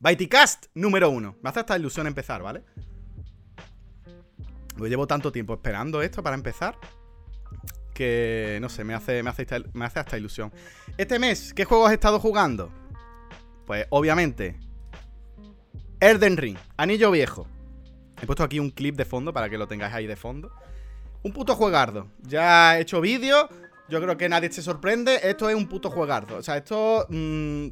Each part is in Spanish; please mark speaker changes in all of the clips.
Speaker 1: Baiticast número uno. Me hace esta ilusión empezar, ¿vale? Pues llevo tanto tiempo esperando esto para empezar que, no sé, me hace, me hace, hasta ilusión. Este mes, ¿qué juegos he estado jugando? Pues, obviamente, Elden Ring, Anillo Viejo. He puesto aquí un clip de fondo para que lo tengáis ahí de fondo. Un puto juegardo. Ya he hecho vídeo. Yo creo que nadie se sorprende. Esto es un puto juegardo. O sea, esto. Mmm,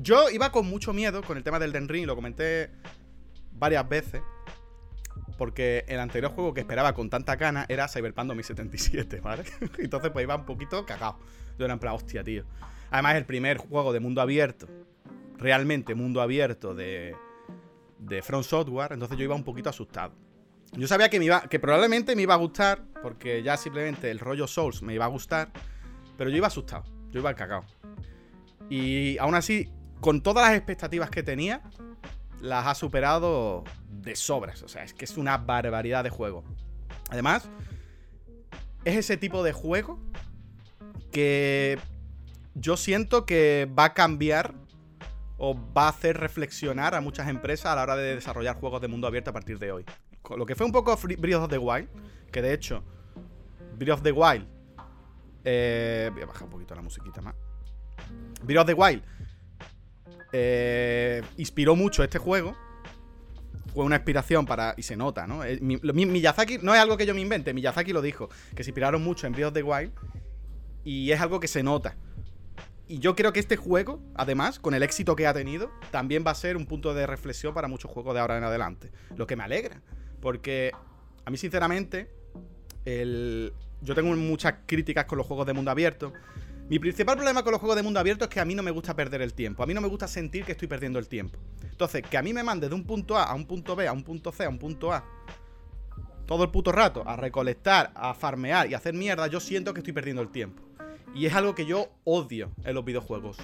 Speaker 1: yo iba con mucho miedo con el tema del Den Ring, lo comenté varias veces. Porque el anterior juego que esperaba con tanta gana era Cyberpunk 2077, ¿vale? Entonces, pues iba un poquito cagado. Yo era en plan, hostia, tío. Además, el primer juego de mundo abierto, realmente mundo abierto de, de Front Software, entonces yo iba un poquito asustado. Yo sabía que, me iba, que probablemente me iba a gustar, porque ya simplemente el rollo Souls me iba a gustar, pero yo iba asustado, yo iba cagado. Y aún así, con todas las expectativas que tenía, las ha superado de sobras. O sea, es que es una barbaridad de juego. Además, es ese tipo de juego que yo siento que va a cambiar o va a hacer reflexionar a muchas empresas a la hora de desarrollar juegos de mundo abierto a partir de hoy. Lo que fue un poco Breath of the Wild, que de hecho, Breath of the Wild. Eh, voy a bajar un poquito la musiquita más. Breath of the Wild eh, inspiró mucho este juego. Fue una inspiración para. Y se nota, ¿no? Eh, Miyazaki no es algo que yo me invente. Miyazaki lo dijo. Que se inspiraron mucho en Breath of the Wild. Y es algo que se nota. Y yo creo que este juego, además, con el éxito que ha tenido, también va a ser un punto de reflexión para muchos juegos de ahora en adelante. Lo que me alegra. Porque a mí, sinceramente, el... yo tengo muchas críticas con los juegos de mundo abierto. Mi principal problema con los juegos de mundo abierto es que a mí no me gusta perder el tiempo. A mí no me gusta sentir que estoy perdiendo el tiempo. Entonces, que a mí me mande de un punto A a un punto B, a un punto C, a un punto A, todo el puto rato, a recolectar, a farmear y a hacer mierda, yo siento que estoy perdiendo el tiempo. Y es algo que yo odio en los videojuegos.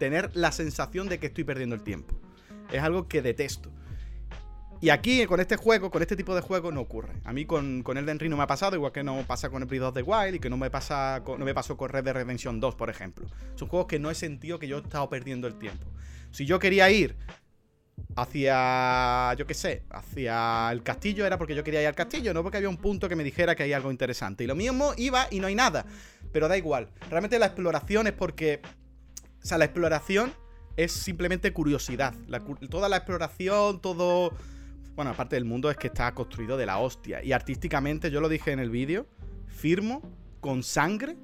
Speaker 1: Tener la sensación de que estoy perdiendo el tiempo. Es algo que detesto. Y aquí, con este juego, con este tipo de juego, no ocurre. A mí con, con Elden Ring no me ha pasado, igual que no pasa con el Breath of the Wild y que no me, pasa no me pasó con Red Dead Redemption 2, por ejemplo. Son juegos que no he sentido que yo he estado perdiendo el tiempo. Si yo quería ir hacia, yo qué sé, hacia el castillo, era porque yo quería ir al castillo, no porque había un punto que me dijera que hay algo interesante. Y lo mismo iba y no hay nada. Pero da igual. Realmente la exploración es porque... O sea, la exploración es simplemente curiosidad. toda la exploración, todo bueno, aparte del mundo es que está construido de la hostia. Y artísticamente, yo lo dije en el vídeo, firmo con sangre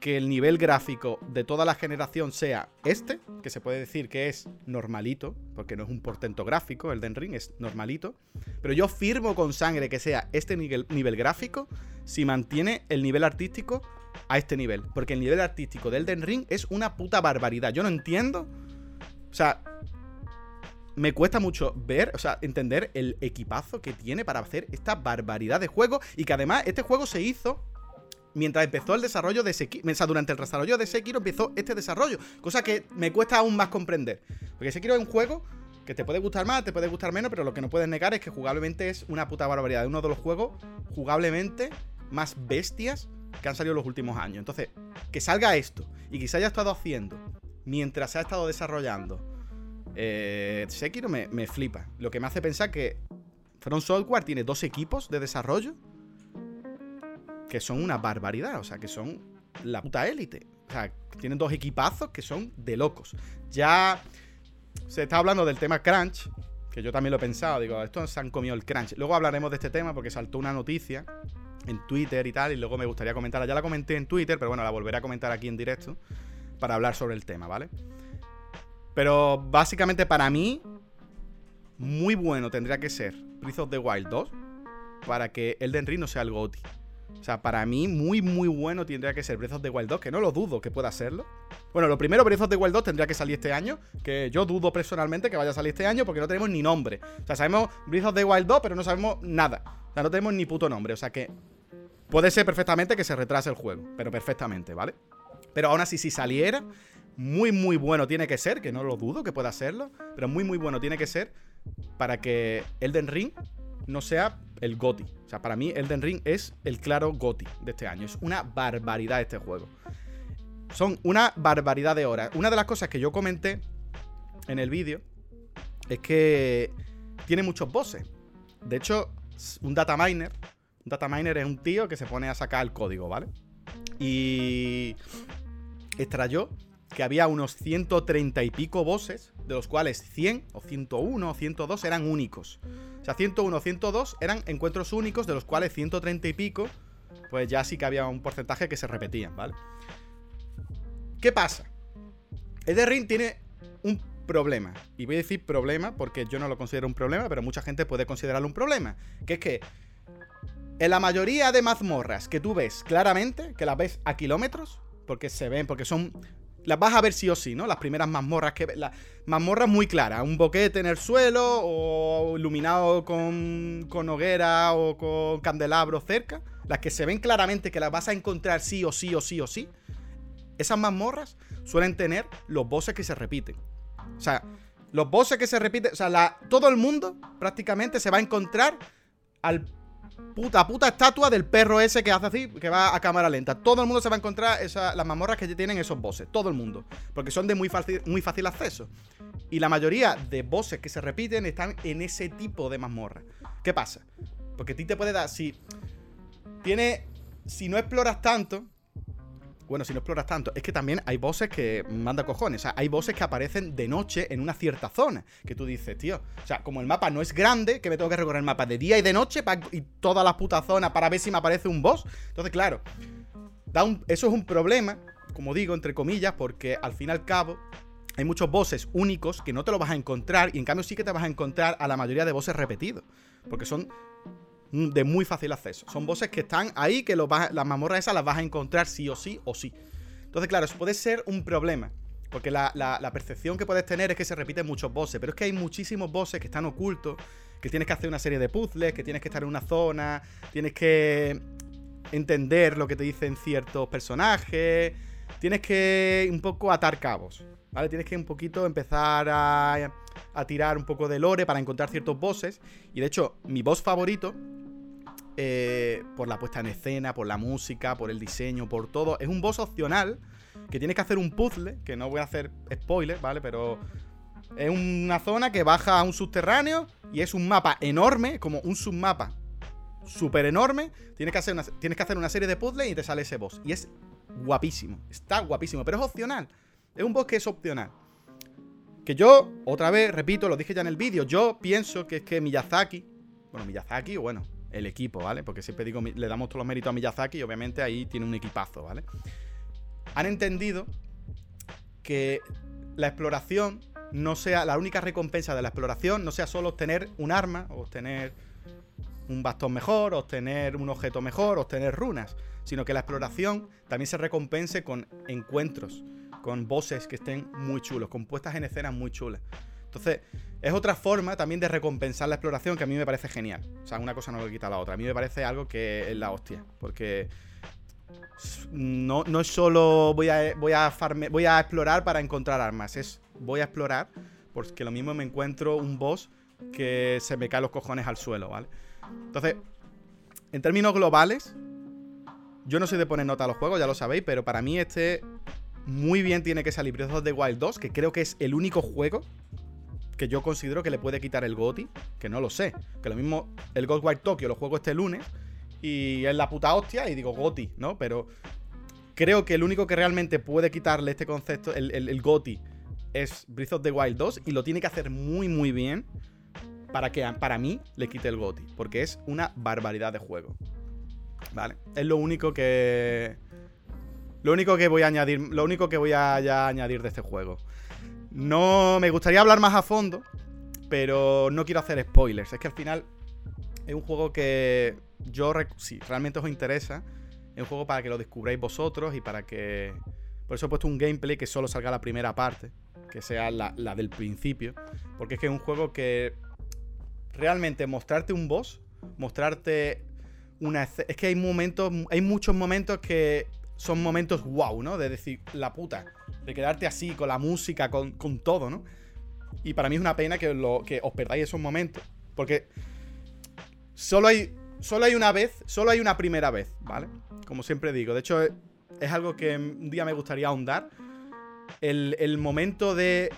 Speaker 1: que el nivel gráfico de toda la generación sea este, que se puede decir que es normalito, porque no es un portento gráfico, el Den Ring es normalito, pero yo firmo con sangre que sea este nivel, nivel gráfico si mantiene el nivel artístico a este nivel, porque el nivel artístico del Den Ring es una puta barbaridad. Yo no entiendo, o sea, me cuesta mucho ver, o sea, entender el equipazo que tiene para hacer esta barbaridad de juego y que además este juego se hizo mientras empezó el desarrollo de Sekiro, o sea, durante el desarrollo de Sekiro empezó este desarrollo, cosa que me cuesta aún más comprender, porque Sekiro es un juego que te puede gustar más, te puede gustar menos, pero lo que no puedes negar es que jugablemente es una puta barbaridad, es uno de los juegos jugablemente más bestias que han salido en los últimos años. Entonces, que salga esto y que se haya estado haciendo mientras se ha estado desarrollando eh, Sekiro me, me flipa. Lo que me hace pensar que Front Software tiene dos equipos de desarrollo que son una barbaridad, o sea, que son la puta élite. O sea, tienen dos equipazos que son de locos. Ya se está hablando del tema crunch, que yo también lo he pensado, digo, estos se han comido el crunch. Luego hablaremos de este tema porque saltó una noticia en Twitter y tal, y luego me gustaría comentarla. Ya la comenté en Twitter, pero bueno, la volveré a comentar aquí en directo para hablar sobre el tema, ¿vale? Pero básicamente para mí, muy bueno tendría que ser Breath of the Wild 2 para que Elden Ring no sea el GOTI. O sea, para mí, muy, muy bueno tendría que ser Breath of the Wild 2, que no lo dudo que pueda serlo. Bueno, lo primero, Breath of the Wild 2 tendría que salir este año, que yo dudo personalmente que vaya a salir este año porque no tenemos ni nombre. O sea, sabemos Breath of the Wild 2, pero no sabemos nada. O sea, no tenemos ni puto nombre. O sea que puede ser perfectamente que se retrase el juego, pero perfectamente, ¿vale? Pero aún así, si saliera, muy, muy bueno tiene que ser, que no lo dudo que pueda serlo, pero muy, muy bueno tiene que ser para que Elden Ring no sea el GOTI. O sea, para mí Elden Ring es el claro GOTI de este año. Es una barbaridad este juego. Son una barbaridad de horas. Una de las cosas que yo comenté en el vídeo es que tiene muchos bosses. De hecho, un data miner, un data miner es un tío que se pone a sacar el código, ¿vale? Y extrayó que había unos 130 y pico bosses, de los cuales 100 o 101 o 102 eran únicos. O sea, 101 o 102 eran encuentros únicos, de los cuales 130 y pico, pues ya sí que había un porcentaje que se repetían, ¿vale? ¿Qué pasa? Ring tiene un problema. Y voy a decir problema porque yo no lo considero un problema, pero mucha gente puede considerarlo un problema. Que es que en la mayoría de mazmorras que tú ves claramente, que las ves a kilómetros, porque se ven, porque son las vas a ver sí o sí, ¿no? Las primeras mazmorras que las mazmorras muy claras, un boquete en el suelo o iluminado con, con hoguera o con candelabro cerca, las que se ven claramente que las vas a encontrar sí o sí o sí o sí. Esas mazmorras suelen tener los bosses que se repiten. O sea, los bosses que se repiten, o sea, todo el mundo prácticamente se va a encontrar al puta, puta estatua del perro ese que hace así, que va a cámara lenta. Todo el mundo se va a encontrar las mazmorras que tienen esos bosses. Todo el mundo. Porque son de muy fácil, muy fácil acceso. Y la mayoría de bosses que se repiten están en ese tipo de mazmorra. ¿Qué pasa? Porque a ti te puede dar. Si. Tiene. Si no exploras tanto, bueno, si no exploras tanto, es que también hay bosses que manda cojones. O sea, hay bosses que aparecen de noche en una cierta zona. Que tú dices, tío. O sea, como el mapa no es grande, que me tengo que recorrer el mapa de día y de noche y toda la puta zona para ver si me aparece un boss. Entonces, claro, eso es un problema, como digo, entre comillas, porque al fin y al cabo. Hay muchos bosses únicos que no te lo vas a encontrar y en cambio sí que te vas a encontrar a la mayoría de bosses repetidos. Porque son de muy fácil acceso. Son bosses que están ahí, que las mazmorras esas las vas a encontrar sí o sí o sí. Entonces, claro, eso puede ser un problema. Porque la, percepción que puedes tener es que se repiten muchos bosses. Pero es que hay muchísimos bosses que están ocultos. Que tienes que hacer una serie de puzzles. Que tienes que estar en una zona. Tienes que entender lo que te dicen ciertos personajes. Tienes que un poco atar cabos. ¿Vale? Tienes que un poquito empezar a, a tirar un poco de lore para encontrar ciertos bosses. Y de hecho, mi boss favorito eh, por la puesta en escena, por la música, por el diseño, por todo. Es un boss opcional que tienes que hacer un puzzle, que no voy a hacer spoiler, ¿vale? Pero es una zona que baja a un subterráneo y es un mapa enorme, como un submapa súper enorme. Tienes que, hacer una, tienes que hacer una serie de puzzles y te sale ese boss. Y es guapísimo, está guapísimo, pero es opcional. Es un boss que es opcional. Que yo, otra vez, repito, lo dije ya en el vídeo, yo pienso que es que Miyazaki, bueno, Miyazaki, bueno, el equipo, ¿vale? Porque siempre digo, le damos todos los méritos a Miyazaki y obviamente ahí tiene un equipazo, ¿vale? Han entendido que la exploración no sea, la única recompensa de la exploración no sea solo obtener un arma, obtener un bastón mejor, obtener un objeto mejor, obtener runas, sino que la exploración también se recompense con encuentros, con bosses que estén muy chulos, con puestas en escenas muy chulas. Entonces, es otra forma también de recompensar la exploración que a mí me parece genial. O sea, una cosa no le quita la otra. A mí me parece algo que es la hostia. Porque no, no es solo voy a, voy, a voy a explorar para encontrar armas. Es voy a explorar porque lo mismo me encuentro un boss que se me cae los cojones al suelo, ¿vale? Entonces, en términos globales, yo no soy de poner nota a los juegos, ya lo sabéis, pero para mí este muy bien tiene que salir Breath of the Wild 2, que creo que es el único juego que yo considero que le puede quitar el GOTI, que no lo sé. Que lo mismo, el Ghostwire Tokyo lo juego este lunes y es la puta hostia y digo GOTI, ¿no? Pero creo que el único que realmente puede quitarle este concepto, el, el, GOTI, es Breath of the Wild 2 y lo tiene que hacer muy, muy bien para que para mí le quite el GOTI, porque es una barbaridad de juego. Vale, es lo único que... Lo único que voy a añadir, lo único que voy a añadir de este juego. No me gustaría hablar más a fondo, pero no quiero hacer spoilers. Es que al final es un juego que yo, si realmente os interesa, es un juego para que lo descubráis vosotros y para que... Por eso he puesto un gameplay que solo salga la primera parte, que sea la, del principio, porque es que es un juego que realmente mostrarte un boss, mostrarte una... Es que hay momentos, hay muchos momentos que son momentos wow, ¿no? De decir, la puta, de quedarte así, con la música, con, todo, ¿no? Y para mí es una pena que, lo, que os perdáis esos momentos, porque solo hay, solo hay una vez, solo hay una primera vez, ¿vale? Como siempre digo, de hecho es, algo que un día me gustaría ahondar, el, el momento de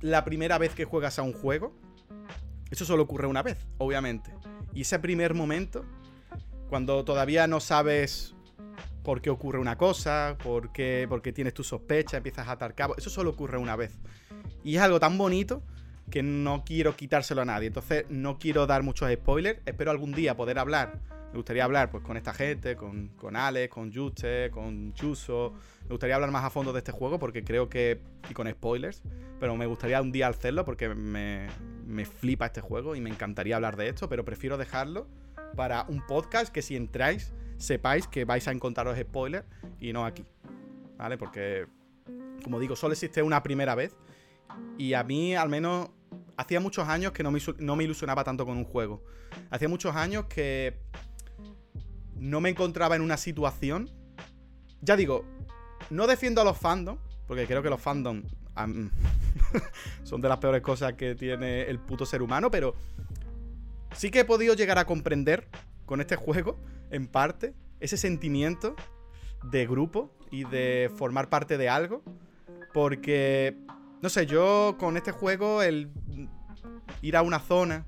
Speaker 1: la primera vez que juegas a un juego, eso solo ocurre una vez, obviamente. Y ese primer momento, cuando todavía no sabes por qué ocurre una cosa, por qué, porque tienes tu sospecha, empiezas a atar cabo, eso solo ocurre una vez. Y es algo tan bonito que no quiero quitárselo a nadie. Entonces no quiero dar muchos spoilers. Espero algún día poder hablar. Me gustaría hablar pues con esta gente, con, con Alex, con Juste, con Chuso. Me gustaría hablar más a fondo de este juego porque creo que... Y con spoilers. Pero me gustaría un día hacerlo porque me, me flipa este juego y me encantaría hablar de esto. Pero prefiero dejarlo para un podcast que si entráis sepáis que vais a encontraros spoilers y no aquí. ¿Vale? Porque, como digo, solo existe una primera vez. Y a mí, al menos, hacía muchos años que no me, ilusionaba tanto con un juego. Hacía muchos años que no me encontraba en una situación. Ya digo, no defiendo a los fandoms, porque creo que los fandoms son de las peores cosas que tiene el puto ser humano, pero sí que he podido llegar a comprender con este juego, en parte, ese sentimiento de grupo y de formar parte de algo. Porque no sé, yo con este juego, el ir a una zona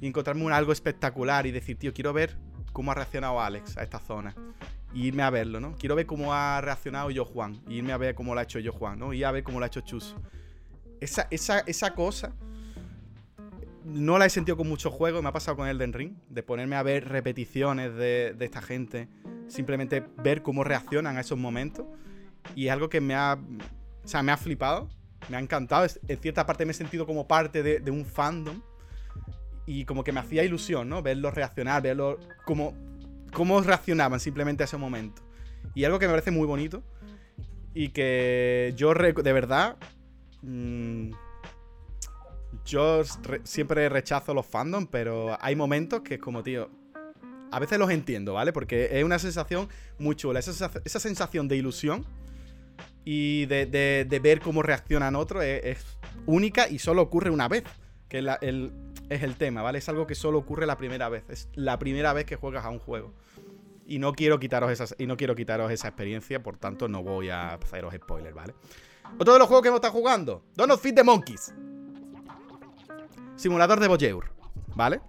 Speaker 1: y encontrarme un algo espectacular y decir, tío, quiero ver cómo ha reaccionado Alex a esta zona. Y irme a verlo, ¿no? Quiero ver cómo ha reaccionado yo Juan. Y irme a ver cómo lo ha hecho yo Juan, ¿no? Y a ver cómo lo ha hecho Chus. Esa, esa, esa cosa no la he sentido con muchos juegos. Me ha pasado con Elden Ring. De ponerme a ver repeticiones de, de esta gente. Simplemente ver cómo reaccionan a esos momentos. Y es algo que me ha. O sea, me ha flipado me ha encantado. En cierta parte me he sentido como parte de, un fandom. Y como que me hacía ilusión, ¿no? Verlos reaccionar, verlos como cómo reaccionaban simplemente a ese momento. Y algo que me parece muy bonito. Y que yo de verdad. Mm, yo siempre rechazo los fandoms, pero hay momentos que es como, tío. A veces los entiendo, ¿vale? Porque es una sensación muy chula. esa sensación de ilusión y de, ver cómo reaccionan otros es, única y solo ocurre una vez. Que es el tema, ¿vale? Es algo que solo ocurre la primera vez. Es la primera vez que juegas a un juego. Y no quiero quitaros, esas, y no quiero quitaros esa experiencia, por tanto no voy a haceros spoilers, ¿vale? Otro de los juegos que hemos estado jugando, Don't Feed the Monkeys. Simulador de Bojeur, ¿vale?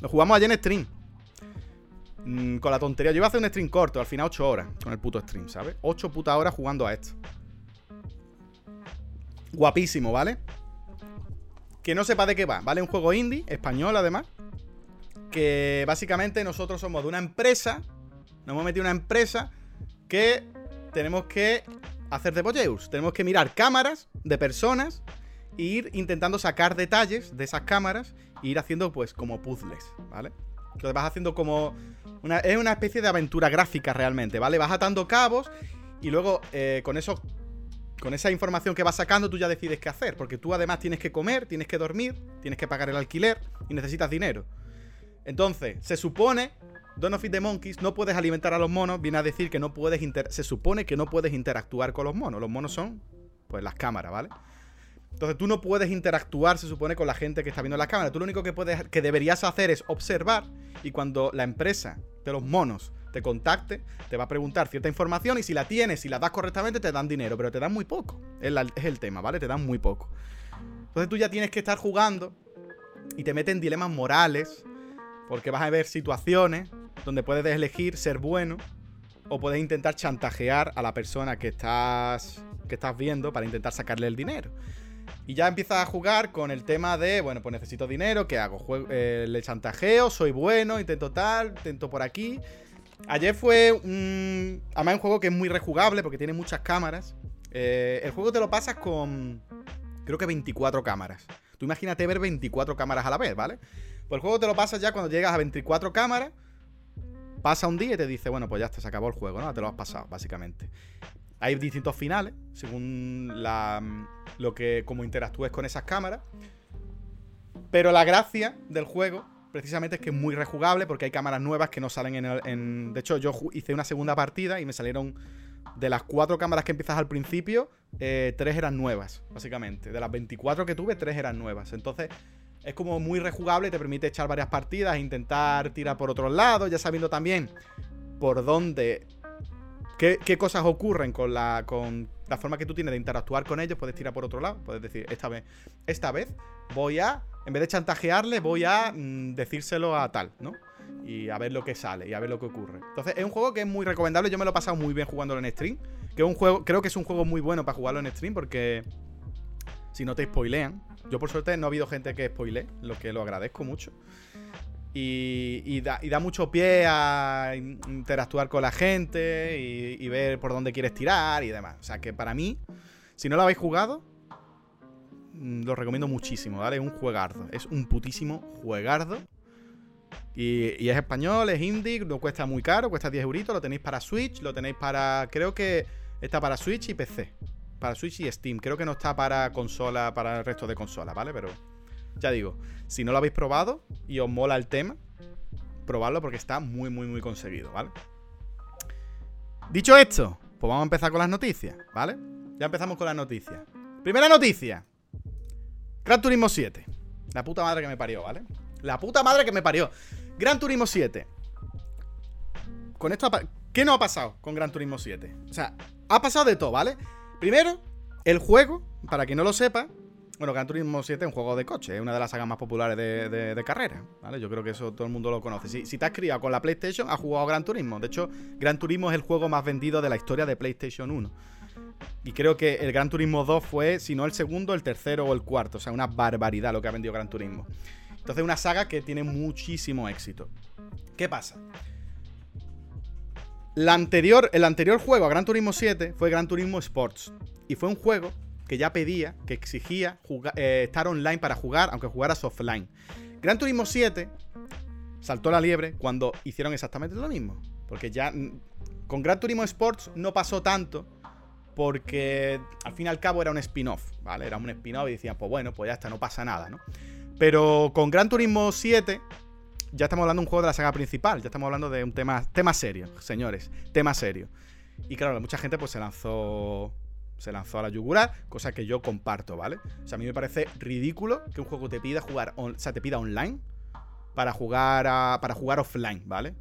Speaker 1: Lo jugamos ayer en stream. Mm, con la tontería. Yo iba a hacer un stream corto, al final 8 horas con el puto stream, ¿sabes? 8 putas horas jugando a esto. Guapísimo, ¿vale? Que no sepa de qué va, ¿vale? Un juego indie, español además. Que básicamente nosotros somos de una empresa. Nos hemos metido en una empresa que tenemos que hacer de Tenemos que mirar cámaras de personas e ir intentando sacar detalles de esas cámaras e ir haciendo pues como puzzles, ¿vale? Lo vas haciendo como es una especie de aventura gráfica realmente, ¿vale? Vas atando cabos y luego eh, con eso. Con esa información que vas sacando, tú ya decides qué hacer. Porque tú además tienes que comer, tienes que dormir, tienes que pagar el alquiler y necesitas dinero. Entonces, se supone Don't of the Monkeys, no puedes alimentar a los monos, viene a decir que no puedes se supone que no puedes interactuar con los monos. Los monos son pues las cámaras, ¿vale? Entonces tú no puedes interactuar, se supone, con la gente que está viendo la cámara. Tú lo único que puedes, que deberías hacer es observar y cuando la empresa de los monos te contacte, te va a preguntar cierta información y si la tienes, si la das correctamente, te dan dinero, pero te dan muy poco. Es, es el tema, ¿vale? Te dan muy poco. Entonces tú ya tienes que estar jugando y te meten dilemas morales porque vas a ver situaciones donde puedes elegir ser bueno o puedes intentar chantajear a la persona que estás, que estás viendo para intentar sacarle el dinero. Y ya empiezas a jugar con el tema de, bueno, pues necesito dinero, ¿qué hago? Eh, le chantajeo, soy bueno, intento tal, intento por aquí. Ayer fue un... Además un juego que es muy rejugable porque tiene muchas cámaras. Eh, el juego te lo pasas con... Creo que 24 cámaras. Tú imagínate ver 24 cámaras a la vez, ¿vale? Pues el juego te lo pasas ya cuando llegas a 24 cámaras. Pasa un día y te dice, bueno, pues ya está, se acabó el juego, ¿no? Te lo has pasado, básicamente. Hay distintos finales, según la, lo que como interactúes con esas cámaras. Pero la gracia del juego, precisamente, es que es muy rejugable porque hay cámaras nuevas que no salen en, el, De hecho, yo hice una segunda partida y me salieron. De las cuatro cámaras que empiezas al principio, eh, tres eran nuevas, básicamente. De las 24 que tuve, tres eran nuevas. Entonces, es como muy rejugable, y te permite echar varias partidas, intentar tirar por otros lados, ya sabiendo también por dónde qué, cosas ocurren con la, con la forma que tú tienes de interactuar con ellos, puedes tirar por otro lado. Puedes decir, esta vez, esta vez voy a, en vez de chantajearle, voy a mm, decírselo a tal, ¿no? Y a ver lo que sale y a ver lo que ocurre. Entonces, es un juego que es muy recomendable. Yo me lo he pasado muy bien jugándolo en stream. Que es un juego, creo que es un juego muy bueno para jugarlo en stream porque si no te spoilean. Yo por suerte no ha habido gente que spoile, lo que lo agradezco mucho. Y, da, mucho pie a interactuar con la gente y, ver por dónde quieres tirar y demás. O sea que para mí, si no lo habéis jugado, mm, lo recomiendo muchísimo, ¿vale? Es un juegardo. Es un putísimo juegardo. Y, y, es español, es indie, no cuesta muy caro, cuesta 10 euritos. Lo tenéis para Switch, lo tenéis para. Creo que está para Switch y PC. Para Switch y Steam. Creo que no está para consola, para el resto de consolas, ¿vale? Pero ya digo, si no lo habéis probado y os mola el tema, probadlo porque está muy, muy, muy conseguido, ¿vale? Dicho esto, pues vamos a empezar con las noticias, ¿vale? Ya empezamos con las noticias. Primera noticia. Gran Turismo 7. La puta madre que me parió, ¿vale? La puta madre que me parió. Gran Turismo 7. Con esto, ¿qué no ha pasado con Gran Turismo 7? O sea, ha pasado de todo, ¿vale? Primero, el juego, para quien no lo sepa, bueno, Gran Turismo 7 es un juego de coche, es una de las sagas más populares de, carrera, ¿vale? Yo creo que eso todo el mundo lo conoce. Si, si, te has criado con la PlayStation, has jugado Gran Turismo. De hecho, Gran Turismo es el juego más vendido de la historia de PlayStation 1. Y creo que el Gran Turismo 2 fue, si no el segundo, el tercero o el cuarto. O sea, una barbaridad lo que ha vendido Gran Turismo. Entonces, es una saga que tiene muchísimo éxito. ¿Qué pasa? La anterior, el anterior juego a Gran Turismo 7 fue Gran Turismo Sports. Y fue un juego que ya pedía, que exigía eh, estar online para jugar, aunque jugaras offline. Gran Turismo 7 saltó la liebre cuando hicieron exactamente lo mismo. Porque ya con Gran Turismo Sports no pasó tanto. Porque al fin y al cabo era un spin-off, ¿vale? Era un spin-off y decían, pues bueno, pues ya está, no pasa nada, ¿no? Pero con Gran Turismo 7 ya estamos hablando de un juego de la saga principal, ya estamos hablando de un tema, tema serio, señores, tema serio. Y claro, mucha gente pues se lanzó se lanzó a la yugular, cosa que yo comparto, ¿vale? O sea, a mí me parece ridículo que un juego te pida jugar, o sea, te pida online para jugar, para jugar offline, ¿vale?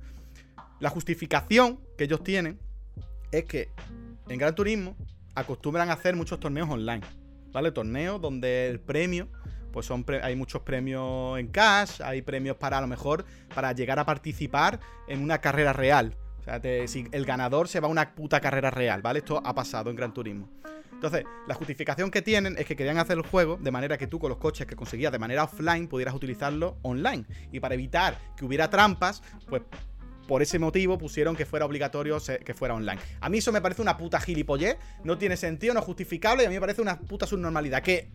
Speaker 1: La justificación que ellos tienen es que en Gran Turismo acostumbran a hacer muchos torneos online, ¿vale? Torneos donde el premio, pues son hay muchos premios en cash, hay premios para a lo mejor para llegar a participar en una carrera real, si el ganador se va a una puta carrera real, ¿vale? Esto ha pasado en Gran Turismo. Entonces, la justificación que tienen es que querían hacer el juego de manera que tú con los coches que conseguías de manera offline pudieras utilizarlo online. Y para evitar que hubiera trampas, pues por ese motivo pusieron que fuera obligatorio que fuera online. A mí eso me parece una puta gilipollez, no tiene sentido, no es justificable y a mí me parece una puta subnormalidad. Que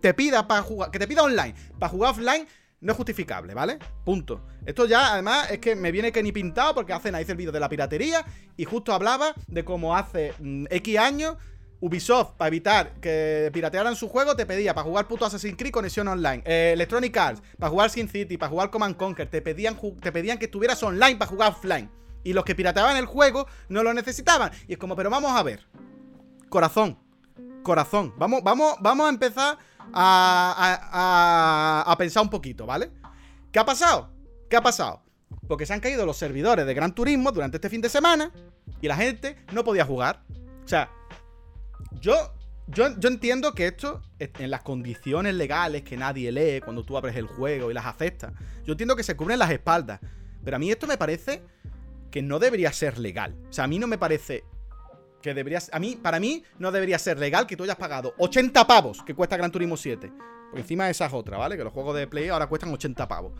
Speaker 1: te pida para jugar, que te pida online, para jugar offline, no es justificable, ¿vale? Punto. Esto ya, además, es que me viene que ni pintado porque hacen ahí el vídeo de la piratería y justo hablaba de cómo hace mm, X años Ubisoft, para evitar que piratearan su juego, te pedía para jugar puto Assassin's Creed conexión online. Eh, Electronic Arts, para jugar Sin City, para jugar Command Conquer, te pedían, te pedían que estuvieras online para jugar offline. Y los que pirateaban el juego no lo necesitaban. Y es como, pero vamos a ver. Corazón. Corazón. Vamos, vamos, vamos a empezar a, pensar un poquito, ¿vale? ¿Qué ha pasado? ¿Qué ha pasado? Porque se han caído los servidores de Gran Turismo durante este fin de semana y la gente no podía jugar. O sea, yo, yo, yo entiendo que esto, en las condiciones legales que nadie lee cuando tú abres el juego y las aceptas, yo entiendo que se cubren las espaldas. Pero a mí esto me parece que no debería ser legal. O sea, a mí no me parece que deberías. A mí, para mí, no debería ser legal que tú hayas pagado 80 pavos que cuesta Gran Turismo 7. Porque encima esa es otra, ¿vale? Que los juegos de Play ahora cuestan 80 pavos.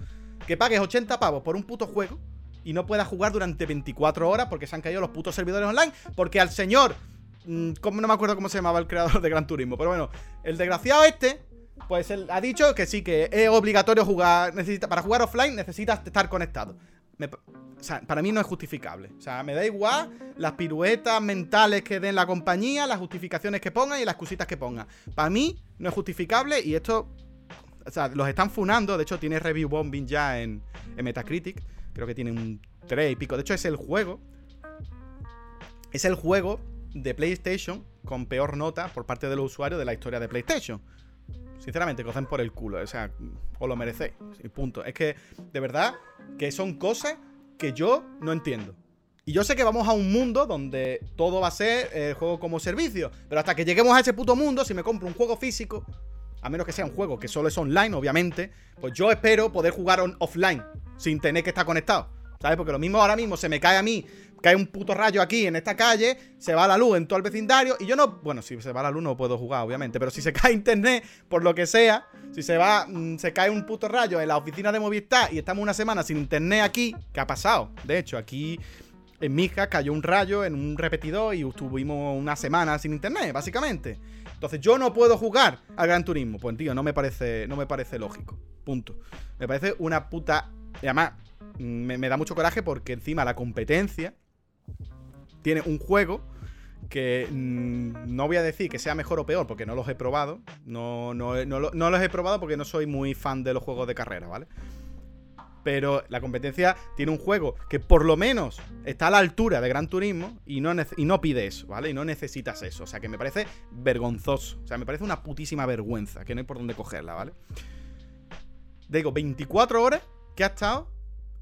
Speaker 1: Que pagues 80 pavos por un puto juego y no puedas jugar durante 24 horas porque se han caído los putos servidores online. Porque al señor. Mm, no me acuerdo cómo se llamaba el creador de Gran Turismo. Pero bueno, el desgraciado este. Pues él ha dicho que sí, que es obligatorio jugar. Necesita, para jugar offline necesitas estar conectado. O sea, para mí no es justificable. O sea, me da igual las piruetas mentales que den la compañía, las justificaciones que pongan y las cositas que pongan. Para mí no es justificable y esto. O sea, los están funando. De hecho, tiene review bombing ya en, en Metacritic. Creo que tiene un 3 y pico. De hecho, es el juego. Es el juego de PlayStation con peor nota por parte de los usuarios de la historia de PlayStation. Sinceramente, cocen por el culo. O sea, os lo merecéis. Punto. Es que, de verdad, que son cosas que yo no entiendo. Y yo sé que vamos a un mundo donde todo va a ser el juego como servicio. Pero hasta que lleguemos a ese puto mundo, si me compro un juego físico, a menos que sea un juego que solo es online, obviamente, pues yo espero poder jugar offline, sin tener que estar conectado. ¿Sabes? Porque lo mismo ahora mismo se me cae a mí, cae un puto rayo aquí en esta calle, se va la luz en todo el vecindario y yo no. Bueno, si se va la luz no puedo jugar, obviamente, pero si se cae internet, por lo que sea, si se va, mm, se cae un puto rayo en la oficina de Movistar y estamos una semana sin internet aquí, ¿qué ha pasado? De hecho, aquí en Mija cayó un rayo en un repetidor y estuvimos una semana sin internet, básicamente. Entonces yo no puedo jugar al Gran Turismo. Pues tío, no me parece, no me parece lógico. Punto. Me parece una puta. Y además, me, da mucho coraje porque encima la competencia tiene un juego que mm, no voy a decir que sea mejor o peor porque no los he probado. No, no, no, no los he probado porque no soy muy fan de los juegos de carrera, ¿vale? Pero la competencia tiene un juego que por lo menos está a la altura de Gran Turismo y no, y no pide eso, ¿vale? Y no necesitas eso. O sea, que me parece vergonzoso. O sea, me parece una putísima vergüenza, que no hay por dónde cogerla, ¿vale? Digo, 24 horas que ha estado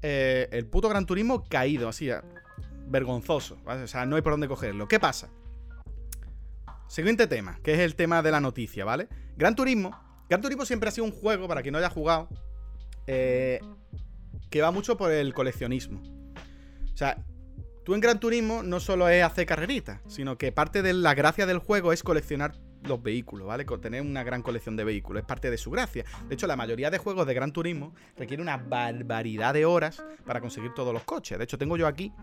Speaker 1: eh, el puto Gran Turismo caído, así, vergonzoso, ¿vale? O sea, no hay por dónde cogerlo. ¿Qué pasa? Siguiente tema, que es el tema de la noticia, ¿vale? Gran Turismo. Gran Turismo siempre ha sido un juego, para quien no haya jugado, eh, que va mucho por el coleccionismo. O sea, tú en Gran Turismo no solo es hacer carreritas, sino que parte de la gracia del juego es coleccionar los vehículos, ¿vale? Tener una gran colección de vehículos, es parte de su gracia. De hecho, la mayoría de juegos de Gran Turismo requiere una barbaridad de horas para conseguir todos los coches. De hecho, tengo yo aquí,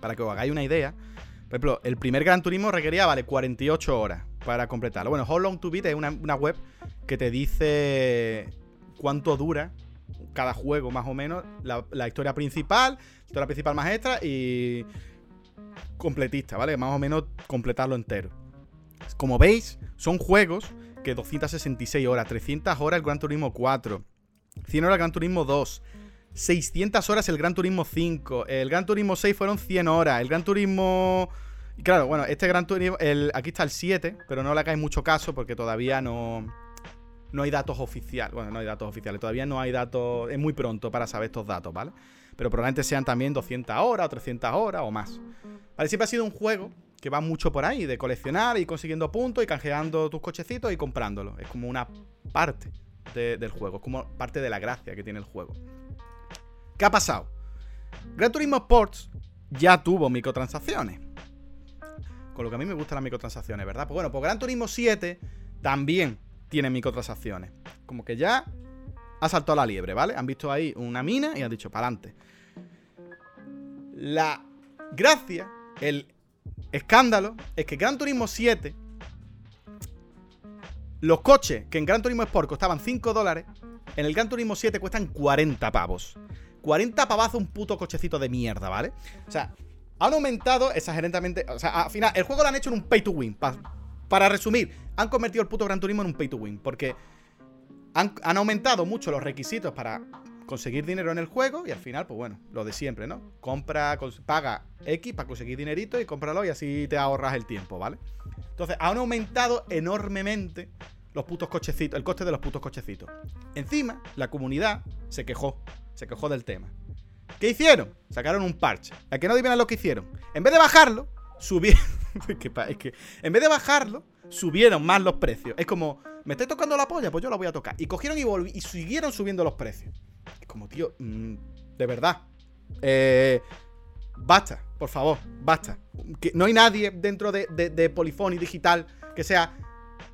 Speaker 1: para que os hagáis una idea, por ejemplo, el primer Gran Turismo requería, vale, 48 horas para completarlo. Bueno, How Long to Beat es una, web que te dice cuánto dura cada juego más o menos, la, historia principal, historia principal más extra y completista, ¿vale? Más o menos completarlo entero. Como veis, son juegos que 266 horas, 300 horas el Gran Turismo 4, 100 horas el Gran Turismo 2, 600 horas el Gran Turismo 5, el Gran Turismo 6 fueron 100 horas, el Gran Turismo... Claro, bueno, este Gran Turismo, aquí está el 7, pero no le hagáis mucho caso porque todavía no, no hay datos oficiales. Bueno, no hay datos oficiales. Todavía no hay datos. Es muy pronto para saber estos datos, ¿vale? Pero probablemente sean también 200 horas o 300 horas o más. ¿Vale? Siempre ha sido un juego que va mucho por ahí, de coleccionar y consiguiendo puntos y canjeando tus cochecitos y comprándolos. Es como una parte del juego. Es como parte de la gracia que tiene el juego. ¿Qué ha pasado? Gran Turismo Sports ya tuvo microtransacciones. Con lo que a mí me gustan las microtransacciones, ¿verdad? Pues bueno, pues Gran Turismo 7 también tiene microtransacciones. Como que ya ha saltado la liebre, ¿vale? Han visto ahí una mina y han dicho, para adelante. La gracia, el escándalo, es que Gran Turismo 7, los coches que en Gran Turismo Sport costaban 5 dólares, en el Gran Turismo 7 cuestan 40 pavos. 40 pavazos un puto cochecito de mierda, ¿vale? O sea, han aumentado exageradamente. O sea, al final, el juego lo han hecho en un pay to win. Para resumir, han convertido el puto Gran Turismo en un pay to win. Porque han, aumentado mucho los requisitos para conseguir dinero en el juego y al final, pues bueno, lo de siempre, ¿no? Compra, paga X para conseguir dinerito y cómpralo y así te ahorras el tiempo, ¿vale? Entonces, han aumentado enormemente los putos cochecitos, el coste de los putos cochecitos. Encima, la comunidad se quejó, se quejó del tema. ¿Qué hicieron? Sacaron un parche. ¿A que no adivinan lo que hicieron? En vez de bajarlo, subieron. que en vez de bajarlo, subieron más los precios. Es como, ¿me estoy tocando la polla? Pues yo la voy a tocar. Y cogieron y, y siguieron subiendo los precios. Como, tío, mm, de verdad. Eh, basta, por favor, basta. Que no hay nadie dentro de, de, Polyphony Digital que sea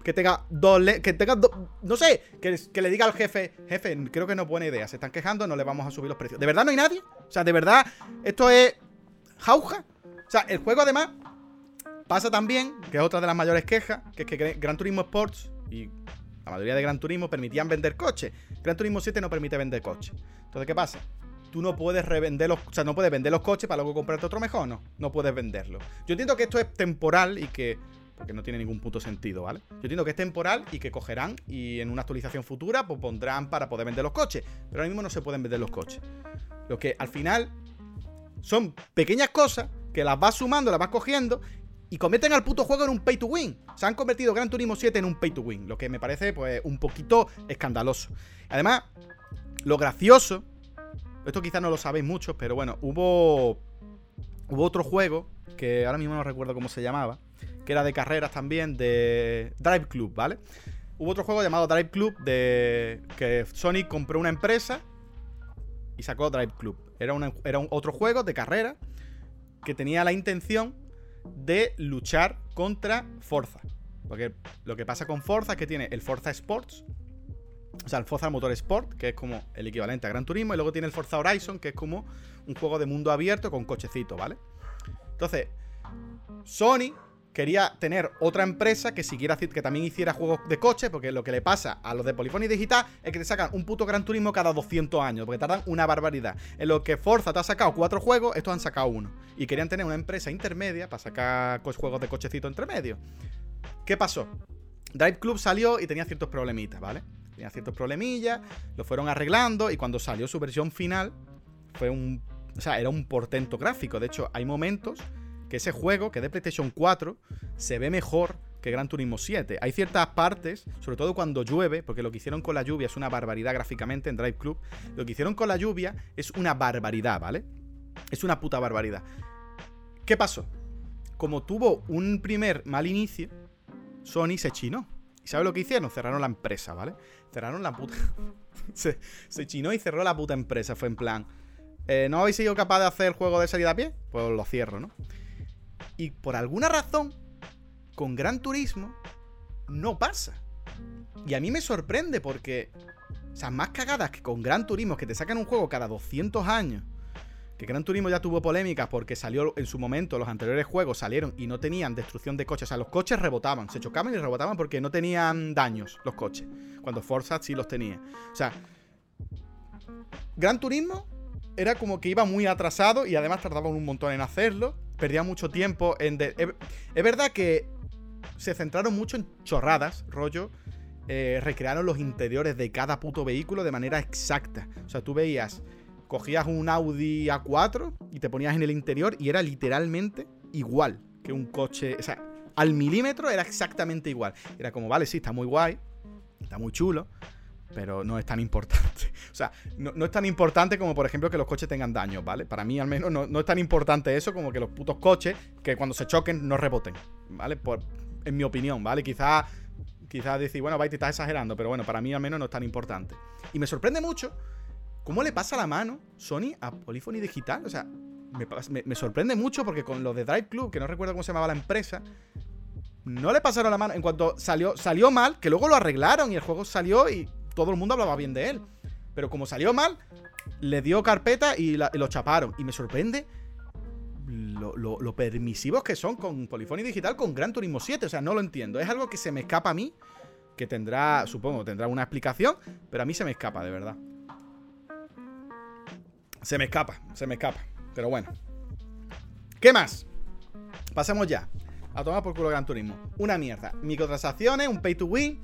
Speaker 1: que tenga dos que tenga no sé, que, que, le diga al jefe, jefe, creo que no es buena idea, se están quejando, no le vamos a subir los precios. ¿De verdad no hay nadie? O sea, ¿de verdad esto es jauja? O sea, el juego además Pasa también, que es otra de las mayores quejas, que es que Gran Turismo Sports y la mayoría de Gran Turismo permitían vender coches. Gran Turismo 7 no permite vender coches. Entonces, ¿qué pasa? Tú no puedes revender los, o sea, no puedes vender los coches para luego comprarte otro mejor, no. No puedes venderlo. Yo entiendo que esto es temporal y que porque no tiene ningún puto sentido, ¿vale? Yo entiendo que es temporal y que cogerán y en una actualización futura pues pondrán para poder vender los coches, pero ahora mismo no se pueden vender los coches. Lo que al final son pequeñas cosas que las vas sumando, las vas cogiendo y cometen al puto juego en un pay to win. Se han convertido Gran Turismo 7 en un pay to win, lo que me parece pues un poquito escandaloso. Además, lo gracioso, esto quizás no lo sabéis mucho, pero bueno, hubo hubo otro juego, que ahora mismo no recuerdo cómo se llamaba, que era de carreras también, de Drive Club, ¿vale? Hubo otro juego llamado Drive Club de que Sonic compró una empresa y sacó Drive Club. Era, era un otro juego de carrera que tenía la intención de luchar contra Forza. Porque lo que pasa con Forza es que tiene el Forza Sports, o sea, el Forza Motor Sport, que es como el equivalente a Gran Turismo, y luego tiene el Forza Horizon, que es como un juego de mundo abierto con cochecito, ¿vale? Entonces, Sony quería tener otra empresa que siguiera que también hiciera juegos de coche, porque lo que le pasa a los de Polyphony Digital es que te sacan un puto Gran Turismo cada 200 años, porque tardan una barbaridad. En lo que Forza te ha sacado cuatro juegos, estos han sacado uno. Y querían tener una empresa intermedia para sacar juegos de cochecito entre medio. ¿Qué pasó? Drive Club salió y tenía ciertos problemitas, ¿vale? Tenía ciertos problemillas, lo fueron arreglando y cuando salió su versión final fue un... O sea, era un portento gráfico. De hecho, hay momentos que ese juego, que de PlayStation 4, se ve mejor que Gran Turismo 7. Hay ciertas partes, sobre todo cuando llueve, porque lo que hicieron con la lluvia es una barbaridad gráficamente en Drive Club. Lo que hicieron con la lluvia es una barbaridad, ¿vale? Es una puta barbaridad. ¿Qué pasó? Como tuvo un primer mal inicio, Sony se chinó. ¿Y sabe lo que hicieron? Cerraron la empresa, ¿vale? Cerraron la puta. se, se chinó y cerró la puta empresa. Fue en plan. Eh, ¿No habéis sido capaz de hacer el juego de salida a pie? Pues lo cierro, ¿no? Y por alguna razón, con Gran Turismo no pasa. Y a mí me sorprende porque, o sea, más cagadas que con Gran Turismo, que te sacan un juego cada 200 años. Que Gran Turismo ya tuvo polémicas porque salió en su momento, los anteriores juegos salieron y no tenían destrucción de coches. O sea, los coches rebotaban, se chocaban y rebotaban porque no tenían daños los coches. Cuando Forza sí los tenía. O sea, Gran Turismo era como que iba muy atrasado y además tardaban un montón en hacerlo perdía mucho tiempo en... Es verdad que se centraron mucho en chorradas, rollo. Eh, recrearon los interiores de cada puto vehículo de manera exacta. O sea, tú veías, cogías un Audi A4 y te ponías en el interior y era literalmente igual que un coche. O sea, al milímetro era exactamente igual. Era como, vale, sí, está muy guay, está muy chulo, pero no es tan importante. O sea, no, es tan importante como, por ejemplo, que los coches tengan daños, ¿vale? Para mí, al menos, no, es tan importante eso como que los putos coches, que cuando se choquen, no reboten, ¿vale? Por, en mi opinión, ¿vale? Quizás quizás decir, bueno, te estás exagerando, pero bueno, para mí al menos no es tan importante. Y me sorprende mucho cómo le pasa la mano Sony a Polyphony Digital. O sea, me, me, sorprende mucho porque con lo de Drive Club, que no recuerdo cómo se llamaba la empresa, no le pasaron la mano en cuanto salió, salió mal, que luego lo arreglaron y el juego salió y todo el mundo hablaba bien de él. Pero como salió mal, le dio carpeta y, lo chaparon. Y me sorprende lo, permisivos que son con Polyphony Digital con Gran Turismo 7. O sea, no lo entiendo. Es algo que se me escapa a mí. Que tendrá, supongo, tendrá una explicación. Pero a mí se me escapa, de verdad. Se me escapa, se me escapa. Pero bueno. ¿Qué más? Pasemos ya. A tomar por culo Gran Turismo. Una mierda. Microtransacciones, un pay to win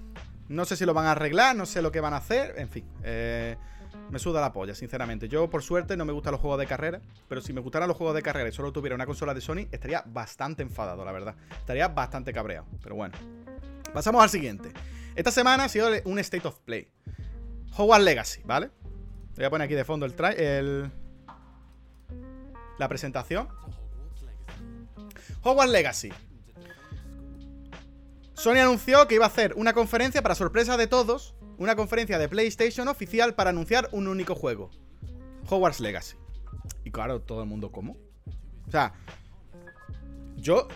Speaker 1: no sé si lo van a arreglar, no sé lo que van a hacer, en fin. Eh, me suda la polla, sinceramente. Yo, por suerte, no me gustan los juegos de carrera, pero si me gustaran los juegos de carrera y solo tuviera una consola de Sony, estaría bastante enfadado, la verdad. Estaría bastante cabreado, pero bueno. Pasamos al siguiente. Esta semana ha sido un State of Play. Hogwarts Legacy, ¿vale? Voy a poner aquí de fondo el, el la presentación. Hogwarts Legacy. Sony anunció que iba a hacer una conferencia para sorpresa de todos, una conferencia de PlayStation oficial para anunciar un único juego, Hogwarts Legacy. Y claro, todo el mundo, ¿cómo? O sea, yo...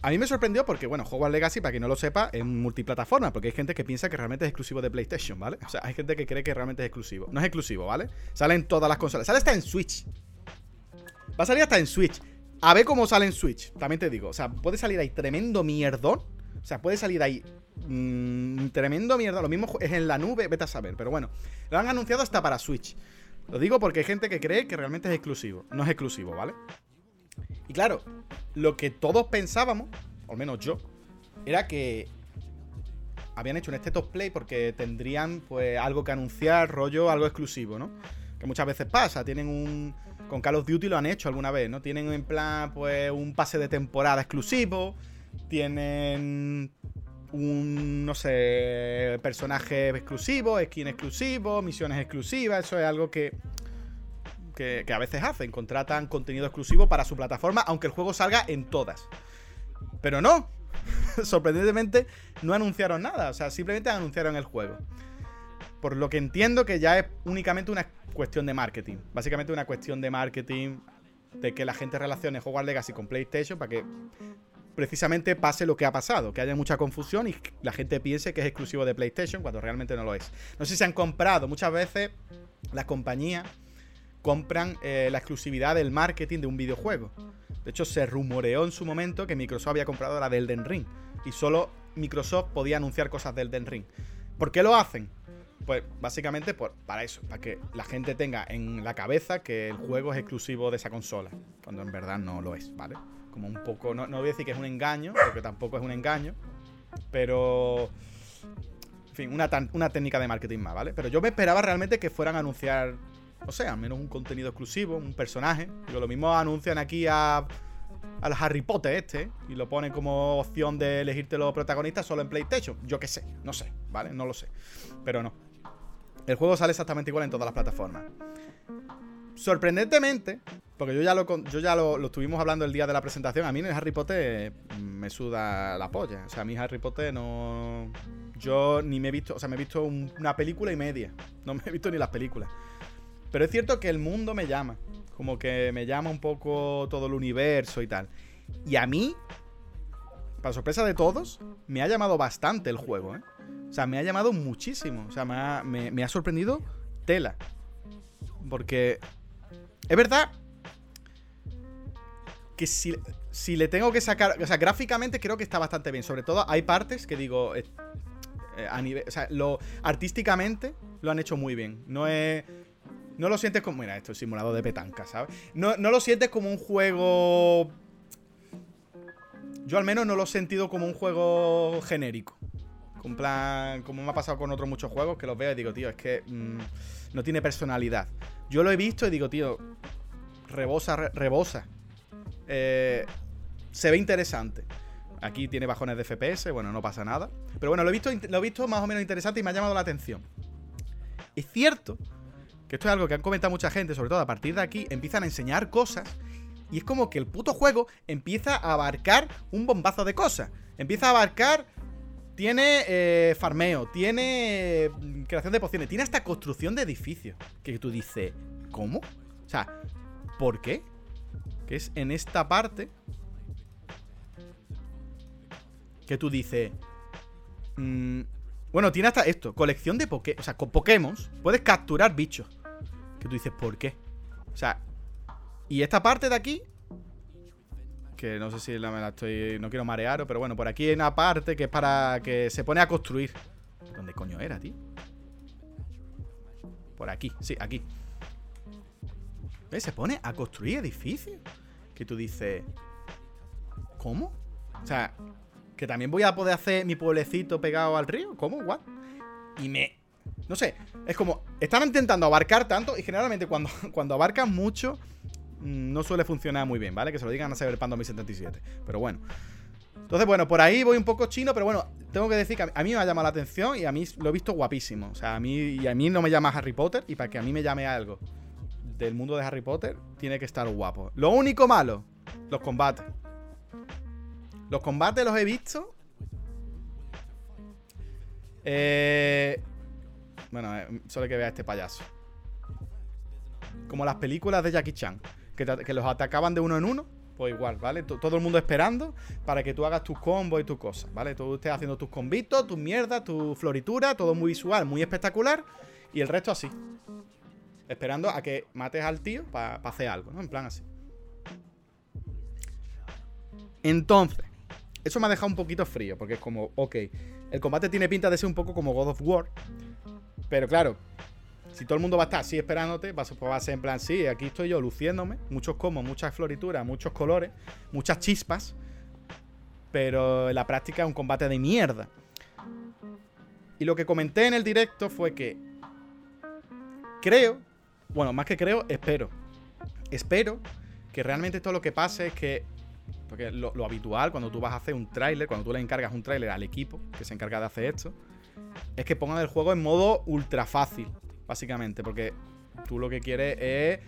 Speaker 1: A mí me sorprendió porque, bueno, Hogwarts Legacy, para quien no lo sepa, es multiplataforma, porque hay gente que piensa que realmente es exclusivo de PlayStation, ¿vale? O sea, hay gente que cree que realmente es exclusivo. No es exclusivo, ¿vale? Sale en todas las consolas. Sale hasta en Switch. Va a salir hasta en Switch. A ver cómo sale en Switch, también te digo. O sea, puede salir ahí tremendo mierdón o sea, puede salir ahí mmm, tremendo mierda. Lo mismo es en la nube, vete a saber. Pero bueno, lo han anunciado hasta para Switch. Lo digo porque hay gente que cree que realmente es exclusivo. No es exclusivo, ¿vale? Y claro, lo que todos pensábamos, al menos yo, era que habían hecho un State of Play porque tendrían pues algo que anunciar, rollo, algo exclusivo, ¿no? Que muchas veces pasa, tienen un... Con Call of Duty lo han hecho alguna vez, ¿no? Tienen en plan pues un pase de temporada exclusivo, tienen un, no sé, personaje exclusivo, skin exclusivo, misiones exclusivas. Eso es algo que, que, que a veces hacen. Contratan contenido exclusivo para su plataforma, aunque el juego salga en todas. Pero no. Sorprendentemente, no anunciaron nada. O sea, simplemente anunciaron el juego. Por lo que entiendo que ya es únicamente una cuestión de marketing. Básicamente una cuestión de marketing de que la gente relacione Hogwarts Legacy con PlayStation para que precisamente pase lo que ha pasado, que haya mucha confusión y la gente piense que es exclusivo de PlayStation cuando realmente no lo es. No sé si se han comprado, muchas veces las compañías compran eh, la exclusividad del marketing de un videojuego. De hecho, se rumoreó en su momento que Microsoft había comprado la de Elden Ring y solo Microsoft podía anunciar cosas de Elden Ring. ¿Por qué lo hacen? Pues básicamente para eso, para que la gente tenga en la cabeza que el juego es exclusivo de esa consola, cuando en verdad no lo es, ¿vale? Como un poco, no, voy a decir que es un engaño, porque tampoco es un engaño, pero... En fin, una, una técnica de marketing más, ¿vale? Pero yo me esperaba realmente que fueran a anunciar, o sea, al menos un contenido exclusivo, un personaje. Digo, lo mismo anuncian aquí a al Harry Potter este y lo ponen como opción de elegirte los protagonistas solo en PlayStation. Yo qué sé, no sé, ¿vale? No lo sé. Pero no. El juego sale exactamente igual en todas las plataformas. Sorprendentemente, porque yo ya lo, yo ya lo, estuvimos hablando el día de la presentación, a mí en Harry Potter me suda la polla. O sea, a mí Harry Potter no... Yo ni me he visto, o sea, me he visto una película y media. No me he visto ni las películas. Pero es cierto que el mundo me llama. Como que me llama un poco todo el universo y tal. Y a mí, para sorpresa de todos, me ha llamado bastante el juego, ¿eh? O sea, me ha llamado muchísimo. O sea, me ha, sorprendido tela. Porque es verdad que si, si, le tengo que sacar. O sea, gráficamente creo que está bastante bien. Sobre todo hay partes que digo. Eh, eh, a nivel. O sea, lo, artísticamente lo han hecho muy bien. No es. No lo sientes como. Mira, esto es simulado de petanca, ¿sabes? No, no lo sientes como un juego. Yo al menos no lo he sentido como un juego genérico. Con plan, como me ha pasado con otros muchos juegos, que los veo y digo, tío, es que mm, no tiene personalidad. Yo lo he visto y digo, tío, rebosa, rebosa. Eh, se ve interesante. Aquí tiene bajones de FPS, bueno, no pasa nada. Pero bueno, lo he, visto, lo he visto más o menos interesante y me ha llamado la atención. Es cierto que esto es algo que han comentado mucha gente, sobre todo a partir de aquí, empiezan a enseñar cosas y es como que el puto juego empieza a abarcar un bombazo de cosas. Empieza a abarcar tiene eh, farmeo, tiene mm, creación de pociones, tiene hasta construcción de edificios. Que tú dices, ¿cómo? O sea, ¿por qué? Que es en esta parte que tú dices... Mm, bueno, tiene hasta esto, colección de Pokémon. O sea, con Pokémon puedes capturar bichos. Que tú dices, ¿por qué? O sea, y esta parte de aquí que no sé si la, estoy... No quiero marear, pero bueno, por aquí hay una parte que es para que se pone a construir. ¿Dónde coño era, tío? Por aquí, sí, aquí. ¿Ves? Se pone a construir edificios. Que tú dices... ¿Cómo? O sea, que también voy a poder hacer mi pueblecito pegado al río. ¿Cómo? ¿What? Y me... No sé, es como... Están intentando abarcar tanto y generalmente cuando, cuando abarcan mucho no suele funcionar muy bien, ¿vale? Que se lo digan a Cyberpunk 2077. Pero bueno. Entonces, bueno, por ahí voy un poco chino, pero bueno, tengo que decir que a mí me ha llamado la atención y a mí lo he visto guapísimo. O sea, a mí, y a mí no me llama Harry Potter y para que a mí me llame algo del mundo de Harry Potter, tiene que estar guapo. Lo único malo, los combates. Los combates los he visto. Eh, bueno, eh, solo que ver a este payaso. Como las películas de Jackie Chan que, los atacaban de uno en uno, pues igual, ¿vale? todo el mundo esperando para que tú hagas tus combos y tus cosas, ¿vale? Tú estés haciendo tus combitos, tus mierdas, tu floritura, todo muy visual, muy espectacular, y el resto así. Esperando a que mates al tío para hacer algo, ¿no? En plan así. Entonces, eso me ha dejado un poquito frío, porque es como, ok, el combate tiene pinta de ser un poco como God of War, pero claro, si todo el mundo va a estar así esperándote, pues va a ser en plan, sí, aquí estoy yo luciéndome, muchos comos, muchas florituras, muchos colores, muchas chispas, pero en la práctica es un combate de mierda. Y lo que comenté en el directo fue que creo, bueno, más que creo, espero. Espero que realmente todo lo que pase es que, porque lo, lo habitual cuando tú vas a hacer un tráiler, cuando tú le encargas un tráiler al equipo que se encarga de hacer esto, es que pongan el juego en modo ultra fácil básicamente, porque tú lo que quieres es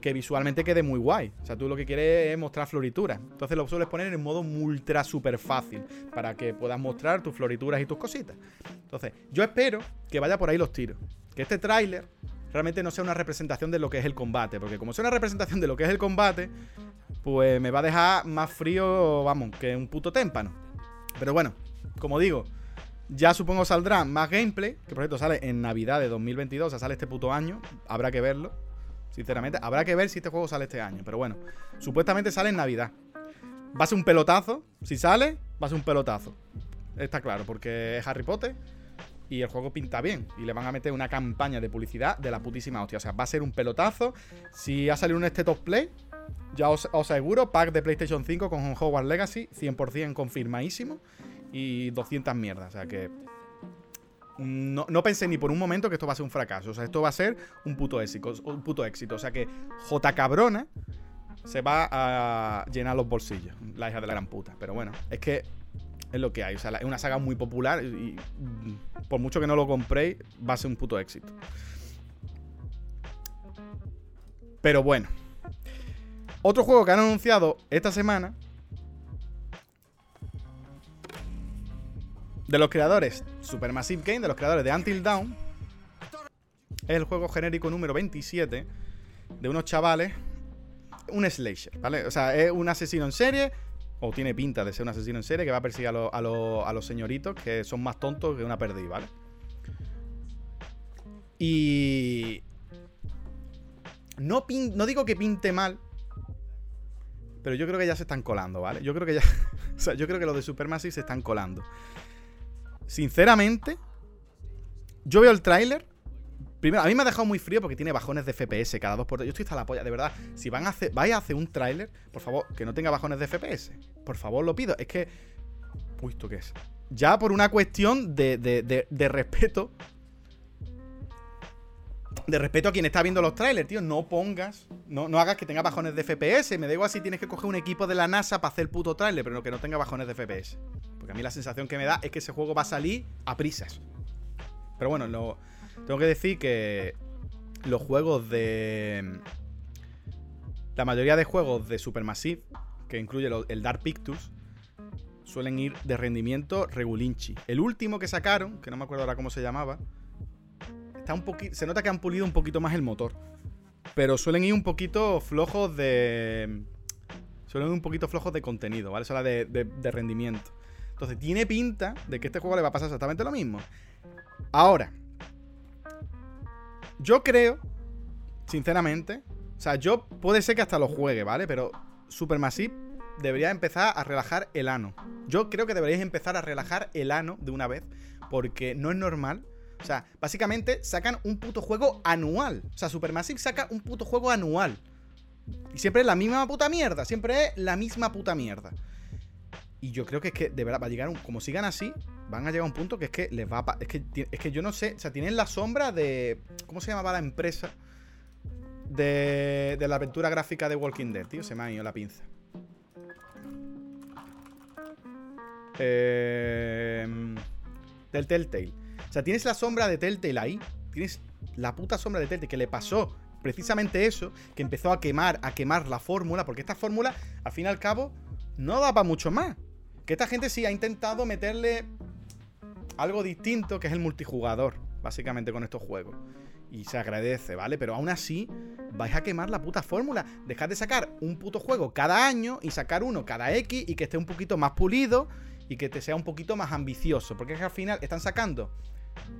Speaker 1: que visualmente quede muy guay. O sea, tú lo que quieres es mostrar florituras. Entonces lo sueles poner en modo ultra super fácil para que puedas mostrar tus florituras y tus cositas. Entonces, yo espero que vaya por ahí los tiros. Que este tráiler realmente no sea una representación de lo que es el combate. Porque como sea una representación de lo que es el combate, pues me va a dejar más frío, vamos, que un puto témpano. Pero bueno, como digo, ya supongo saldrá más gameplay, que por cierto sale en Navidad de 2022, o sea, sale este puto año, habrá que verlo. Sinceramente, habrá que ver si este juego sale este año. Pero bueno, supuestamente sale en Navidad. Va a ser un pelotazo. Si sale, va a ser un pelotazo. Está claro, porque es Harry Potter y el juego pinta bien. Y le van a meter una campaña de publicidad de la putísima hostia. O sea, va a ser un pelotazo. Si ha salido un este top play, ya os, aseguro, pack de PlayStation 5 con Hogwarts Legacy, 100% confirmadísimo. Y 200 mierdas. O sea que no, no, pensé ni por un momento que esto va a ser un fracaso. O sea, esto va a ser un puto éxito. Un puto éxito. O sea que J cabrona se va a llenar los bolsillos. La hija de la gran puta. Pero bueno, es que es lo que hay. O sea, es una saga muy popular y, por mucho que no lo compréis, va a ser un puto éxito. Pero bueno. Otro juego que han anunciado esta semana de los creadores Supermassive Game, de los creadores de Until Dawn, es el juego genérico número 27 de unos chavales, un slasher, ¿vale? O sea, es un asesino en serie, o tiene pinta de ser un asesino en serie que va a perseguir a, los señoritos que son más tontos que una perdiz, ¿vale? Y... No, no digo que pinte mal, pero yo creo que ya se están colando, ¿vale? Yo creo que ya... o sea, yo creo que los de Supermassive se están colando. Sinceramente, yo veo el tráiler. Primero, a mí me ha dejado muy frío porque tiene bajones de FPS cada dos por Yo estoy hasta la polla, de verdad. Si van a hacer, vais a hacer un tráiler, por favor, que no tenga bajones de FPS. Por favor, lo pido. Es que. Uy, ¿esto qué es? Ya por una cuestión de, de, de, respeto. De respeto a quien está viendo los trailers, tío. No pongas. No, no hagas que tenga bajones de FPS. Me da igual si tienes que coger un equipo de la NASA para hacer el puto tráiler, pero que no tenga bajones de FPS a mí la sensación que me da es que ese juego va a salir a prisas. Pero bueno, lo, tengo que decir que los juegos de... La mayoría de juegos de Supermassive, que incluye el Dark Pictures, suelen ir de rendimiento regulinchi. El último que sacaron, que no me acuerdo ahora cómo se llamaba, está un poquito, se nota que han pulido un poquito más el motor. Pero suelen ir un poquito flojos de... Suelen ir un poquito flojos de contenido, ¿vale? Eso era de rendimiento. Entonces tiene pinta de que este juego le va a pasar exactamente lo mismo. Ahora, yo creo, sinceramente, o sea, yo puede ser que hasta lo juegue, ¿vale? Pero Supermassive debería empezar a relajar el ano. Yo creo que deberíais empezar a relajar el ano de una vez, porque no es normal. O sea, básicamente sacan un puto juego anual. O sea, Supermassive saca un puto juego anual. Y siempre es la misma puta mierda. Siempre es la misma puta mierda. Y yo creo que es que de verdad va a llegar un. Como sigan así, van a llegar a un punto que es que les va a. Es que, es que yo no sé. O sea, tienen la sombra de. ¿Cómo se llamaba la empresa? De, de la aventura gráfica de Walking Dead, tío. Se me ha ido la pinza. Eh, del Telltale. O sea, tienes la sombra de Telltale ahí. Tienes la puta sombra de Telltale que le pasó precisamente eso, que empezó a quemar, a quemar la fórmula, porque esta fórmula, al fin y al cabo, no da para mucho más. Que esta gente sí ha intentado meterle algo distinto, que es el multijugador, básicamente con estos juegos. Y se agradece, ¿vale? Pero aún así, vais a quemar la puta fórmula. Dejad de sacar un puto juego cada año y sacar uno cada X y que esté un poquito más pulido y que te sea un poquito más ambicioso. Porque es que al final están sacando.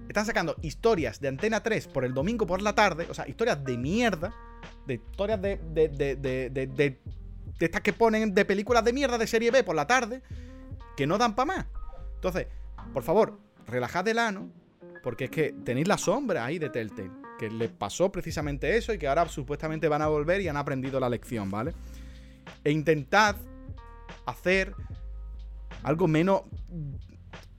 Speaker 1: Están sacando historias de Antena 3 por el domingo por la tarde. O sea, historias de mierda. De historias de, de, de, de, de estas que ponen de películas de mierda de serie B por la tarde que no dan para más. Entonces, por favor, relajad el ano, porque es que tenéis la sombra ahí de Telltale, que les pasó precisamente eso y que ahora supuestamente van a volver y han aprendido la lección, ¿vale? E intentad hacer algo menos.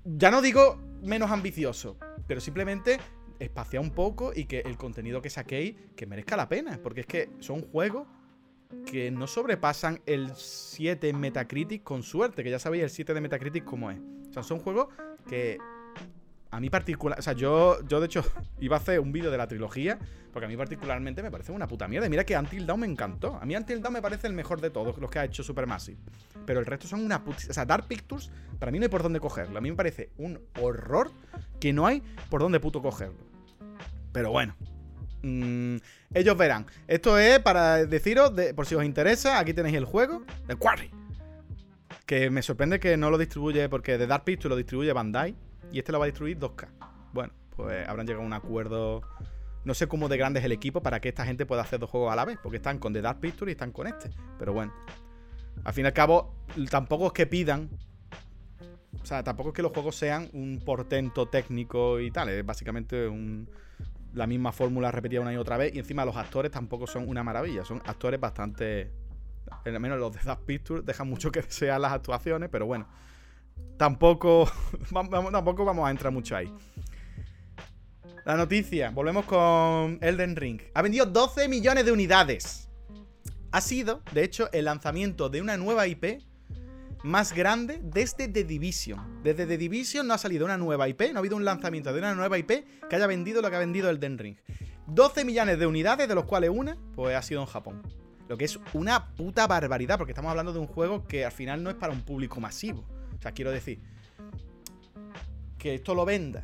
Speaker 1: Ya no digo menos ambicioso, pero simplemente espaciar un poco y que el contenido que saquéis que merezca la pena, porque es que son juegos que no sobrepasan el 7 en Metacritic con suerte, que ya sabéis el 7 de Metacritic cómo es. O sea, son juegos que a mí particular, o sea, yo, yo de hecho iba a hacer un vídeo de la trilogía, porque a mí particularmente me parece una puta mierda. Y mira que Until Dawn me encantó. A mí Until me parece el mejor de todos los que ha hecho Supermassive. Pero el resto son una puta... O sea, Dark Pictures, para mí no hay por dónde cogerlo. A mí me parece un horror que no hay por dónde puto cogerlo. Pero bueno. Mm, ellos verán. Esto es para deciros, por si os interesa, aquí tenéis el juego, el Quarry. Que me sorprende que no lo distribuye, porque de Dark Pictures lo distribuye Bandai. Y este lo va a distribuir 2K. Bueno, pues habrán llegado a un acuerdo. No sé cómo de grande es el equipo para que esta gente pueda hacer dos juegos a la vez. Porque están con The Dark Pictures y están con este. Pero bueno. Al fin y al cabo, tampoco es que pidan. O sea, tampoco es que los juegos sean un portento técnico y tal. Es básicamente un, la misma fórmula repetida una y otra vez. Y encima los actores tampoco son una maravilla. Son actores bastante. Al menos los de Dark Pictures dejan mucho que desear las actuaciones, pero bueno tampoco, tampoco vamos a entrar mucho ahí. La noticia, volvemos con Elden Ring. Ha vendido 12 millones de unidades. Ha sido, de hecho, el lanzamiento de una nueva IP más grande desde The Division. Desde The Division no ha salido una nueva IP, no ha habido un lanzamiento de una nueva IP que haya vendido lo que ha vendido Elden Ring. 12 millones de unidades, de los cuales una, pues ha sido en Japón. Lo que es una puta barbaridad, porque estamos hablando de un juego que al final no es para un público masivo. O sea, quiero decir, que esto lo venda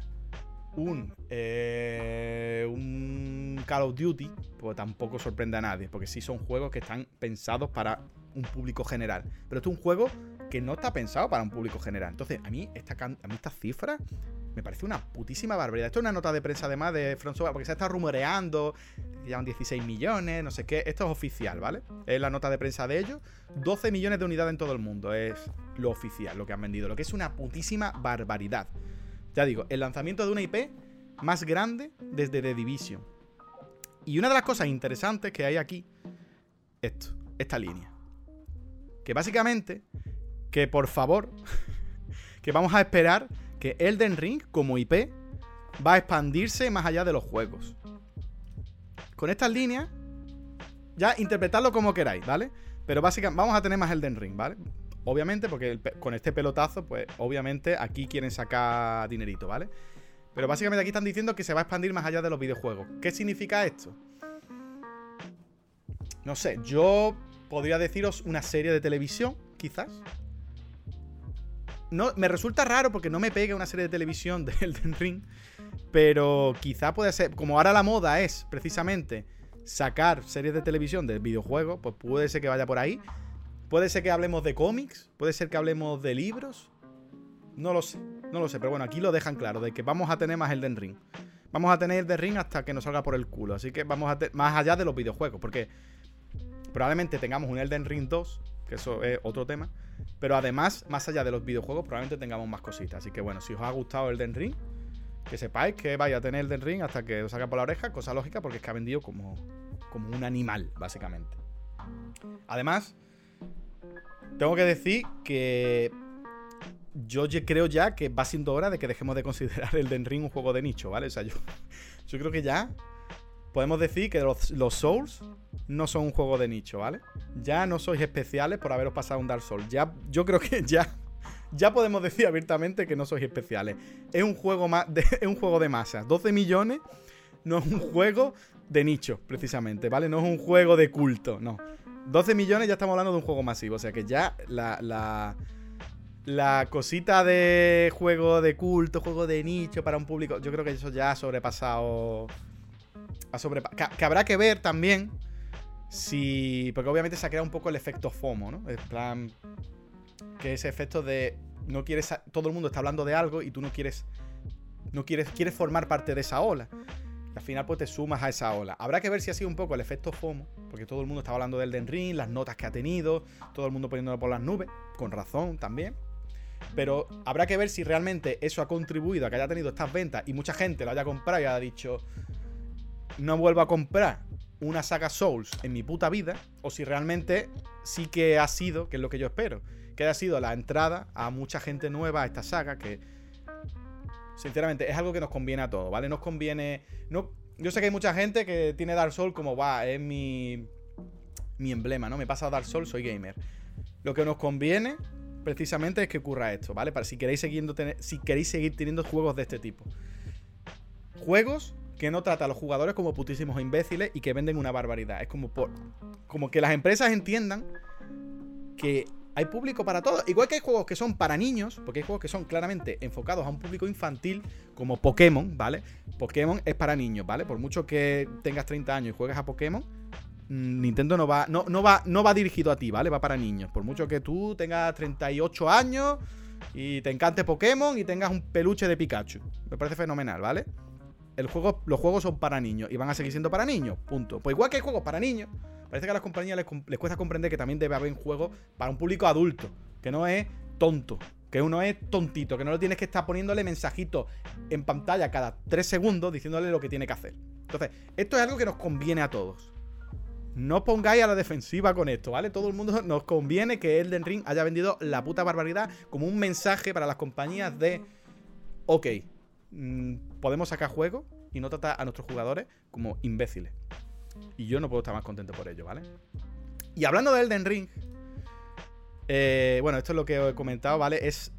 Speaker 1: un, eh, un Call of Duty, pues tampoco sorprende a nadie, porque sí son juegos que están pensados para un público general. Pero esto es un juego que no está pensado para un público general. Entonces, a mí, esta, a mí estas cifras me parece una putísima barbaridad. Esto es una nota de prensa además de Front porque se está rumoreando, llevan 16 millones, no sé qué. Esto es oficial, ¿vale? Es la nota de prensa de ellos. 12 millones de unidades en todo el mundo es lo oficial, lo que han vendido, lo que es una putísima barbaridad. Ya digo, el lanzamiento de una IP más grande desde The Division. Y una de las cosas interesantes que hay aquí, esto, esta línea. Que básicamente, que por favor, que vamos a esperar que Elden Ring, como IP, va a expandirse más allá de los juegos. Con estas líneas, ya interpretadlo como queráis, ¿vale? Pero básicamente vamos a tener más Elden Ring, ¿vale? Obviamente, porque con este pelotazo, pues obviamente aquí quieren sacar dinerito, ¿vale? Pero básicamente aquí están diciendo que se va a expandir más allá de los videojuegos. ¿Qué significa esto? No sé, yo podría deciros una serie de televisión, quizás. No, me resulta raro porque no me pega una serie de televisión de Elden Ring. Pero quizá puede ser. Como ahora la moda es precisamente sacar series de televisión de videojuegos, pues puede ser que vaya por ahí. Puede ser que hablemos de cómics, puede ser que hablemos de libros. No lo sé, no lo sé, pero bueno, aquí lo dejan claro, de que vamos a tener más Elden Ring. Vamos a tener Elden Ring hasta que nos salga por el culo, así que vamos a más allá de los videojuegos, porque probablemente tengamos un Elden Ring 2, que eso es otro tema, pero además, más allá de los videojuegos, probablemente tengamos más cositas. Así que bueno, si os ha gustado Elden Ring, que sepáis que vaya a tener Elden Ring hasta que os salga por la oreja, cosa lógica, porque es que ha vendido como, como un animal, básicamente. Además, tengo que decir que yo creo ya que va siendo hora de que dejemos de considerar el Den Ring un juego de nicho, ¿vale? O sea, yo, yo creo que ya podemos decir que los, Souls no son un juego de nicho, ¿vale? Ya no sois especiales por haberos pasado un Dark Souls. Ya, yo creo que ya, ya podemos decir abiertamente que no sois especiales. Es un juego, de, es un juego de masas. 12 millones no es un juego de nicho, precisamente, ¿vale? No es un juego de culto, no. 12 millones ya estamos hablando de un juego masivo. O sea que ya la, la cosita de juego de culto, juego de nicho para un público, yo creo que eso ya ha sobrepasado. Que, habrá que ver también si. Porque obviamente se ha creado un poco el efecto FOMO, ¿no? En plan. Que ese efecto de. No quieres. Todo el mundo está hablando de algo y tú no quieres. No quieres. Quieres formar parte de esa ola al final pues te sumas a esa ola. Habrá que ver si ha sido un poco el efecto FOMO, porque todo el mundo estaba hablando del Den Ring, las notas que ha tenido, todo el mundo poniéndolo por las nubes, con razón también. Pero habrá que ver si realmente eso ha contribuido a que haya tenido estas ventas y mucha gente lo haya comprado y haya dicho, no vuelvo a comprar una saga Souls en mi puta vida, o si realmente sí que ha sido, que es lo que yo espero, que haya sido la entrada a mucha gente nueva a esta saga que Sinceramente, es algo que nos conviene a todos, ¿vale? Nos conviene. No, yo sé que hay mucha gente que tiene Dark Souls como va, es mi. mi emblema, ¿no? Me pasa Dark Souls, soy gamer. Lo que nos conviene precisamente es que ocurra esto, ¿vale? Para si queréis, si queréis seguir teniendo juegos de este tipo. Juegos que no trata a los jugadores como putísimos imbéciles y que venden una barbaridad. Es como por. Como que las empresas entiendan que hay público para todo. Igual que hay juegos que son para niños, porque hay juegos que son claramente enfocados a un público infantil, como Pokémon, ¿vale? Pokémon es para niños, ¿vale? Por mucho que tengas 30 años y juegues a Pokémon, mm, Nintendo no va, no, no, va, no va dirigido a ti, ¿vale? Va para niños. Por mucho que tú tengas 38 años y te encante Pokémon y tengas un peluche de Pikachu. Me parece fenomenal, ¿vale? Los juegos son para niños y van a seguir siendo para niños, punto. Pues igual que hay juegos para niños, parece que a las compañías les, cuesta comprender que también debe haber juegos para un público adulto, que no es tonto, que uno es tontito, que no lo tienes que estar poniéndole mensajitos en pantalla cada tres segundos diciéndole lo que tiene que hacer. Entonces, esto es algo que nos conviene a todos. No pongáis a la defensiva con esto, ¿vale? Todo el mundo nos conviene que Elden Ring haya vendido la puta barbaridad como un mensaje para las compañías de, ok, Mm, podemos sacar juego y no tratar a nuestros jugadores como imbéciles. Y yo no puedo estar más contento por ello, ¿vale? Y hablando de Elden Ring, eh, bueno, esto es lo que he comentado, ¿vale? Es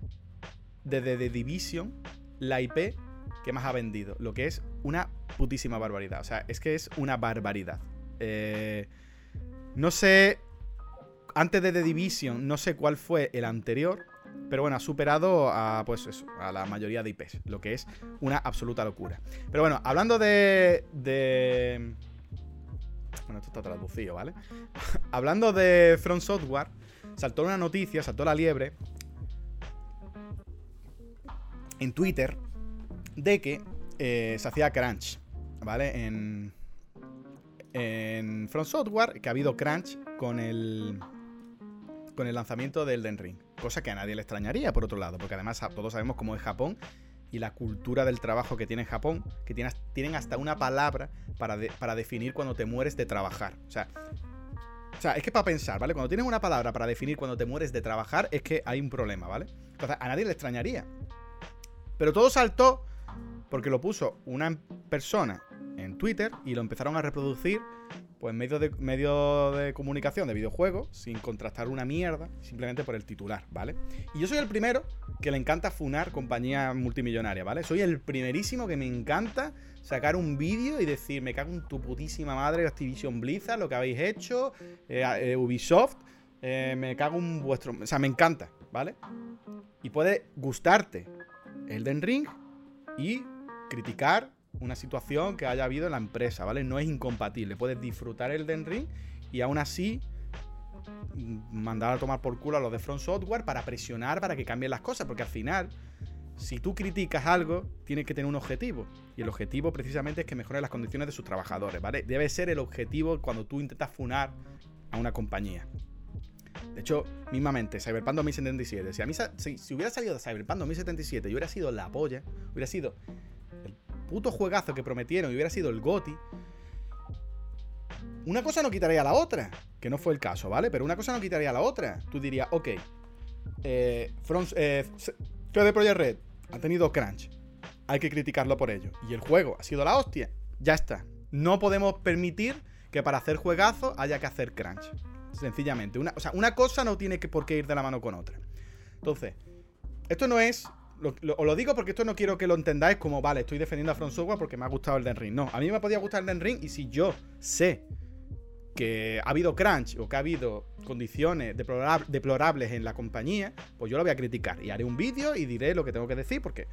Speaker 1: desde The Division la IP que más ha vendido, lo que es una putísima barbaridad. O sea, es que es una barbaridad. Eh, no sé, antes de The Division, no sé cuál fue el anterior, pero bueno, ha superado a, pues a la mayoría de IPs, lo que es una absoluta locura. Pero bueno, hablando de... de... Bueno, esto está traducido, ¿vale? hablando de Front Software, saltó una noticia, saltó la liebre en Twitter de que eh, se hacía crunch, ¿vale? En, en Front Software, que ha habido crunch con el, con el lanzamiento del Den Ring. Cosa que a nadie le extrañaría, por otro lado, porque además todos sabemos cómo es Japón y la cultura del trabajo que tiene Japón, que tienen hasta una palabra para, para definir cuando te mueres de trabajar. O sea, o sea, es que para pensar, ¿vale? Cuando tienes una palabra para definir cuando te mueres de trabajar, es que hay un problema, ¿vale? Entonces, a nadie le extrañaría. Pero todo saltó porque lo puso una persona en Twitter y lo empezaron a reproducir pues medios de, medio de comunicación de videojuegos sin contrastar una mierda, simplemente por el titular, ¿vale? Y yo soy el primero que le encanta funar compañía multimillonaria, ¿vale? Soy el primerísimo que me encanta sacar un vídeo y decir, me cago en tu putísima madre Activision Blizzard, lo que habéis hecho, eh, eh, Ubisoft, eh, me cago en vuestro... O sea, me encanta, ¿vale? Y puede gustarte Elden Ring y criticar una situación que haya habido en la empresa, ¿vale? No es incompatible. Puedes disfrutar el Den Ring y aún así mandar a tomar por culo a los de Front Software para presionar para que cambien las cosas, porque al final, si tú criticas algo, tienes que tener un objetivo. Y el objetivo precisamente es que mejore las condiciones de sus trabajadores, ¿vale? Debe ser el objetivo cuando tú intentas funar a una compañía. De hecho, mismamente, Cyberpunk 2077. Si, a mí, si, si hubiera salido de Cyberpunk 2077 y hubiera sido la polla, hubiera sido puto juegazo que prometieron y hubiera sido el GOTI, una cosa no quitaría a la otra. Que no fue el caso, ¿vale? Pero una cosa no quitaría a la otra. Tú dirías, ok, eh, Front, eh, Projekt Red ha tenido crunch. Hay que criticarlo por ello. Y el juego ha sido la hostia. Ya está. No podemos permitir que para hacer juegazo haya que hacer crunch. Sencillamente. Una, o sea, una cosa no tiene que, por qué ir de la mano con otra. Entonces, esto no es os lo digo porque esto no quiero que lo entendáis como, vale, estoy defendiendo a Front Software porque me ha gustado el Den Ring. No, a mí me podía gustar el Den Ring y si yo sé que ha habido crunch o que ha habido condiciones deplorables en la compañía, pues yo lo voy a criticar y haré un vídeo y diré lo que tengo que decir porque,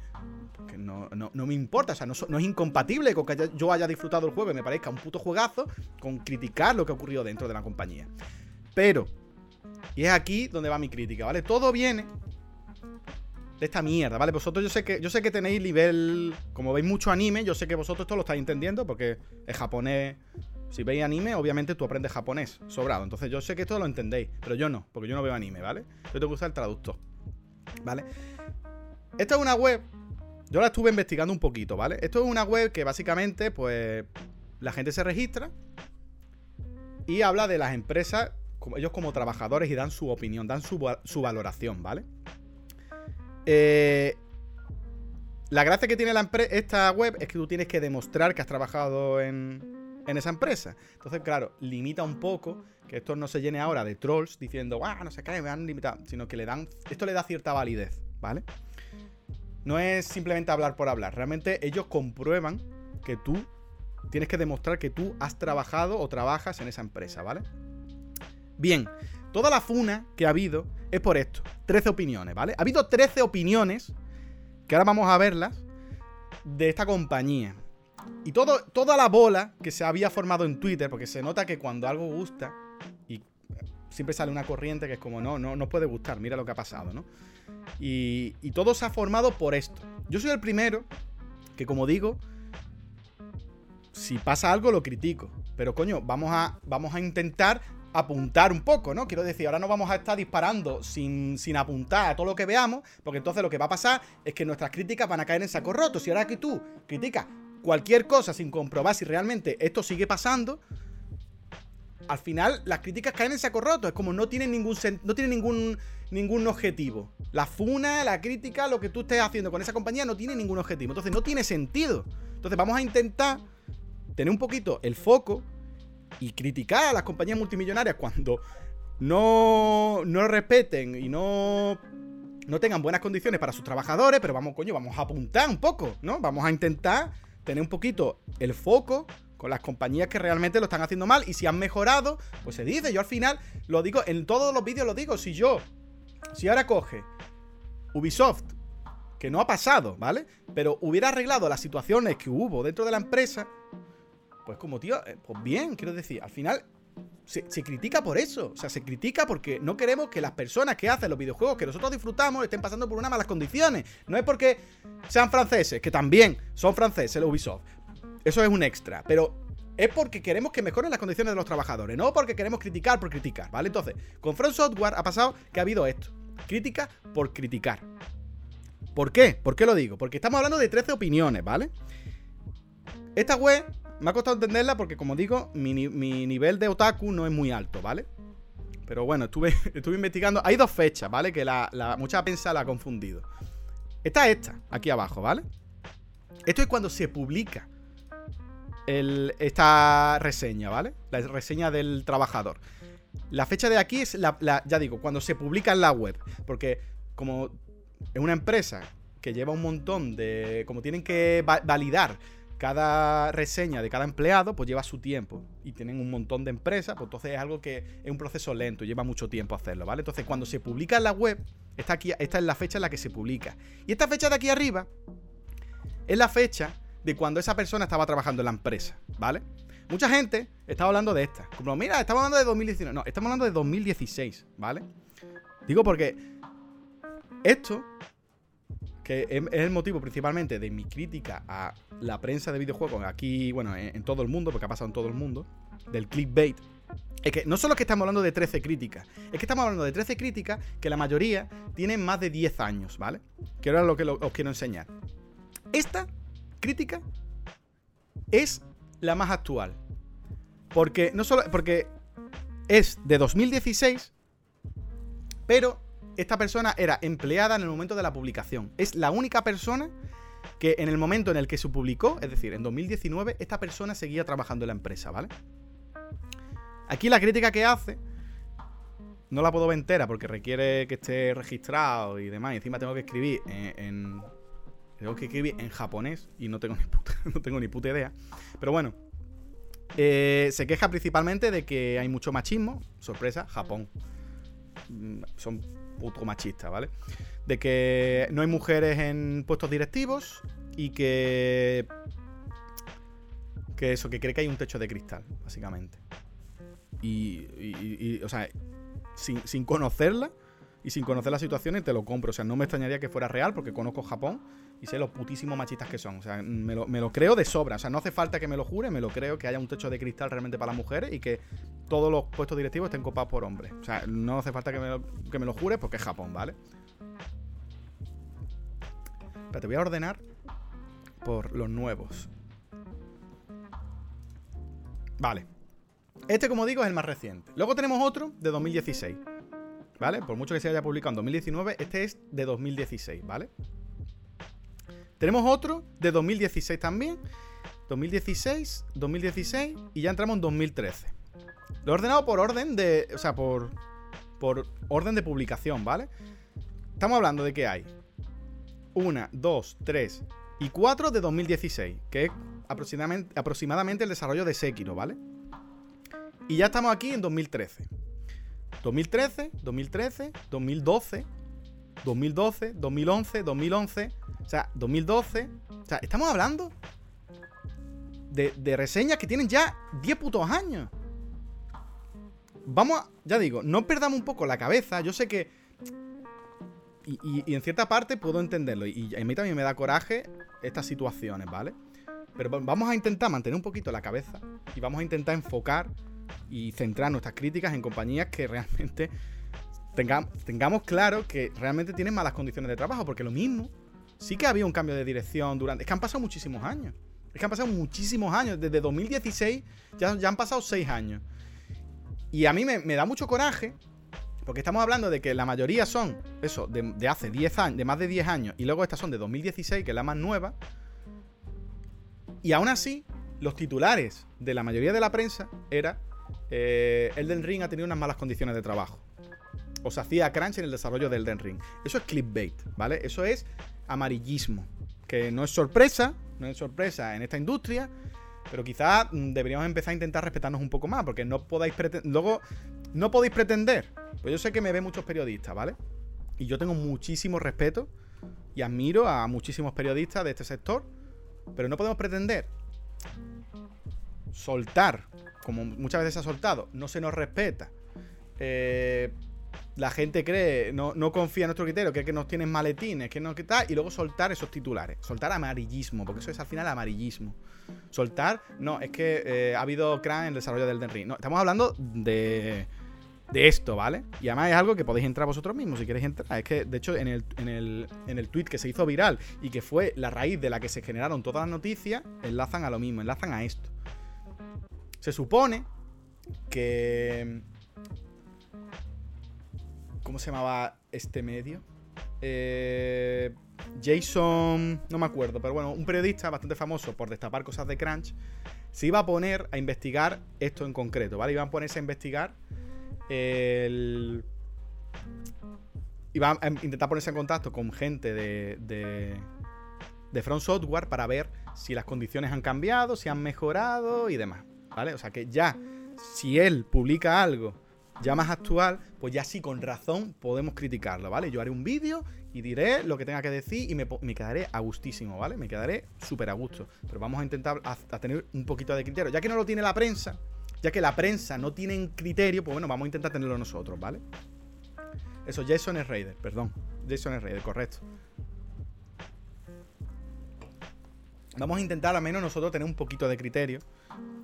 Speaker 1: no, me importa, o sea, no, no, es incompatible con que yo haya disfrutado el juego y me parezca un puto juegazo con criticar lo que ha ocurrido dentro de la compañía. Pero, y es aquí donde va mi crítica, ¿vale? Todo viene de esta mierda, ¿vale? Vosotros yo sé que yo sé que tenéis nivel, como veis mucho anime, yo sé que vosotros esto lo estáis entendiendo porque es japonés. Si veis anime, obviamente tú aprendes japonés, sobrado. Entonces yo sé que esto lo entendéis, pero yo no, porque yo no veo anime, ¿vale? Yo tengo que usar el traductor, ¿vale? Esta es una web, yo la estuve investigando un poquito, ¿vale? Esto es una web que básicamente, pues, la gente se registra y habla de las empresas, ellos como trabajadores y dan su opinión, dan su, su valoración, ¿vale? Eh, la gracia que tiene la esta web es que tú tienes que demostrar que has trabajado en, esa empresa. Entonces, claro, limita un poco que esto no se llene ahora de trolls diciendo, ah, no sé qué, me han limitado, sino que le dan, esto le da cierta validez, ¿vale? No es simplemente hablar por hablar, realmente ellos comprueban que tú tienes que demostrar que tú has trabajado o trabajas en esa empresa, ¿vale? Bien, toda la funa que ha habido es por esto, 13 opiniones, ¿vale? Ha habido 13 opiniones, que ahora vamos a verlas, de esta compañía. Y todo, toda la bola que se había formado en Twitter, porque se nota que cuando algo gusta, y siempre sale una corriente que es como, no, no, no puede gustar, mira lo que ha pasado, ¿no? Y, y todo se ha formado por esto. Yo soy el primero que, como digo, si pasa algo lo critico. Pero coño, vamos a, vamos a intentar apuntar un poco, ¿no? Quiero decir, ahora no vamos a estar disparando sin, sin, apuntar a todo lo que veamos, porque entonces lo que va a pasar es que nuestras críticas van a caer en saco roto. Si ahora que tú criticas cualquier cosa sin comprobar si realmente esto sigue pasando, al final las críticas caen en saco roto. Es como no tienen ningún, no tienen ningún, ningún objetivo. La funa, la crítica, lo que tú estés haciendo con esa compañía no tiene ningún objetivo. Entonces no tiene sentido. Entonces vamos a intentar tener un poquito el foco y criticar a las compañías multimillonarias cuando no, no respeten y no, no tengan buenas condiciones para sus trabajadores, pero vamos, coño, vamos a apuntar un poco, ¿no? Vamos a intentar tener un poquito el foco con las compañías que realmente lo están haciendo mal y si han mejorado, pues se dice. Yo al final lo digo, en todos los vídeos lo digo, si yo, si ahora coge Ubisoft, que no ha pasado, ¿vale? Pero hubiera arreglado las situaciones que hubo dentro de la empresa, pues como tío, eh, pues bien, quiero decir, al final se, critica por eso. O sea, se critica porque no queremos que las personas que hacen los videojuegos que nosotros disfrutamos estén pasando por unas malas condiciones. No es porque sean franceses, que también son franceses los Ubisoft. Eso es un extra. Pero es porque queremos que mejoren las condiciones de los trabajadores, no porque queremos criticar por criticar, ¿vale? Entonces, con Front Software ha pasado que ha habido esto. Crítica por criticar. ¿Por qué? ¿Por qué lo digo? Porque estamos hablando de 13 opiniones, ¿vale? Esta web me ha costado entenderla porque, como digo, mi, nivel de otaku no es muy alto, ¿vale? Pero bueno, estuve, estuve investigando. Hay dos fechas, ¿vale? Que la, mucha prensa la ha confundido. Está esta, aquí abajo, ¿vale? Esto es cuando se publica esta reseña, ¿vale? La reseña del trabajador. La fecha de aquí es la, ya digo, cuando se publica en la web. Porque como es una empresa que lleva un montón de. Como tienen que validar cada reseña de cada empleado pues lleva su tiempo y tienen un montón de empresas, pues entonces es algo que es un proceso lento, lleva mucho tiempo hacerlo, ¿vale? Entonces cuando se publica en la web, esta, aquí, esta es la fecha en la que se publica. Y esta fecha de aquí arriba es la fecha de cuando esa persona estaba trabajando en la empresa, ¿vale? Mucha gente estaba hablando de esta. Como, mira, estamos hablando de 2019. No, estamos hablando de 2016, ¿vale? Digo porque esto que es el motivo principalmente de mi crítica a la prensa de videojuegos aquí, bueno, en, todo el mundo, porque ha pasado en todo el mundo, del clickbait, es que no solo es que estamos hablando de 13 críticas, es que estamos hablando de 13 críticas que la mayoría tienen más de 10 años, ¿vale? Que ahora es lo que os quiero enseñar. Esta crítica es la más actual. Porque no solo. Porque es de 2016, pero esta persona era empleada en el momento de la publicación. Es la única persona que en el momento en el que se publicó, es decir, en 2019, esta persona seguía trabajando en la empresa, ¿vale? Aquí la crítica que hace no la puedo ver entera porque requiere que esté registrado y demás. Y encima tengo que escribir en, tengo que escribir en japonés y no tengo ni puta, no tengo ni puta idea. Pero bueno, eh, se queja principalmente de que hay mucho machismo. Sorpresa, Japón. Mm, son puto machista, ¿vale? De que no hay mujeres en puestos directivos y que. Que eso, que cree que hay un techo de cristal, básicamente. Y, o sea, sin, sin conocerla y sin conocer las situaciones te lo compro. O sea, no me extrañaría que fuera real porque conozco Japón y sé los putísimos machistas que son. O sea, me lo, creo de sobra. O sea, no hace falta que me lo jure, me lo creo que haya un techo de cristal realmente para las mujeres y que todos los puestos directivos estén copados por hombres. O sea, no hace falta que me lo, que me lo jure porque es Japón, ¿vale? Pero te voy a ordenar por los nuevos. Vale. Este, como digo, es el más reciente. Luego tenemos otro de 2016. ¿Vale? Por mucho que se haya publicado en 2019, este es de 2016, ¿vale? Tenemos otro de 2016 también. 2016, 2016 y ya entramos en 2013. Lo he ordenado por orden de. O sea, por. Por orden de publicación, ¿vale? Estamos hablando de que hay. Una, dos, tres y cuatro de 2016. Que es aproximadamente, aproximadamente el desarrollo de Sekiro, ¿vale? Y ya estamos aquí en 2013. 2013, 2013, 2012, 2012, 2011, 2011, o sea, 2012. O sea, estamos hablando de, reseñas que tienen ya 10 putos años. Vamos a, ya digo, no perdamos un poco la cabeza. Yo sé que. Y, en cierta parte puedo entenderlo. Y a mí también me da coraje estas situaciones, ¿vale? Pero vamos a intentar mantener un poquito la cabeza. Y vamos a intentar enfocar y centrar nuestras críticas en compañías que realmente tengamos claro que realmente tienen malas condiciones de trabajo, porque lo mismo, sí que había un cambio de dirección durante... Es que han pasado muchísimos años. Es que han pasado muchísimos años. Desde 2016 ya, ya han pasado 6 años. Y a mí me, da mucho coraje, porque estamos hablando de que la mayoría son, eso, de, de hace 10 años, de más de 10 años, y luego estas son de 2016, que es la más nueva. Y aún así, los titulares de la mayoría de la prensa era eh, Elden Ring ha tenido unas malas condiciones de trabajo. O se hacía crunch en el desarrollo del Elden Ring. Eso es clickbait, ¿vale? Eso es amarillismo. Que no es sorpresa, no es sorpresa en esta industria, pero quizás mm, deberíamos empezar a intentar respetarnos un poco más, porque no podáis pretender. Luego, no podéis pretender. Pues yo sé que me ven muchos periodistas, ¿vale? Y yo tengo muchísimo respeto y admiro a muchísimos periodistas de este sector, pero no podemos pretender soltar como muchas veces se ha soltado, no se nos respeta. Eh, la gente cree, no, confía en nuestro criterio, que, que nos tienen maletines, que no que tal, y luego soltar esos titulares, soltar amarillismo, porque eso es al final amarillismo. Soltar, no, es que eh, ha habido crunch en el desarrollo del Den Ring. No, estamos hablando de, de esto, ¿vale? Y además es algo que podéis entrar vosotros mismos si queréis entrar. Es que, de hecho, en el, en el, en el tweet que se hizo viral y que fue la raíz de la que se generaron todas las noticias, enlazan a lo mismo, enlazan a esto. Se supone que... ¿Cómo se llamaba este medio? Eh, Jason... No me acuerdo, pero bueno, un periodista bastante famoso por destapar cosas de Crunch, se iba a poner a investigar esto en concreto, ¿vale? Iban a ponerse a investigar el... Iba a intentar ponerse en contacto con gente de, de, de Front Software para ver si las condiciones han cambiado, si han mejorado y demás. ¿vale? O sea que ya, si él publica algo ya más actual, pues ya sí, con razón podemos criticarlo, ¿vale? Yo haré un vídeo y diré lo que tenga que decir y me, quedaré a gustísimo, ¿vale? Me quedaré súper a gusto. Pero vamos a intentar a, tener un poquito de criterio. Ya que no lo tiene la prensa, ya que la prensa no tiene criterio, pues bueno, vamos a intentar tenerlo nosotros, ¿vale? Eso, Jason es Raider, perdón. Jason es Raider, correcto. Vamos a intentar al menos nosotros tener un poquito de criterio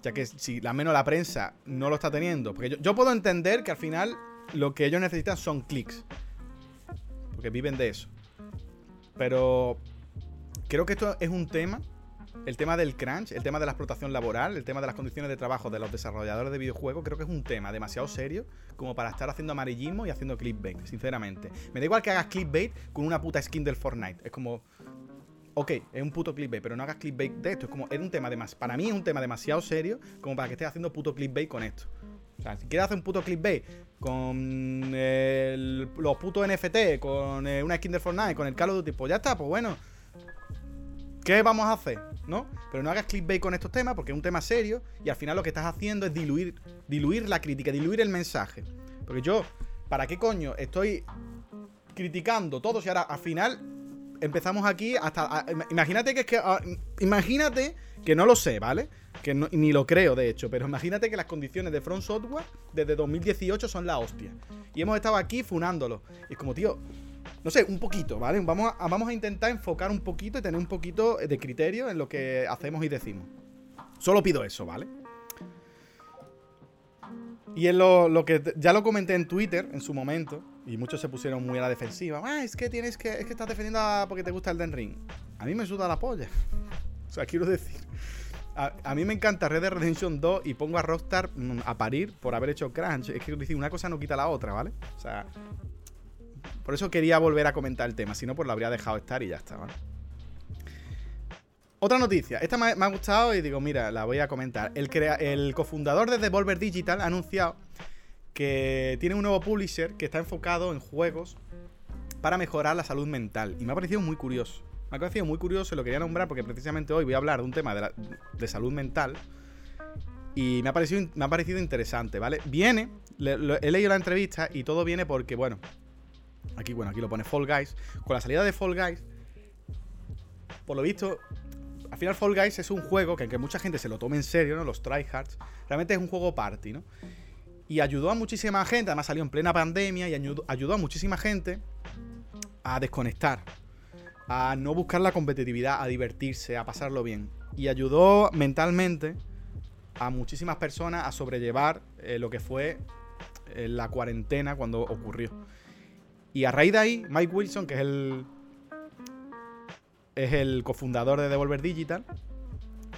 Speaker 1: ya que si al menos la prensa no lo está teniendo. Porque yo, puedo entender que al final lo que ellos necesitan son clics. Porque viven de eso. Pero creo que esto es un tema. El tema del crunch, el tema de la explotación laboral, el tema de las condiciones de trabajo de los desarrolladores de videojuegos, creo que es un tema demasiado serio como para estar haciendo amarillismo y haciendo clickbait, sinceramente. Me da igual que hagas clickbait con una puta skin del Fortnite. Es como, ok, es un puto clickbait, pero no hagas clickbait de esto. Es como, es un tema demasiado, para mí es un tema demasiado serio como para que estés haciendo puto clickbait con esto. O sea, si quieres hacer un puto clickbait con los putos NFT, con eh, una skin de Fortnite, con el Call of Duty, pues ya está, pues bueno. ¿Qué vamos a hacer? ¿No? Pero no hagas clickbait con estos temas porque es un tema serio y al final lo que estás haciendo es diluir, diluir la crítica, diluir el mensaje. Porque yo, ¿para qué coño estoy criticando todo si ahora al final empezamos aquí hasta. imagínate que es que. Ah, imagínate que no lo sé, ¿vale? Que ni lo creo, de hecho, pero imagínate que las condiciones de Front Software desde 2018 son la hostia. Y hemos estado aquí funándolo. Y es como, tío, no sé, un poquito, ¿vale? Vamos a, vamos a intentar enfocar un poquito y tener un poquito de criterio en lo que hacemos y decimos. Solo pido eso, ¿vale? Y en lo, lo que ya lo comenté en Twitter en su momento, y muchos se pusieron muy a la defensiva. Ah, es que tienes que. Es que estás defendiendo porque te gusta el Den Ring. A mí me suda la polla. o sea, quiero decir. A, mí me encanta Red Dead Redemption 2 y pongo a Rockstar mm, a parir por haber hecho Crunch. Es que decir, una cosa no quita la otra, ¿vale? O sea. Por eso quería volver a comentar el tema. Si no, pues lo habría dejado estar y ya está, ¿vale? Otra noticia. Esta me, ha gustado y digo, mira, la voy a comentar. El, el cofundador de Devolver Digital ha anunciado que tiene un nuevo publisher que está enfocado en juegos para mejorar la salud mental. Y me ha parecido muy curioso. Me ha parecido muy curioso y lo quería nombrar porque precisamente hoy voy a hablar de un tema de, salud mental. Y me ha, parecido, me ha parecido interesante, ¿vale? Viene, he leído la entrevista y todo viene porque, bueno, aquí, bueno, aquí lo pone Fall Guys. Con la salida de Fall Guys, por lo visto, al final Fall Guys es un juego que aunque mucha gente se lo tome en serio, ¿no? Los tryhards, realmente es un juego party, ¿no? Y ayudó a muchísima gente, además salió en plena pandemia y ayudó, a muchísima gente a desconectar, a no buscar la competitividad, a divertirse, a pasarlo bien. Y ayudó mentalmente a muchísimas personas a sobrellevar eh, lo que fue eh, la cuarentena cuando ocurrió. Y a raíz de ahí, Mike Wilson, que es el, es el cofundador de Devolver Digital,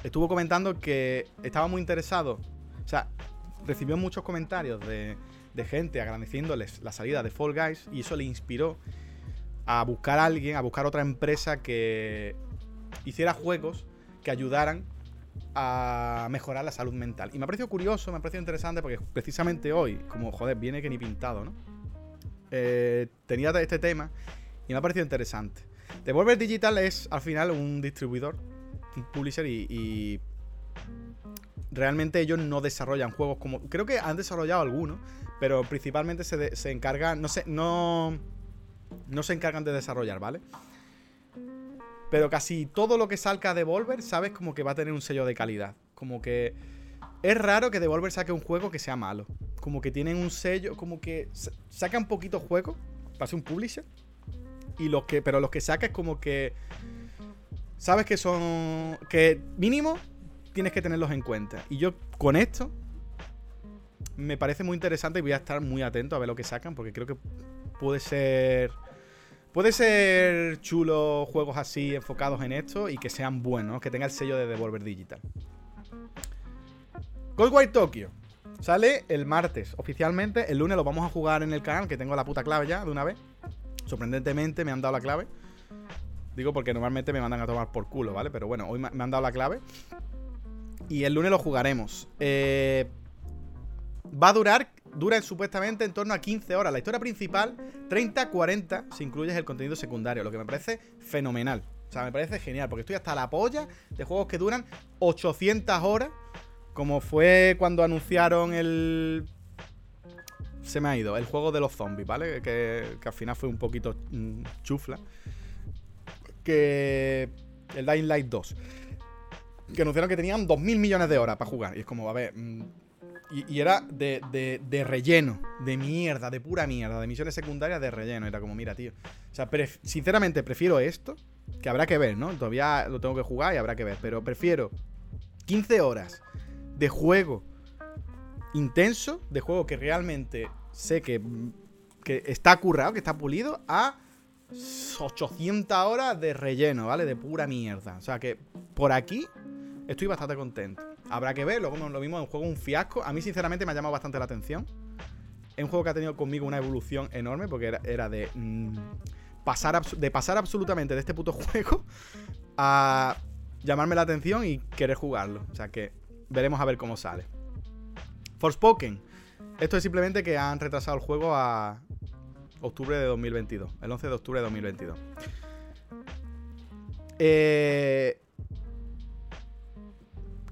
Speaker 1: estuvo comentando que estaba muy interesado. O sea, recibió muchos comentarios de, gente agradeciéndoles la salida de Fall Guys y eso le inspiró a buscar a alguien, a buscar otra empresa que hiciera juegos que ayudaran a mejorar la salud mental. Y me ha parecido curioso, me ha parecido interesante porque precisamente hoy, como joder, viene que ni pintado, ¿no? Eh, tenía este tema y me ha parecido interesante. Devolver Digital es al final un distribuidor, un publisher y, realmente ellos no desarrollan juegos como... Creo que han desarrollado algunos, pero principalmente se, se encargan... No sé, no no se encargan de desarrollar, ¿vale? Pero casi todo lo que salga a Devolver, sabes como que va a tener un sello de calidad. Como que es raro que Devolver saque un juego que sea malo. Como que tienen un sello, como que sacan poquitos juegos para ser un publisher. Y los que, pero los que saca es como que sabes que son que mínimo tienes que tenerlos en cuenta. Y yo con esto me parece muy interesante y voy a estar muy atento a ver lo que sacan porque creo que puede ser Puede ser chulo juegos así enfocados en esto y que sean buenos, que tenga el sello de Devolver Digital. Ghostwire Tokyo. Sale el martes oficialmente. El lunes lo vamos a jugar en el canal, que tengo la puta clave ya de una vez. Sorprendentemente me han dado la clave. Digo porque normalmente me mandan a tomar por culo, ¿vale? Pero bueno, hoy me han dado la clave. Y el lunes lo jugaremos. Eh, va a durar dura supuestamente en torno a 15 horas. La historia principal, 30-40, si incluyes el contenido secundario, lo que me parece fenomenal. O sea, me parece genial, porque estoy hasta la polla de juegos que duran 800 horas, como fue cuando anunciaron el... Se me ha ido, el juego de los zombies, ¿vale? Que, al final fue un poquito mm, chufla. Que... El Dying Light 2. Que anunciaron que tenían 2.000 millones de horas para jugar. Y es como, a ver... Mm, y, era de, relleno, de mierda, de pura mierda, de misiones secundarias de relleno. Era como, mira, tío. O sea, sinceramente prefiero esto, que habrá que ver, ¿no? Todavía lo tengo que jugar y habrá que ver. Pero prefiero 15 horas de juego intenso, de juego que realmente sé que, que está currado, que está pulido, a 800 horas de relleno, ¿vale? De pura mierda. O sea que por aquí estoy bastante contento. Habrá que ver, luego lo mismo, un juego un fiasco. A mí, sinceramente, me ha llamado bastante la atención. Es un juego que ha tenido conmigo una evolución enorme, porque era, de mm, pasar de pasar absolutamente de este puto juego a llamarme la atención y querer jugarlo. O sea que veremos a ver cómo sale. Forspoken. Esto es simplemente que han retrasado el juego a octubre de 2022. El 11 de octubre de 2022. Eh,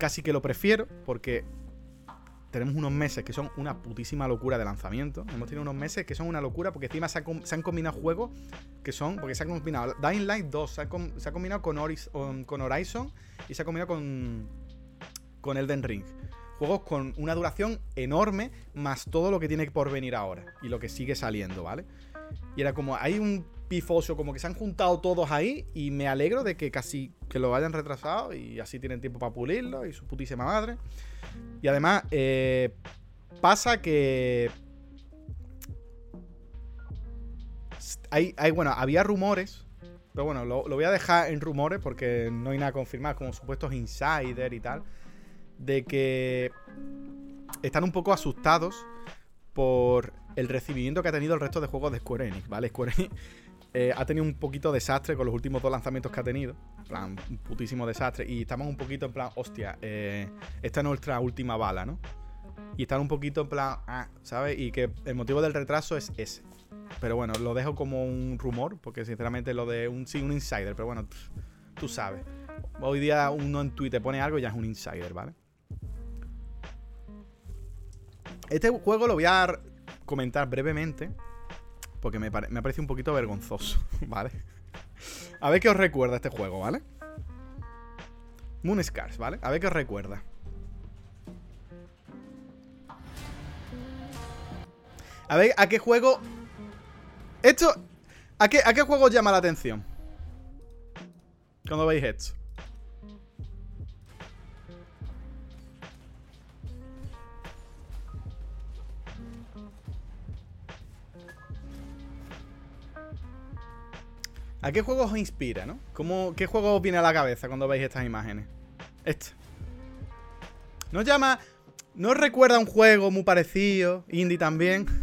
Speaker 1: casi que lo prefiero porque tenemos unos meses que son una putísima locura de lanzamiento. Hemos tenido unos meses que son una locura porque encima se, han combinado juegos que son. Porque se han combinado Dying Light 2, se ha, combinado con, con, Horizon y se ha combinado con, con Elden Ring. Juegos con una duración enorme, más todo lo que tiene por venir ahora y lo que sigue saliendo, ¿vale? Y era como, hay un pifoso, como que se han juntado todos ahí y me alegro de que casi que lo hayan retrasado y así tienen tiempo para pulirlo y su putísima madre. Y además, eh, pasa que... Hay, hay, bueno, había rumores, pero bueno, lo, lo voy a dejar en rumores porque no hay nada confirmado, como supuestos insider y tal, de que están un poco asustados por el recibimiento que ha tenido el resto de juegos de Square Enix, ¿vale? Square Enix eh, ha tenido un poquito de desastre con los últimos dos lanzamientos que ha tenido. En plan, un putísimo desastre. Y estamos un poquito en plan, hostia, eh, esta es nuestra última bala, ¿no? Y están un poquito en plan, ah, ¿sabes? Y que el motivo del retraso es ese. Pero bueno, lo dejo como un rumor, porque sinceramente lo de un, sí, un insider, pero bueno, tú sabes. Hoy día uno en Twitter pone algo y ya es un insider, ¿vale? Este juego lo voy a comentar brevemente, porque me, me parece un poquito vergonzoso, ¿vale? A ver qué os recuerda este juego, ¿vale? Moon Scars, ¿vale? A ver qué os recuerda. A ver, ¿a qué juego esto. ¿A qué, ¿A qué juego os llama la atención? Cuando veis esto. ¿A qué juego os inspira, no? ¿Cómo, ¿Qué juego os viene a la cabeza cuando veis estas imágenes? Este. ¿No llama... ¿No recuerda un juego muy parecido? Indie también.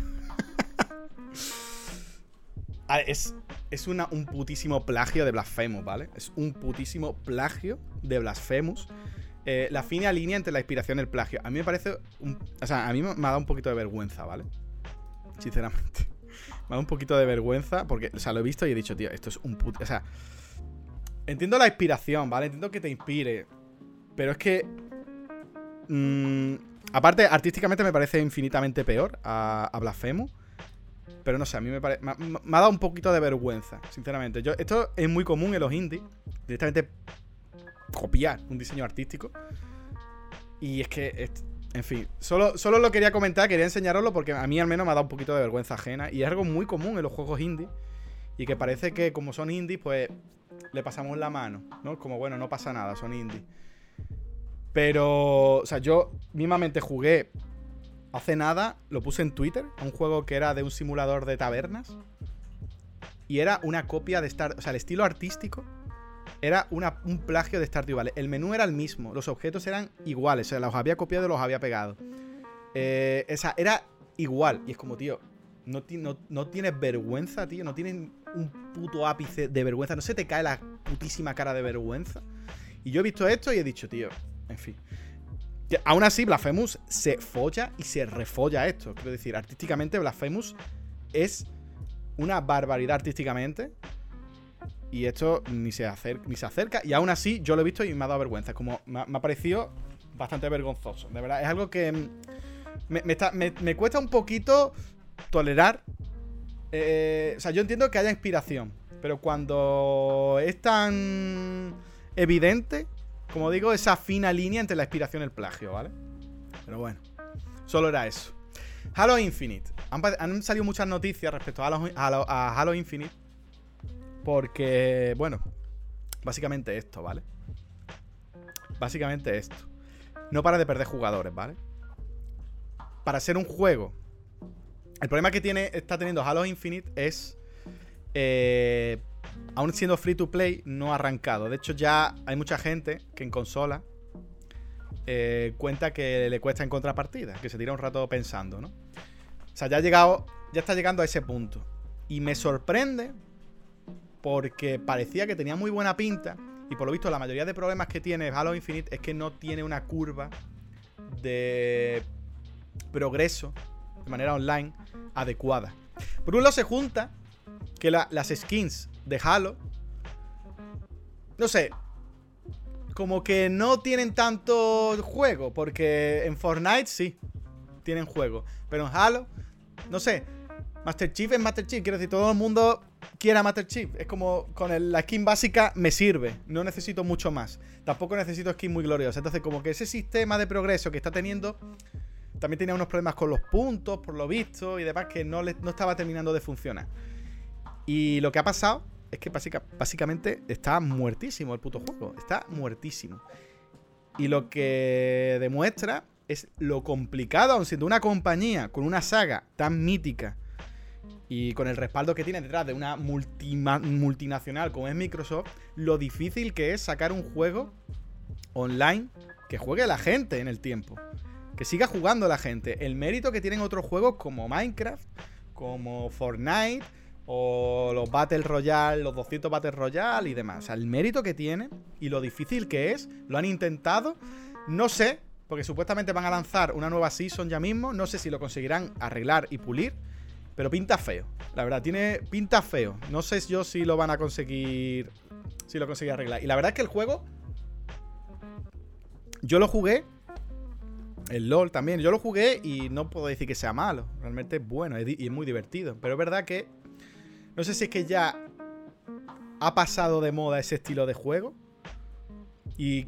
Speaker 1: Ah, es, es una, un putísimo plagio de Blasphemous, ¿vale? Es un putísimo plagio de Blasphemous. Eh, la fina línea entre la inspiración y el plagio. A mí me parece. o sea, a mí me, ha dado un poquito de vergüenza, ¿vale? Sinceramente. Me dado un poquito de vergüenza porque, o sea, lo he visto y he dicho, tío, esto es un puto. O sea, entiendo la inspiración, ¿vale? Entiendo que te inspire. Pero es que. Mmm, aparte, artísticamente me parece infinitamente peor a, Blasphemous. Pero no sé, a mí me, parece. me, ha dado un poquito de vergüenza, sinceramente. Yo, esto es muy común en los indies. Directamente copiar un diseño artístico. Y es que, en fin, solo, solo lo quería comentar, quería enseñaroslo porque a mí al menos me ha dado un poquito de vergüenza ajena. Y es algo muy común en los juegos indie. Y que parece que como son indies, pues le pasamos la mano, ¿no? Como, bueno, no pasa nada, son indies. Pero, o sea, yo mismamente jugué hace nada lo puse en Twitter, un juego que era de un simulador de tabernas. Y era una copia de Star... O sea, el estilo artístico era un plagio de Stardew Valley. El menú era el mismo, los objetos eran iguales, o sea, los había copiado y los había pegado. Eh, esa, era igual. Y es como, tío, no, tienes vergüenza, tío. No tienes un puto ápice de vergüenza. No se te cae la putísima cara de vergüenza. Y yo he visto esto y he dicho, tío, en fin aún así, Blasphemous se folla y se refolla esto. Quiero decir, artísticamente, Blasphemous es una barbaridad artísticamente. Y esto ni se, acerca, ni se acerca. Y aún así, yo lo he visto y me ha dado vergüenza. Como me ha, parecido bastante vergonzoso. De verdad, es algo que me, cuesta un poquito tolerar. Eh, o sea, yo entiendo que haya inspiración. Pero cuando es tan evidente como digo, esa fina línea entre la inspiración y el plagio, ¿vale? Pero bueno, solo era eso. Halo Infinite. Han, salido muchas noticias respecto a a Halo Infinite. Porque, bueno, básicamente esto, ¿vale? Básicamente esto. No para de perder jugadores, ¿vale? Para ser un juego. El problema que tiene, está teniendo Halo Infinite es eh, aún siendo free to play, no ha arrancado. De hecho, ya hay mucha gente que en consola eh, cuenta que le cuesta en contrapartida, que se tira un rato pensando, ¿no? O sea, ya ha llegado, ya está llegando a ese punto. Y me sorprende porque parecía que tenía muy buena pinta. Y por lo visto, la mayoría de problemas que tiene Halo Infinite es que no tiene una curva de progreso de manera online adecuada. Por un lado se junta que las skins de Halo, no sé, como que no tienen tanto juego, porque en Fortnite sí, tienen juego, pero en Halo, no sé, Master Chief es Master Chief, quiero decir, todo el mundo quiere a Master Chief, es como con la skin básica me sirve, no necesito mucho más, tampoco necesito skin muy gloriosa, entonces como que ese sistema de progreso que está teniendo también tenía unos problemas con los puntos, por lo visto, y demás, que no, no estaba terminando de funcionar. Y lo que ha pasado es que básicamente está muertísimo el puto juego. Está muertísimo. Y lo que demuestra es lo complicado, aun siendo una compañía con una saga tan mítica y con el respaldo que tiene detrás de una multinacional como es Microsoft, lo difícil que es sacar un juego online que juegue la gente en el tiempo. Que siga jugando la gente. El mérito que tienen otros juegos como Minecraft, como Fortnite, o los Battle Royale, los 200 Battle Royale y demás. O sea, el mérito que tiene y lo difícil que es, lo han intentado. No sé, porque supuestamente van a lanzar una nueva season ya mismo. No sé si lo conseguirán arreglar y pulir. Pero pinta feo. La verdad, tiene pinta feo. No sé yo si lo van a conseguir. Si lo conseguirán arreglar. Y la verdad es que el juego. Yo lo jugué. El LOL también. Yo lo jugué y no puedo decir que sea malo. Realmente es bueno y es muy divertido. Pero es verdad que no sé si es que ya ha pasado de moda ese estilo de juego y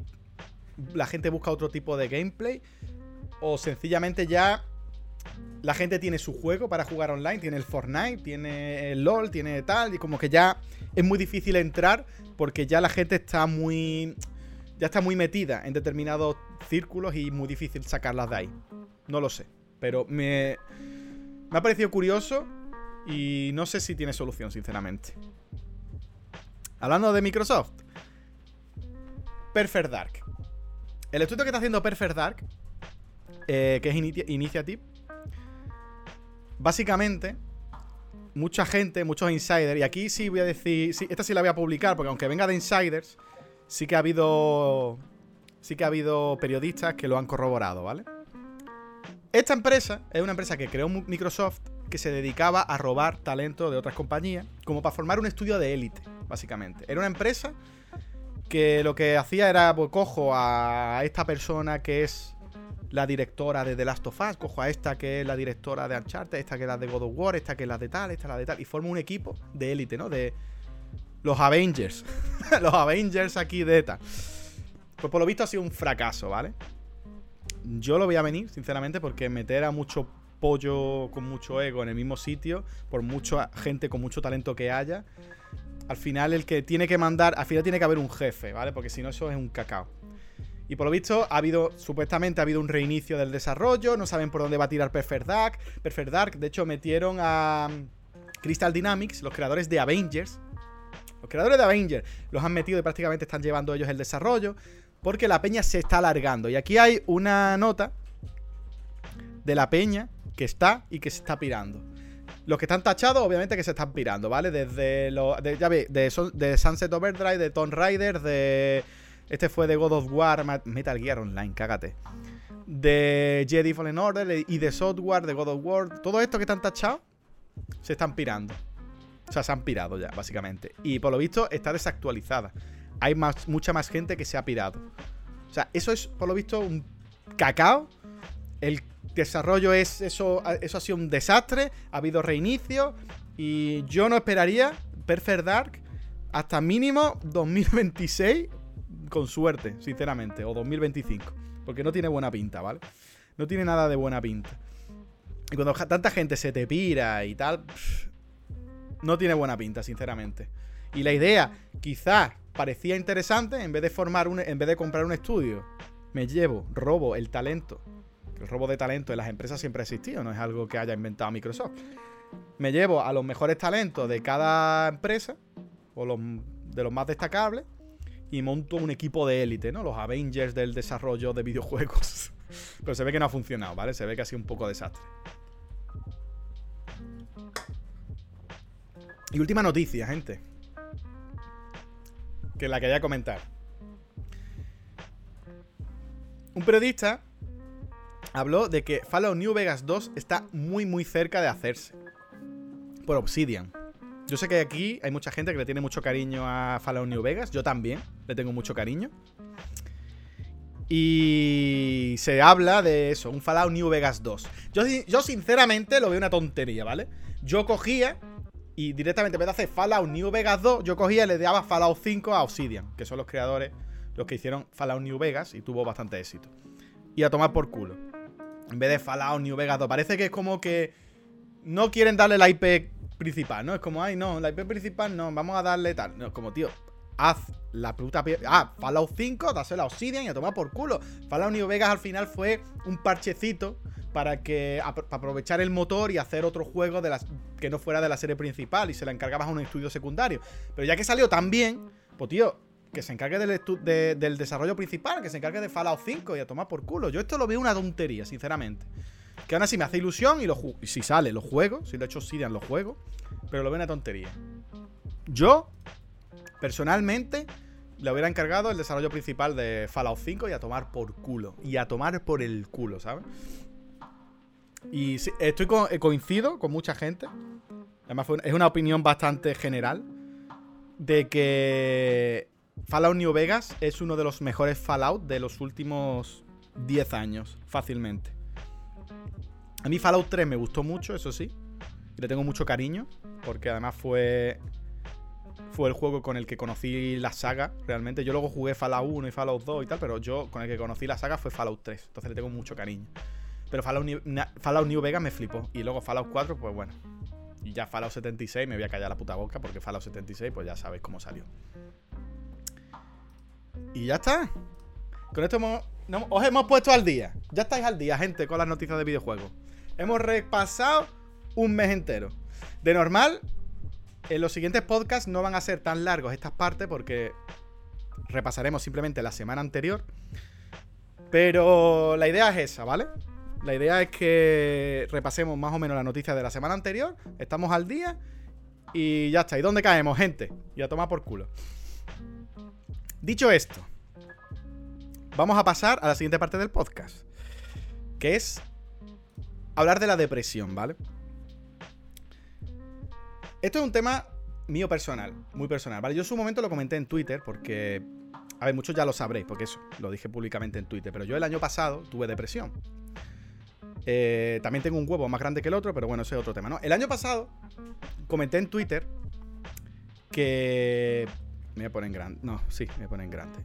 Speaker 1: la gente busca otro tipo de gameplay o sencillamente ya la gente tiene su juego para jugar online, tiene el Fortnite, tiene el LOL, tiene tal y como que ya es muy difícil entrar porque ya la gente está muy ya está muy metida en determinados círculos y muy difícil sacarlas de ahí. No lo sé, pero me me ha parecido curioso y no sé si tiene solución, sinceramente. Hablando de Microsoft. Perfect Dark. El estudio que está haciendo Perfect Dark, eh, que es Initiative, básicamente, mucha gente, muchos insiders, y aquí sí voy a decir, esta sí la voy a publicar, porque aunque venga de insiders, sí que ha habido, sí que ha habido periodistas que lo han corroborado, ¿vale? Esta empresa es una empresa que creó Microsoft que se dedicaba a robar talento de otras compañías, como para formar un estudio de élite, básicamente. Era una empresa que lo que hacía era, pues cojo a esta persona que es la directora de The Last of Us, cojo a esta que es la directora de Uncharted, esta que es la de God of War, esta que es la de tal, esta la de tal, y formo un equipo de élite, ¿no? De los Avengers. los Avengers aquí de ETA. Pues por lo visto ha sido un fracaso, ¿vale? Yo lo voy a venir, sinceramente, porque meter a mucho pollo con mucho ego en el mismo sitio, por mucha gente con mucho talento que haya, al final el que tiene que mandar, al final tiene que haber un jefe, ¿vale? Porque si no, eso es un cacao. Y por lo visto, ha habido, supuestamente ha habido un reinicio del desarrollo, no saben por dónde va a tirar Perfect Dark. Perfect Dark, de hecho, metieron a Crystal Dynamics, los creadores de Avengers. Los creadores de Avengers los han metido y prácticamente están llevando ellos el desarrollo. Porque la peña se está alargando. Y aquí hay una nota de la peña que está y que se está pirando. Los que están tachados, obviamente que se están pirando, ¿vale? Desde los. ya ve, de, de, Sunset Overdrive, de Tomb Raider, de. Este fue de God of War, Metal Gear Online, cágate. De Jedi Fallen Order y de Software, de God of War. Todo esto que están tachados, se están pirando. O sea, se han pirado ya, básicamente. Y por lo visto está desactualizada. Hay más, mucha más gente que se ha pirado. O sea, eso es, por lo visto, un cacao. El desarrollo es eso, eso ha sido un desastre, ha habido reinicio y yo no esperaría Perfect Dark hasta mínimo 2026 con suerte, sinceramente, o 2025, porque no tiene buena pinta, ¿vale? No tiene nada de buena pinta. Y cuando tanta gente se te pira y tal, no tiene buena pinta, sinceramente. Y la idea, quizás parecía interesante, en vez de formar un, en vez de comprar un estudio, me llevo, robo el talento el robo de talento en las empresas siempre ha existido, no es algo que haya inventado Microsoft. Me llevo a los mejores talentos de cada empresa, o los, de los más destacables, y monto un equipo de élite, ¿no? Los Avengers del desarrollo de videojuegos. Pero se ve que no ha funcionado, ¿vale? Se ve que ha sido un poco desastre. Y última noticia, gente. Que la quería comentar. Un periodista habló de que Fallout New Vegas 2 está muy muy cerca de hacerse. Por Obsidian. Yo sé que aquí hay mucha gente que le tiene mucho cariño a Fallout New Vegas. Yo también le tengo mucho cariño. Y se habla de eso, un Fallout New Vegas 2. Yo, yo sinceramente lo veo una tontería, ¿vale? Yo cogía y directamente en vez de hacer Fallout New Vegas 2, yo cogía y le daba Fallout 5 a Obsidian, que son los creadores, los que hicieron Fallout New Vegas y tuvo bastante éxito. Y a tomar por culo. En vez de Fallout New Vegas 2. Parece que es como que no quieren darle la IP principal, ¿no? Es como, ay, no, la IP principal no, vamos a darle tal. No, es como, tío, haz la puta. Ah, Fallout 5, dásela la Obsidian y a tomar por culo. Fallout New Vegas al final fue un parchecito para que para aprovechar el motor y hacer otro juego de las que no fuera de la serie principal y se la encargabas a un estudio secundario. Pero ya que salió tan bien, pues tío, que se encargue del, desarrollo principal, que se encargue de Fallout 5 y a tomar por culo. Yo esto lo veo una tontería, sinceramente. Que aún así me hace ilusión y, lo si sale, los juegos. Si de hecho Obsidian los juegos. pero lo veo una tontería. Yo, personalmente, le hubiera encargado el desarrollo principal de Fallout 5 y a tomar por culo. Y a tomar por el culo, ¿sabes? Y estoy eh, coincido con mucha gente. Además, es una opinión bastante general. De que Fallout New Vegas es uno de los mejores Fallout de los últimos 10 años, fácilmente. A mí Fallout 3 me gustó mucho, eso sí. Le tengo mucho cariño, porque además fue fue el juego con el que conocí la saga, realmente. Yo luego jugué Fallout 1 y Fallout 2 y tal, pero yo con el que conocí la saga fue Fallout 3. Entonces le tengo mucho cariño. Pero Fallout New, Fallout New Vegas me flipó. Y luego Fallout 4, pues bueno. Y ya Fallout 76 me voy a callar la puta boca porque Fallout 76, pues ya sabéis cómo salió. Y ya está. Con esto os hemos puesto al día. Ya estáis al día, gente, con las noticias de videojuegos. Hemos repasado un mes entero. De normal, en los siguientes podcasts no van a ser tan largos estas partes porque repasaremos simplemente la semana anterior. Pero la idea es esa, ¿vale? La idea es que repasemos más o menos la noticia de la semana anterior. Estamos al día. Y ya está. ¿Y dónde caemos, gente? Y a tomar por culo. Dicho esto, vamos a pasar a la siguiente parte del podcast. Que es hablar de la depresión, ¿vale? Esto es un tema mío personal, muy personal, ¿vale? Yo en su momento lo comenté en Twitter porque, a ver, muchos ya lo sabréis, porque eso, lo dije públicamente en Twitter, pero yo el año pasado tuve depresión. Eh, también tengo un huevo más grande que el otro, pero bueno, ese es otro tema, ¿no? El año pasado comenté en Twitter que... Me voy a poner en grande. No, sí, me voy a poner en grande.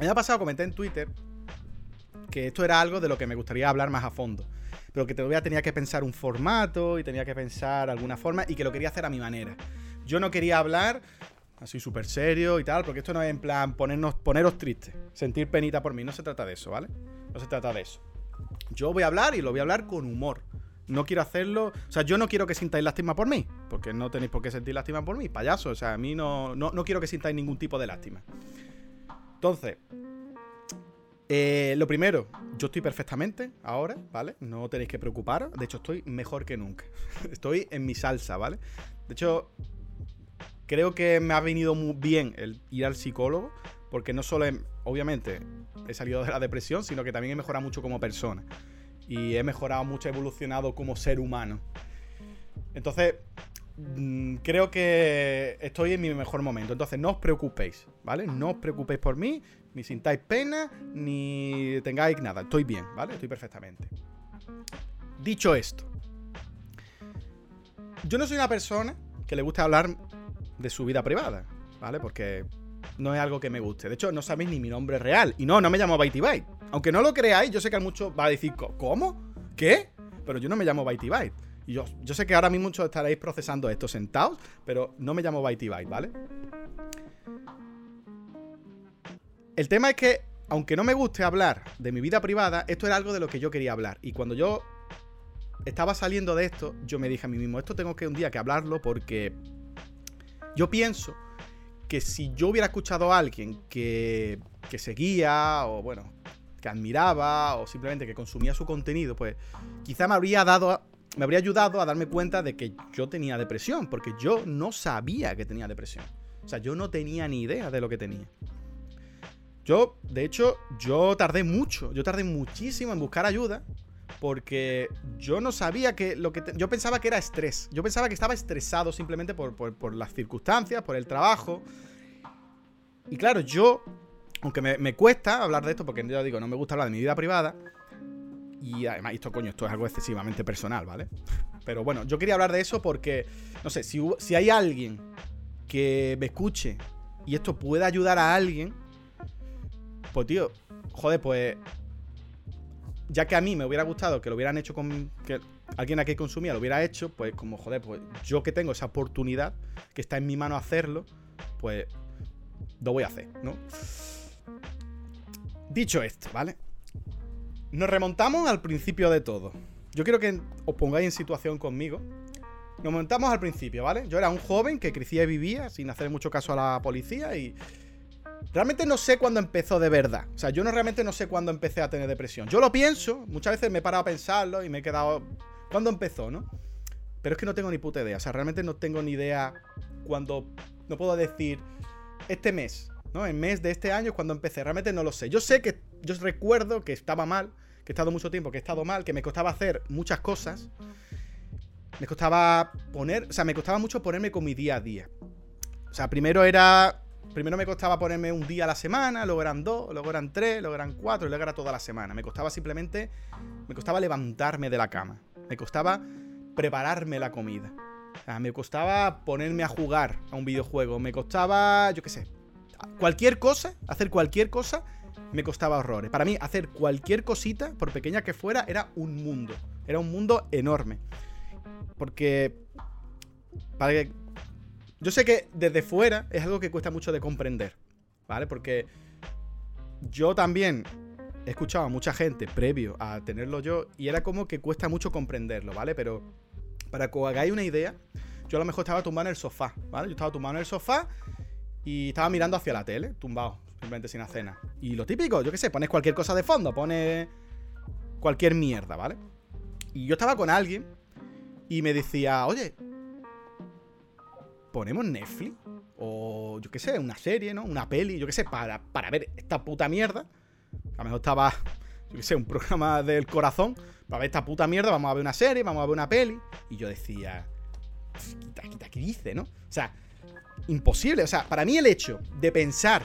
Speaker 1: El año pasado comenté en Twitter que esto era algo de lo que me gustaría hablar más a fondo. Pero que todavía tenía que pensar un formato y tenía que pensar alguna forma y que lo quería hacer a mi manera. Yo no quería hablar así súper serio y tal, porque esto no es en plan ponernos, poneros tristes, sentir penita por mí. No se trata de eso, ¿vale? No se trata de eso. Yo voy a hablar y lo voy a hablar con humor. No quiero hacerlo. O sea, yo no quiero que sintáis lástima por mí. Porque no tenéis por qué sentir lástima por mí, payaso. O sea, a mí no, no, no quiero que sintáis ningún tipo de lástima. Entonces, eh, lo primero, yo estoy perfectamente ahora, ¿vale? No tenéis que preocuparos. De hecho, estoy mejor que nunca. estoy en mi salsa, ¿vale? De hecho, creo que me ha venido muy bien el ir al psicólogo. Porque no solo, obviamente, he salido de la depresión, sino que también he mejorado mucho como persona. Y he mejorado mucho, he evolucionado como ser humano. Entonces, mm, creo que estoy en mi mejor momento. Entonces, no os preocupéis, ¿vale? No os preocupéis por mí, ni sintáis pena, ni tengáis nada. Estoy bien, ¿vale? Estoy perfectamente. Dicho esto, yo no soy una persona que le guste hablar de su vida privada, ¿vale? Porque no es algo que me guste. De hecho, no sabéis ni mi nombre real. Y no, no me llamo Byte Byte. Aunque no lo creáis, yo sé que muchos va a decir, ¿cómo? ¿Qué? Pero yo no me llamo Byte Byte. Y yo, yo sé que ahora mismo muchos estaréis procesando esto sentados, pero no me llamo Byte Byte, ¿vale? El tema es que, aunque no me guste hablar de mi vida privada, esto era algo de lo que yo quería hablar. Y cuando yo estaba saliendo de esto, yo me dije a mí mismo, esto tengo que un día que hablarlo porque yo pienso que si yo hubiera escuchado a alguien que, que seguía o bueno, que admiraba o simplemente que consumía su contenido, pues quizá me habría dado me habría ayudado a darme cuenta de que yo tenía depresión, porque yo no sabía que tenía depresión. O sea, yo no tenía ni idea de lo que tenía. Yo, de hecho, yo tardé mucho, yo tardé muchísimo en buscar ayuda porque yo no sabía que lo que... yo pensaba que era estrés. Yo pensaba que estaba estresado simplemente por, las circunstancias, por el trabajo. Y claro, yo, aunque me, cuesta hablar de esto, porque yo digo, no me gusta hablar de mi vida privada. Y además, esto, coño, esto es algo excesivamente personal, ¿vale? Pero bueno, yo quería hablar de eso porque, no sé, si, si hay alguien que me escuche y esto puede ayudar a alguien, pues tío, joder, pues ya que a mí me hubiera gustado que lo hubieran hecho con. que alguien aquí consumía lo hubiera hecho, pues como, joder, pues yo que tengo esa oportunidad, que está en mi mano hacerlo, pues lo voy a hacer, ¿no? Dicho esto, ¿vale? Nos remontamos al principio de todo. Yo quiero que os pongáis en situación conmigo. Nos montamos al principio, ¿vale? Yo era un joven que crecía y vivía sin hacer mucho caso a la policía y Realmente no sé cuándo empezó de verdad. O sea, yo no realmente no sé cuándo empecé a tener depresión. Yo lo pienso, muchas veces me he parado a pensarlo y me he quedado. ¿Cuándo empezó, no? Pero es que no tengo ni puta idea. O sea, realmente no tengo ni idea cuando. No puedo decir. Este mes, ¿no? El mes de este año es cuando empecé. Realmente no lo sé. Yo sé que. Yo recuerdo que estaba mal. Que he estado mucho tiempo, que he estado mal. Que me costaba hacer muchas cosas. Me costaba poner. O sea, me costaba mucho ponerme con mi día a día. O sea, primero era. Primero me costaba ponerme un día a la semana, luego eran dos, luego eran tres, luego eran cuatro, y luego era toda la semana. Me costaba simplemente. Me costaba levantarme de la cama. Me costaba prepararme la comida. Me costaba ponerme a jugar a un videojuego. Me costaba, yo qué sé, cualquier cosa, hacer cualquier cosa, me costaba horrores. Para mí, hacer cualquier cosita, por pequeña que fuera, era un mundo. Era un mundo enorme. Porque... Para que... Yo sé que desde fuera es algo que cuesta mucho de comprender. ¿Vale? Porque yo también he escuchado a mucha gente previo a tenerlo yo y era como que cuesta mucho comprenderlo, ¿vale? Pero para que os hagáis una idea, yo a lo mejor estaba tumbado en el sofá, ¿vale? Yo estaba tumbado en el sofá y estaba mirando hacia la tele, tumbado, simplemente sin hacer. Y lo típico, yo qué sé, pones cualquier cosa de fondo, pones cualquier mierda, ¿vale? Y yo estaba con alguien y me decía, oye, ponemos Netflix o yo qué sé, una serie, ¿no? Una peli, yo qué sé, para, para ver esta puta mierda. A lo mejor estaba, yo qué sé, un programa del corazón para ver esta puta mierda, vamos a ver una serie, vamos a ver una peli. Y yo decía, quita, ¿qué dice, no? O sea, imposible. O sea, para mí el hecho de pensar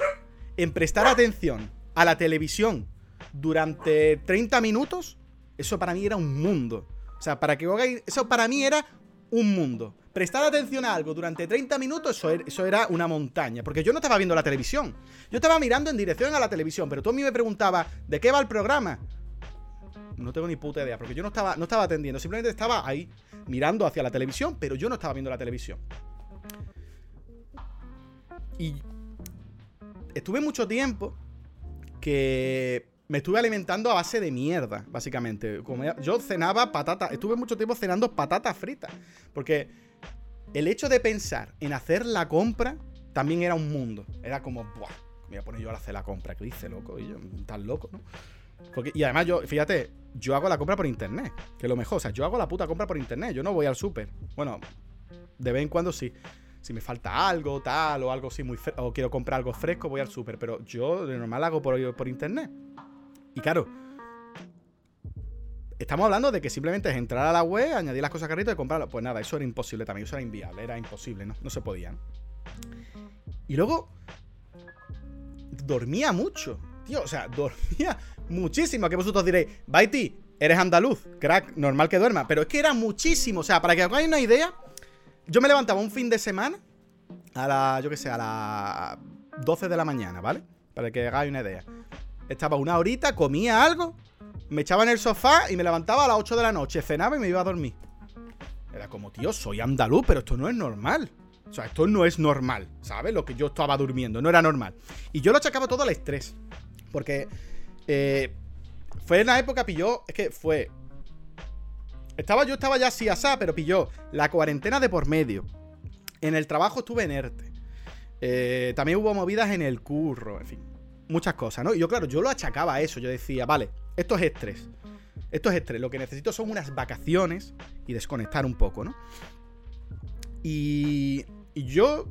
Speaker 1: en prestar atención a la televisión durante 30 minutos, eso para mí era un mundo. O sea, para que hagáis, eso para mí era un mundo. Prestar atención a algo durante 30 minutos, eso era, eso era, una montaña. Porque yo no estaba viendo la televisión. Yo estaba mirando en dirección a la televisión. Pero tú a mí me preguntabas, ¿de qué va el programa? No tengo ni puta idea, porque yo no estaba, no estaba atendiendo, simplemente estaba ahí mirando hacia la televisión, pero yo no estaba viendo la televisión. Y estuve mucho tiempo que me estuve alimentando a base de mierda, básicamente. yo cenaba patatas, estuve mucho tiempo cenando patatas fritas, porque el hecho de pensar en hacer la compra también era un mundo. Era como, buah, me voy a poner yo a hacer la compra, ¿qué dice, loco? Y yo, tan loco, ¿no? y además yo, fíjate, yo hago la compra por internet, que es lo mejor. O sea, yo hago la puta compra por internet, yo no voy al súper. Bueno, de vez en cuando sí. Si me falta algo, tal, o algo así muy o quiero comprar algo fresco, voy al súper. Pero yo de normal hago por, por internet. Y claro, estamos hablando de que simplemente es entrar a la web, añadir las cosas a carrito y comprarlo. Pues nada, eso era imposible también, eso era inviable, era imposible, no, no se podía. Y luego, dormía mucho. Tío, o sea, dormía muchísimo. Que vosotros diréis, Baiti, eres andaluz, crack, normal que duerma. Pero es que era muchísimo. O sea, para que hagáis una idea, yo me levantaba un fin de semana a la, yo qué sé, a las 12 de la mañana, ¿vale? Para que hagáis una idea. Estaba una horita, comía algo, me echaba en el sofá y me levantaba a las 8 de la noche, cenaba y me iba a dormir. Era como, tío, soy andaluz, pero esto no es normal. O sea, esto no es normal, ¿sabes? Lo que yo estaba durmiendo, no era normal. Y yo lo achacaba todo al estrés. Porque eh, fue en la época, pilló. Es que fue. Estaba, yo estaba ya así asá, pero pilló la cuarentena de por medio. En el trabajo estuve en ERTE. Eh, también hubo movidas en el curro, en fin. Muchas cosas, ¿no? Yo, claro, yo lo achacaba a eso. Yo decía, vale, esto es estrés. Esto es estrés. Lo que necesito son unas vacaciones y desconectar un poco, ¿no? Y, y yo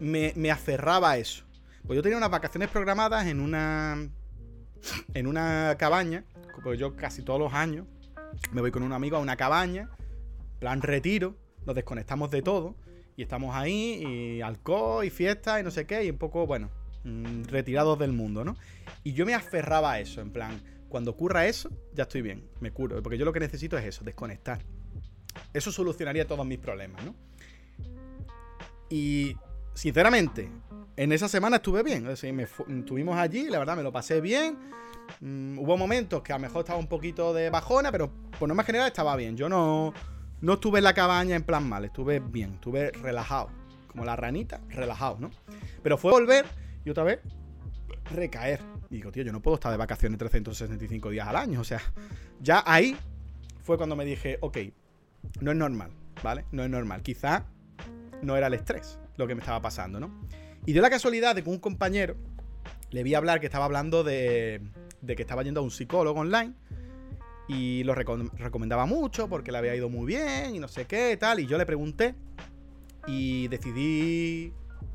Speaker 1: me, me aferraba a eso. Pues yo tenía unas vacaciones programadas en una en una cabaña, porque yo casi todos los años me voy con un amigo a una cabaña, plan retiro, nos desconectamos de todo y estamos ahí y alcohol y fiesta y no sé qué y un poco, bueno, mm, retirados del mundo, ¿no? Y yo me aferraba a eso, en plan, cuando ocurra eso, ya estoy bien, me curo, porque yo lo que necesito es eso, desconectar. Eso solucionaría todos mis problemas, ¿no? Y sinceramente, en esa semana estuve bien. estuvimos allí, la verdad me lo pasé bien. Mm, hubo momentos que a lo mejor estaba un poquito de bajona, pero por más general estaba bien. Yo no, no estuve en la cabaña en plan mal, estuve bien, estuve relajado. Como la ranita, relajado, ¿no? Pero fue volver y otra vez recaer. Y digo, tío, yo no puedo estar de vacaciones 365 días al año. O sea, ya ahí fue cuando me dije, ok, no es normal, ¿vale? No es normal. Quizá no era el estrés lo que me estaba pasando, ¿no? Y dio la casualidad de que un compañero le vi hablar que estaba hablando de, de que estaba yendo a un psicólogo online Y lo recomendaba mucho porque le había ido muy bien y no sé qué, tal. Y yo le pregunté y decidí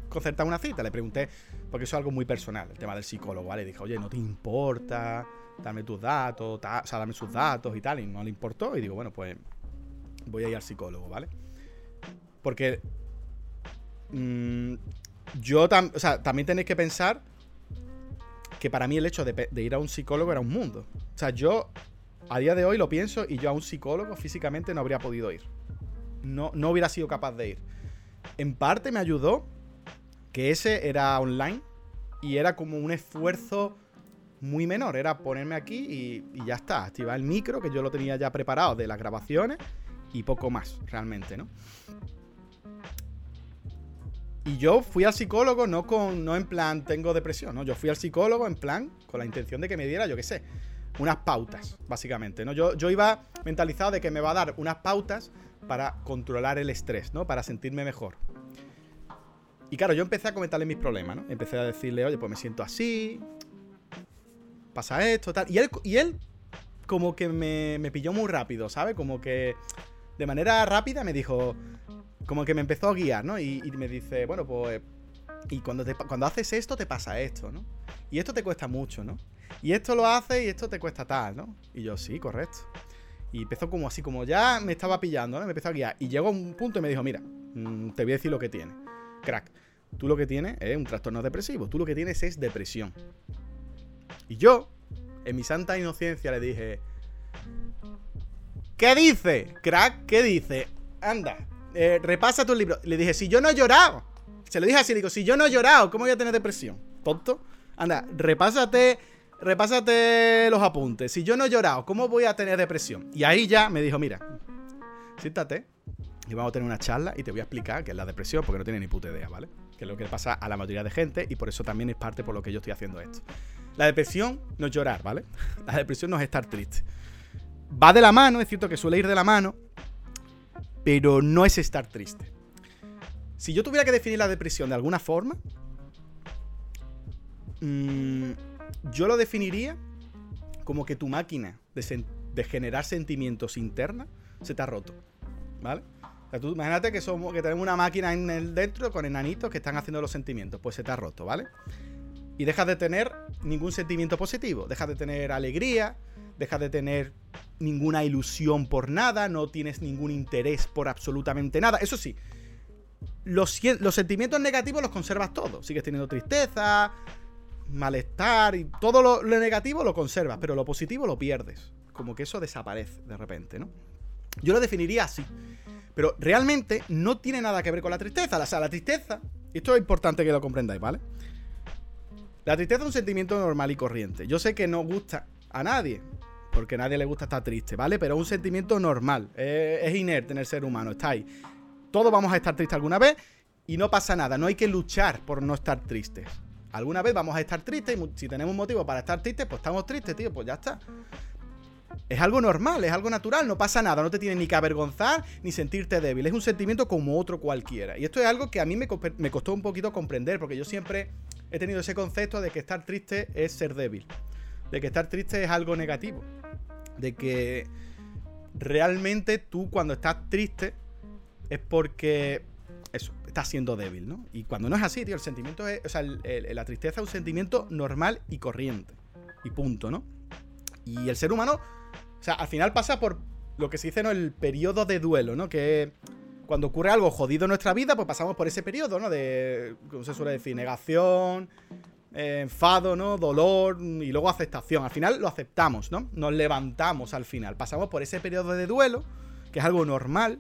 Speaker 1: concertar una cita. Le pregunté, porque eso es algo muy personal, el tema del psicólogo, ¿vale? dije, oye, ¿no te importa? Dame tus datos, o sea, dame sus datos y tal. Y no le importó. Y digo, bueno, pues voy a ir al psicólogo, ¿vale? Porque mmm, yo o sea, también tenéis que pensar que para mí el hecho de, ir a un psicólogo era un mundo. O sea, yo a día de hoy lo pienso y yo a un psicólogo físicamente no habría podido ir. No, no hubiera sido capaz de ir. En parte me ayudó que ese era online y era como un esfuerzo muy menor. Era ponerme aquí y, ya está. Activar el micro, que yo lo tenía ya preparado de las grabaciones y poco más, realmente, ¿no? Y yo fui al psicólogo no con no en plan tengo depresión, ¿no? Yo fui al psicólogo en plan con la intención de que me diera, yo qué sé, unas pautas, básicamente, ¿no? Yo, yo iba mentalizado de que me va a dar unas pautas para controlar el estrés, ¿no? Para sentirme mejor. Y claro, yo empecé a comentarle mis problemas, ¿no? Empecé a decirle, oye, pues me siento así, pasa esto, tal. Y él, y él como que me, me pilló muy rápido, ¿sabes? Como que de manera rápida me dijo, como que me empezó a guiar, ¿no? Y, me dice, bueno, pues... Y cuando, cuando haces esto te pasa esto, ¿no? Y esto te cuesta mucho, ¿no? Y esto lo haces y esto te cuesta tal, ¿no? Y yo, sí, correcto. Y empezó como así, como ya me estaba pillando, ¿no? Me empezó a guiar. Y llegó a un punto y me dijo, mira, mm, te voy a decir lo que tiene. Crack, tú lo que tienes es un trastorno depresivo. Tú lo que tienes es depresión. Y yo, en mi santa inocencia, le dije, ¿qué dice? Crack, ¿qué dice? Anda, eh, repasa tu libro. Le dije, si yo no he llorado. Se lo dije así, le digo, si yo no he llorado, ¿cómo voy a tener depresión? Tonto. Anda, repásate, repásate los apuntes. Si yo no he llorado, ¿cómo voy a tener depresión? Y ahí ya me dijo, mira, siéntate y vamos a tener una charla y te voy a explicar qué es la depresión, porque no tiene ni puta idea, ¿vale? Que es lo que le pasa a la mayoría de gente y por eso también es parte por lo que yo estoy haciendo esto. La depresión no es llorar, ¿vale? La depresión no es estar triste. Va de la mano, es cierto que suele ir de la mano, pero no es estar triste. Si yo tuviera que definir la depresión de alguna forma, mm, yo lo definiría como que tu máquina de, generar sentimientos interna se te ha roto. ¿Vale? Imagínate que, tenemos una máquina en el dentro con enanitos que están haciendo los sentimientos. Pues se te ha roto, ¿vale? Y dejas de tener ningún sentimiento positivo. Dejas de tener alegría, dejas de tener ninguna ilusión por nada, no tienes ningún interés por absolutamente nada. Eso sí, los, sentimientos negativos los conservas todos. Sigues teniendo tristeza, malestar y todo lo, negativo lo conservas, pero lo positivo lo pierdes. Como que eso desaparece de repente, ¿no? Yo lo definiría así. Pero realmente no tiene nada que ver con la tristeza. O sea, la tristeza, esto es importante que lo comprendáis, ¿vale? La tristeza es un sentimiento normal y corriente. Yo sé que no gusta a nadie, porque a nadie le gusta estar triste, ¿vale? Pero es un sentimiento normal, es, inerte en el ser humano, está ahí. Todos vamos a estar tristes alguna vez y no pasa nada, no hay que luchar por no estar tristes. Alguna vez vamos a estar tristes y si tenemos motivo para estar tristes, pues estamos tristes, tío, pues ya está. Es algo normal, es algo natural, no pasa nada, no te tienes ni que avergonzar ni sentirte débil, es un sentimiento como otro cualquiera. Y esto es algo que a mí me, me costó un poquito comprender, porque yo siempre he tenido ese concepto de que estar triste es ser débil de que estar triste es algo negativo. De que realmente tú cuando estás triste es porque eso, estás siendo débil, ¿no? Y cuando no es así, tío, el sentimiento es, o sea, la tristeza es un sentimiento normal y corriente. Y punto, ¿no? Y el ser humano, o sea, al final pasa por lo que se dice, ¿no? El periodo de duelo, ¿no? Que cuando ocurre algo jodido en nuestra vida, pues pasamos por ese periodo, ¿no? De, ¿cómo se suele decir? Negación, enfado, ¿no? Dolor y luego aceptación. Al final lo aceptamos, ¿no? Nos levantamos al final. Pasamos por ese periodo de duelo, que es algo normal,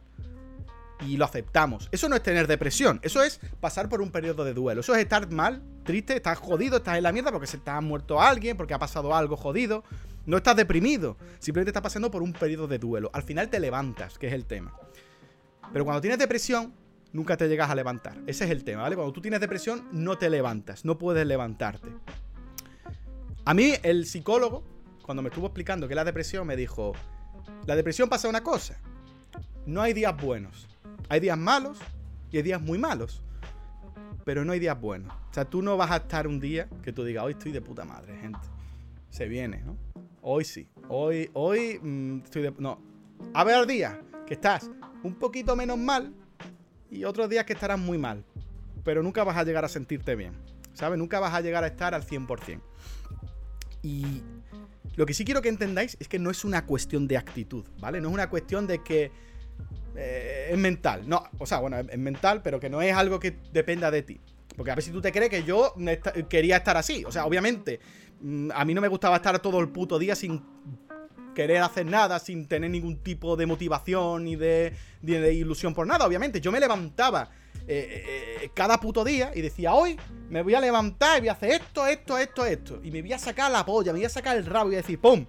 Speaker 1: y lo aceptamos. Eso no es tener depresión, eso es pasar por un periodo de duelo. Eso es estar mal, triste, estás jodido, estás en la mierda porque se te ha muerto alguien, porque ha pasado algo jodido. No estás deprimido, simplemente estás pasando por un periodo de duelo. Al final te levantas, que es el tema. Pero cuando tienes depresión, nunca te llegas a levantar. Ese es el tema, ¿vale? Cuando tú tienes depresión, no te levantas, no puedes levantarte. A mí, el psicólogo, cuando me estuvo explicando que la depresión, me dijo, la depresión pasa una cosa, no hay días buenos, hay días malos y hay días muy malos, pero no hay días buenos. O sea, tú no vas a estar un día que tú digas, hoy estoy de puta madre, gente. Se viene, ¿no? Hoy sí, hoy, hoy mm, estoy de... No, a ver días que estás un poquito menos mal y otros días que estarás muy mal. Pero nunca vas a llegar a sentirte bien. ¿Sabes? Nunca vas a llegar a estar al 100%. Y lo que sí quiero que entendáis es que no es una cuestión de actitud, ¿vale? No es una cuestión de que eh, es mental. No, o sea, bueno, es mental, pero que no es algo que dependa de ti. Porque a ver si tú te crees que yo quería estar así. O sea, obviamente, a mí no me gustaba estar todo el puto día sin querer hacer nada, sin tener ningún tipo de motivación ni de, ilusión por nada. Obviamente, yo me levantaba eh, eh, cada puto día y decía, hoy me voy a levantar y voy a hacer esto, esto, esto, esto. Y me voy a sacar la polla, me voy a sacar el rabo y voy a decir, ¡pum!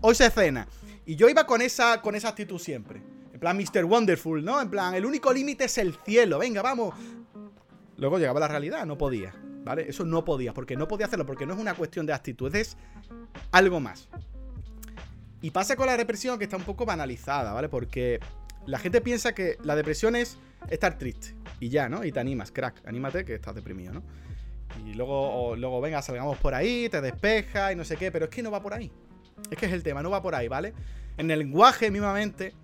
Speaker 1: Hoy se cena. Y yo iba con esa, con esa actitud siempre. En plan, Mr. Wonderful, ¿no? En plan, el único límite es el cielo. Venga, vamos. Luego llegaba la realidad, no podía. ¿Vale? Eso no podía, porque no podía hacerlo, porque no es una cuestión de actitud, es algo más. Y pasa con la depresión que está un poco banalizada, ¿vale? Porque la gente piensa que la depresión es estar triste. Y ya, ¿no? Y te animas, crack, anímate que estás deprimido, ¿no? Y luego, luego venga, salgamos por ahí, te despeja y no sé qué, pero es que no va por ahí. Es que es el tema, no va por ahí, ¿vale? En el lenguaje, mismamente,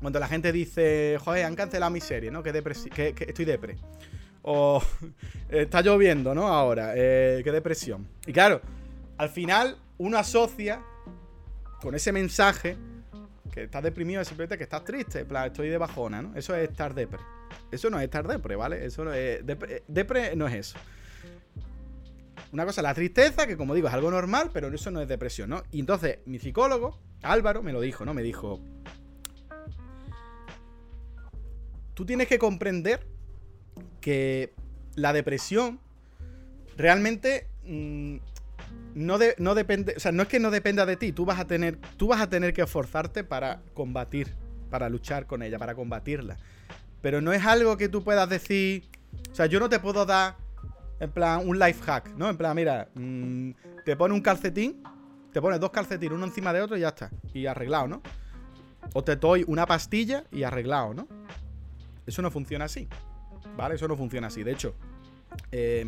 Speaker 1: cuando la gente dice, joder, han cancelado mi serie, ¿no? Que, que, que estoy depre. O está lloviendo, ¿no? Ahora, eh, qué depresión. Y claro, al final uno asocia con ese mensaje que estás deprimido simplemente que estás triste, plan, estoy de bajona, ¿no? Eso es estar depre. Eso no es estar depre, ¿vale? Eso no es. Depre, no es eso. Una cosa, la tristeza, que como digo, es algo normal, pero eso no es depresión, ¿no? Y entonces, mi psicólogo, Álvaro, me lo dijo, ¿no? Me dijo. Tú tienes que comprender que la depresión realmente mm, no, no depende, o sea, no es que no dependa de ti, tú vas a tener, tú vas a tener que esforzarte para combatir, para luchar con ella, para combatirla. Pero no es algo que tú puedas decir, o sea, yo no te puedo dar en plan un life hack, ¿no? En plan, mira, mm, te pone un calcetín, te pones dos calcetines uno encima de otro y ya está, y arreglado, ¿no? O te doy una pastilla y arreglado, ¿no? Eso no funciona así, ¿vale? Eso no funciona así. De hecho, eh,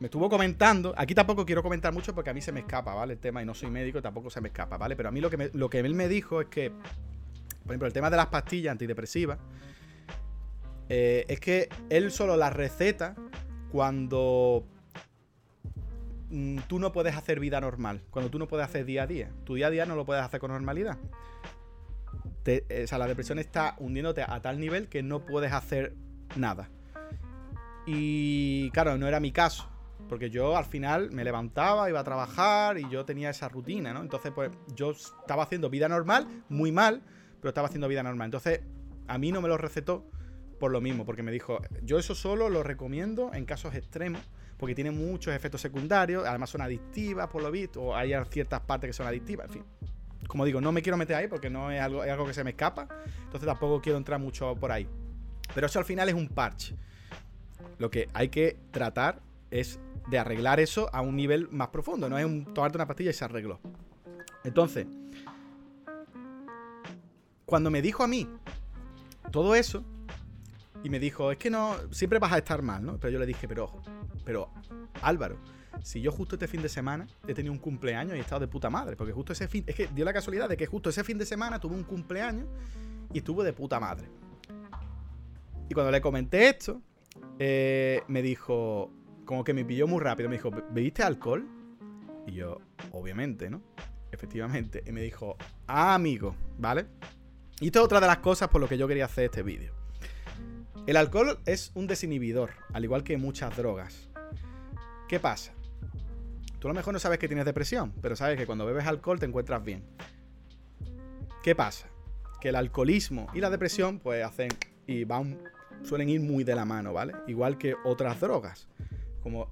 Speaker 1: me estuvo comentando, aquí tampoco quiero comentar mucho porque a mí se me escapa, ¿vale? El tema y no soy médico, tampoco se me escapa, ¿vale? Pero a mí lo que, lo que él me dijo es que, por ejemplo, el tema de las pastillas antidepresivas, eh, es que él solo las receta cuando mm, tú no puedes hacer vida normal, cuando tú no puedes hacer día a día. Tu día a día no lo puedes hacer con normalidad. Eh, o sea, la depresión está hundiéndote a tal nivel que no puedes hacer nada. Y claro, no era mi caso. Porque yo al final me levantaba, iba a trabajar y yo tenía esa rutina, ¿no? Entonces, pues yo estaba haciendo vida normal, muy mal, pero estaba haciendo vida normal. Entonces, a mí no me lo recetó por lo mismo, porque me dijo, yo eso solo lo recomiendo en casos extremos, porque tiene muchos efectos secundarios, además son adictivas, por lo visto, o hay ciertas partes que son adictivas, en fin. Como digo, no me quiero meter ahí porque no es algo, es algo que se me escapa, entonces tampoco quiero entrar mucho por ahí. Pero eso al final es un parche. Lo que hay que tratar es de arreglar eso a un nivel más profundo. No es un, tomarte una pastilla y se arregló. Entonces, cuando me dijo a mí todo eso, y me dijo, es que no, siempre vas a estar mal, ¿no? Pero yo le dije, pero ojo, pero Álvaro, si yo justo este fin de semana he tenido un cumpleaños y he estado de puta madre, porque justo ese fin, es que dio la casualidad de que justo ese fin de semana tuve un cumpleaños y estuve de puta madre. Y cuando le comenté esto, eh, me dijo, como que me pilló muy rápido, me dijo, ¿bebiste alcohol? Y yo, obviamente, ¿no? Efectivamente. Y me dijo, ah, amigo, ¿vale? Y esto es otra de las cosas por lo que yo quería hacer este vídeo. El alcohol es un desinhibidor, al igual que muchas drogas. ¿Qué pasa? Tú a lo mejor no sabes que tienes depresión, pero sabes que cuando bebes alcohol te encuentras bien. ¿Qué pasa? Que el alcoholismo y la depresión pues hacen y van suelen ir muy de la mano, ¿vale? Igual que otras drogas. Como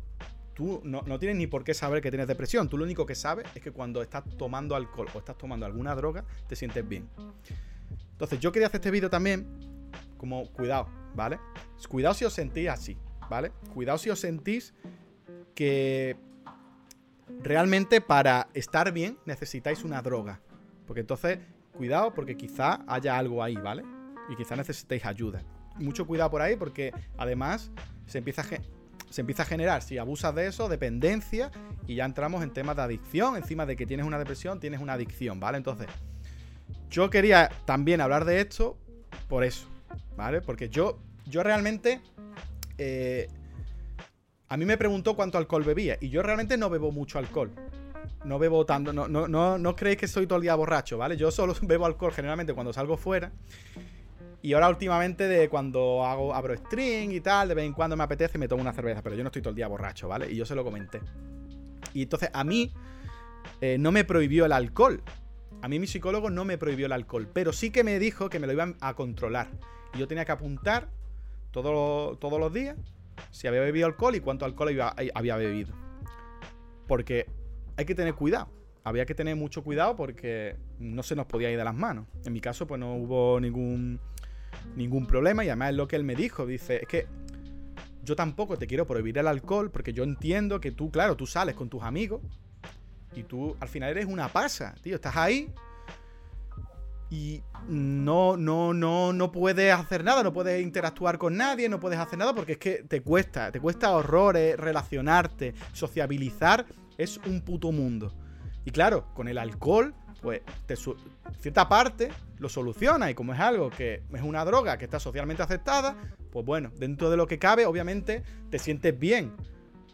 Speaker 1: tú no, tienes ni por qué saber que tienes depresión. Tú lo único que sabes es que cuando estás tomando alcohol o estás tomando alguna droga, te sientes bien. Entonces, yo quería hacer este vídeo también como cuidado, ¿vale? Cuidado si os sentís así, ¿vale? Cuidado si os sentís que realmente para estar bien necesitáis una droga. Porque entonces, cuidado porque quizá haya algo ahí, ¿vale? Y quizá necesitéis ayuda mucho cuidado por ahí porque además se empieza a se empieza a generar, si abusas de eso, dependencia y ya entramos en temas de adicción, encima de que tienes una depresión, tienes una adicción, ¿vale? Entonces, yo quería también hablar de esto por eso, ¿vale? Porque yo, yo realmente... Eh, a mí me preguntó cuánto alcohol bebía y yo realmente no bebo mucho alcohol. No bebo tanto, no, no, no, no creéis que soy todo el día borracho, ¿vale? Yo solo bebo alcohol generalmente cuando salgo fuera. Y ahora últimamente de cuando hago, abro string y tal, de vez en cuando me apetece me tomo una cerveza, pero yo no estoy todo el día borracho, ¿vale? Y yo se lo comenté. Y entonces a mí eh, no me prohibió el alcohol. A mí mi psicólogo no me prohibió el alcohol, pero sí que me dijo que me lo iban a controlar. Y yo tenía que apuntar todos los días si había bebido alcohol y cuánto alcohol había bebido. Porque hay que tener cuidado. Había que tener mucho cuidado porque no se nos podía ir de las manos. En mi caso, pues no hubo ningún ningún problema y además es lo que él me dijo. Dice, es que yo tampoco te quiero prohibir el alcohol porque yo entiendo que tú, claro, tú sales con tus amigos y tú al final eres una pasa, tío, estás ahí y no, no, no, no puedes hacer nada, no puedes interactuar con nadie, no puedes hacer nada porque es que te cuesta, te cuesta horrores relacionarte, sociabilizar, es un puto mundo. Y claro, con el alcohol pues cierta parte lo soluciona y como es algo que es una droga que está socialmente aceptada, pues bueno, dentro de lo que cabe, obviamente te sientes bien.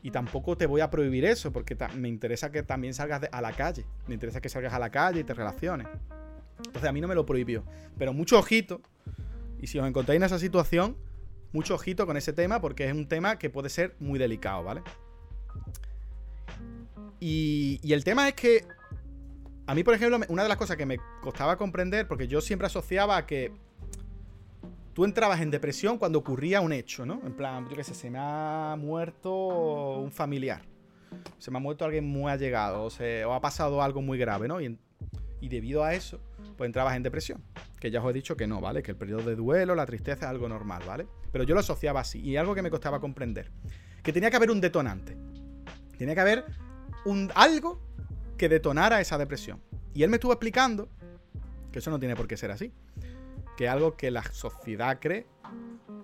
Speaker 1: Y tampoco te voy a prohibir eso, porque me interesa que también salgas a la calle. Me interesa que salgas a la calle y te relaciones. Entonces a mí no me lo prohibió. Pero mucho ojito. Y si os encontráis en esa situación, mucho ojito con ese tema, porque es un tema que puede ser muy delicado, ¿vale? Y, y el tema es que a mí, por ejemplo, una de las cosas que me costaba comprender, porque yo siempre asociaba a que tú entrabas en depresión cuando ocurría un hecho, ¿no? En plan, yo qué sé, se me ha muerto un familiar, se me ha muerto alguien muy allegado, o, se, ha pasado algo muy grave, ¿no? Y, y debido a eso, pues entrabas en depresión. Que ya os he dicho que no, ¿vale? Que el periodo de duelo, la tristeza es algo normal, ¿vale? Pero yo lo asociaba así, y algo que me costaba comprender. Que tenía que haber un detonante. Tenía que haber un, algo que detonara esa depresión. Y él me estuvo explicando que eso no tiene por qué ser así. Que algo que la sociedad cree,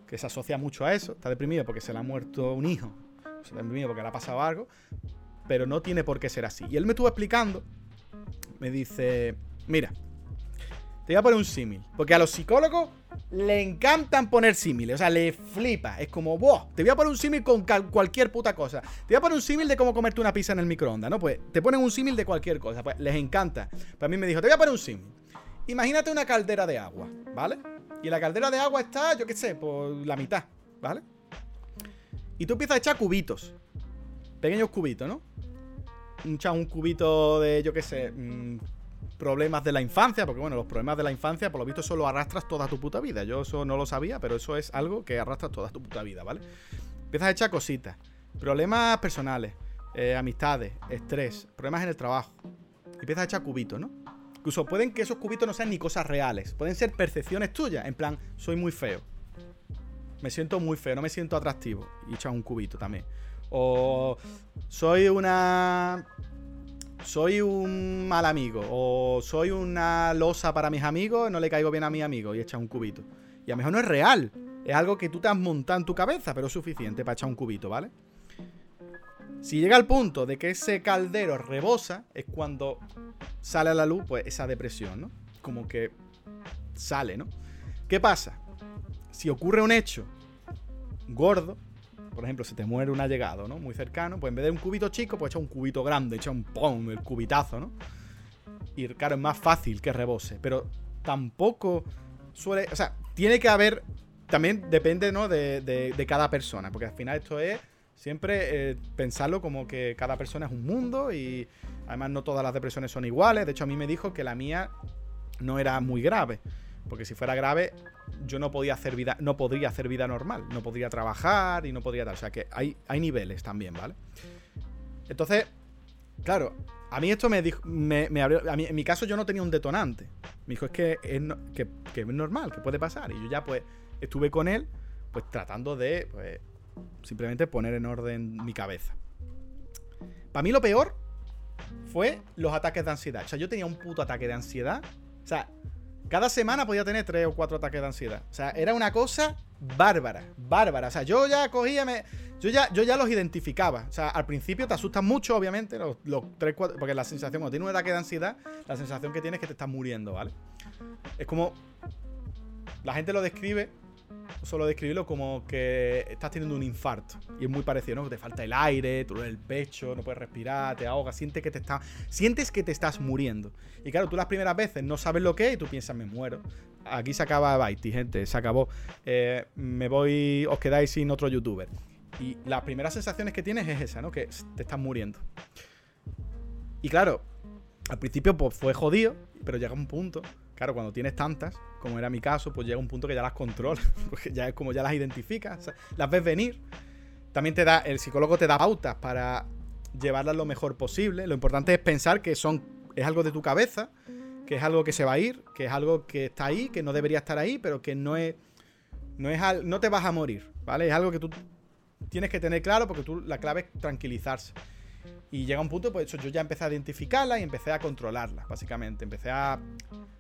Speaker 1: que se asocia mucho a eso. Está deprimido porque se le ha muerto un hijo. Está deprimido porque le ha pasado algo. Pero no tiene por qué ser así. Y él me estuvo explicando. Me dice, mira, te voy a poner un símil. Porque a los psicólogos le encantan poner símiles. O sea, le flipa. Es como, wow, te voy a poner un símil con cualquier puta cosa. Te voy a poner un símil de cómo comerte una pizza en el microondas, ¿no? Pues te ponen un símil de cualquier cosa. Pues les encanta. Pues a mí me dijo, te voy a poner un símil. Imagínate una caldera de agua, ¿vale? Y la caldera de agua está, yo qué sé, por la mitad, ¿vale? Y tú empiezas a echar cubitos. Pequeños cubitos, ¿no? Echas un cubito de, yo qué sé, mm, problemas de la infancia, porque bueno, los problemas de la infancia, por lo visto, eso lo arrastras toda tu puta vida. Yo eso no lo sabía, pero eso es algo que arrastras toda tu puta vida, ¿vale? Empiezas a echar cositas. Problemas personales, eh, amistades, estrés, problemas en el trabajo. Empiezas a echar cubitos, ¿no? Incluso pueden que esos cubitos no sean ni cosas reales. Pueden ser percepciones tuyas. En plan, soy muy feo. Me siento muy feo, no me siento atractivo. Y echas un cubito también. O soy una soy un mal amigo o soy una losa para mis amigos, no le caigo bien a mi amigo y echa un cubito. Y a lo mejor no es real, es algo que tú te has montado en tu cabeza, pero es suficiente para echar un cubito, ¿vale? Si llega al punto de que ese caldero rebosa, es cuando sale a la luz pues esa depresión, ¿no? Como que sale, ¿no? ¿Qué pasa? Si ocurre un hecho gordo, por ejemplo, si te muere un allegado, ¿no? Muy cercano, pues en vez de un cubito chico, pues echa un cubito grande, echa un pom, el cubitazo, ¿no? Y claro, es más fácil que rebose, pero tampoco suele, o sea, tiene que haber, también depende, ¿no? De, cada persona, porque al final esto es siempre eh, pensarlo como que cada persona es un mundo y además no todas las depresiones son iguales. De hecho, a mí me dijo que la mía no era muy grave. Porque si fuera grave, yo no podía hacer vida, no podría hacer vida normal, no podría trabajar y no podría tal. O sea que hay, hay niveles también, ¿vale? Entonces, claro, a mí esto me dijo, me, abrió, a mí, en mi caso yo no tenía un detonante. Me dijo, es que es, que, es normal, que puede pasar. Y yo ya pues estuve con él, pues tratando de, pues, simplemente poner en orden mi cabeza. Para mí lo peor fue los ataques de ansiedad. O sea, yo tenía un puto ataque de ansiedad. O sea, Cada semana podía tener tres o cuatro ataques de ansiedad. O sea, era una cosa bárbara, bárbara. O sea, yo ya cogía, me, yo, ya, yo ya los identificaba. O sea, al principio te asustan mucho, obviamente, los, los tres, cuatro, porque la sensación, cuando tienes un ataque de ansiedad, la sensación que tienes es que te estás muriendo, ¿vale? Es como... La gente lo describe solo describirlo como que estás teniendo un infarto. Y es muy parecido, ¿no? Te falta el aire, tú el pecho, no puedes respirar, te ahogas, sientes que te, está, sientes que te estás muriendo. Y claro, tú las primeras veces no sabes lo que es y tú piensas, me muero. Aquí se acaba Baiti, gente, se acabó. Eh, me voy, os quedáis sin otro youtuber. Y las primeras sensaciones que tienes es esa, ¿no? Que te estás muriendo. Y claro, al principio pues, fue jodido, pero llega un punto Claro, cuando tienes tantas, como era mi caso, pues llega un punto que ya las controlas, porque ya es como ya las identificas, las ves venir. También te da, el psicólogo te da pautas para llevarlas lo mejor posible. Lo importante es pensar que son, es algo de tu cabeza, que es algo que se va a ir, que es algo que está ahí, que no debería estar ahí, pero que no es, no es, no te vas a morir, ¿vale? Es algo que tú tienes que tener claro porque tú, la clave es tranquilizarse. Y llega un punto, pues eso, yo ya empecé a identificarla y empecé a controlarla, básicamente. Empecé a.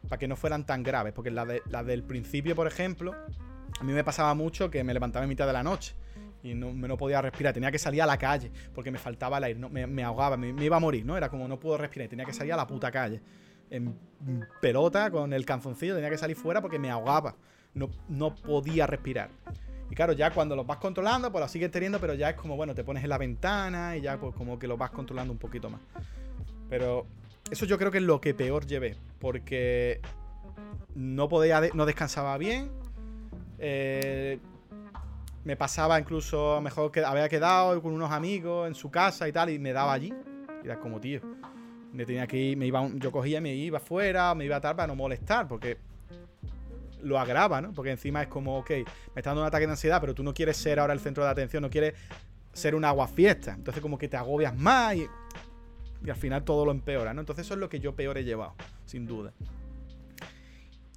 Speaker 1: para que no fueran tan graves. Porque la, del principio, por ejemplo, a mí me pasaba mucho que me levantaba en mitad de la noche y no, no podía respirar. Tenía que salir a la calle porque me faltaba el aire, no, me, ahogaba, me, iba a morir, ¿no? Era como no puedo respirar y tenía que salir a la puta calle. En pelota, con el canzoncillo, tenía que salir fuera porque me ahogaba. No, no podía respirar. Y claro, ya cuando los vas controlando, pues lo sigues teniendo, pero ya es como, bueno, te pones en la ventana y ya pues como que lo vas controlando un poquito más. Pero eso yo creo que es lo que peor llevé, porque no podía, no descansaba bien. Eh, me pasaba incluso, mejor que había quedado con unos amigos en su casa y tal, y me daba allí. Y era como, tío, me tenía que me iba, yo cogía, me iba fuera, me iba a tal para no molestar, porque lo agrava, ¿no? Porque encima es como, ok, me está dando un ataque de ansiedad, pero tú no quieres ser ahora el centro de atención, no quieres ser un agua fiesta. Entonces como que te agobias más y, y al final todo lo empeora, ¿no? Entonces eso es lo que yo peor he llevado, sin duda.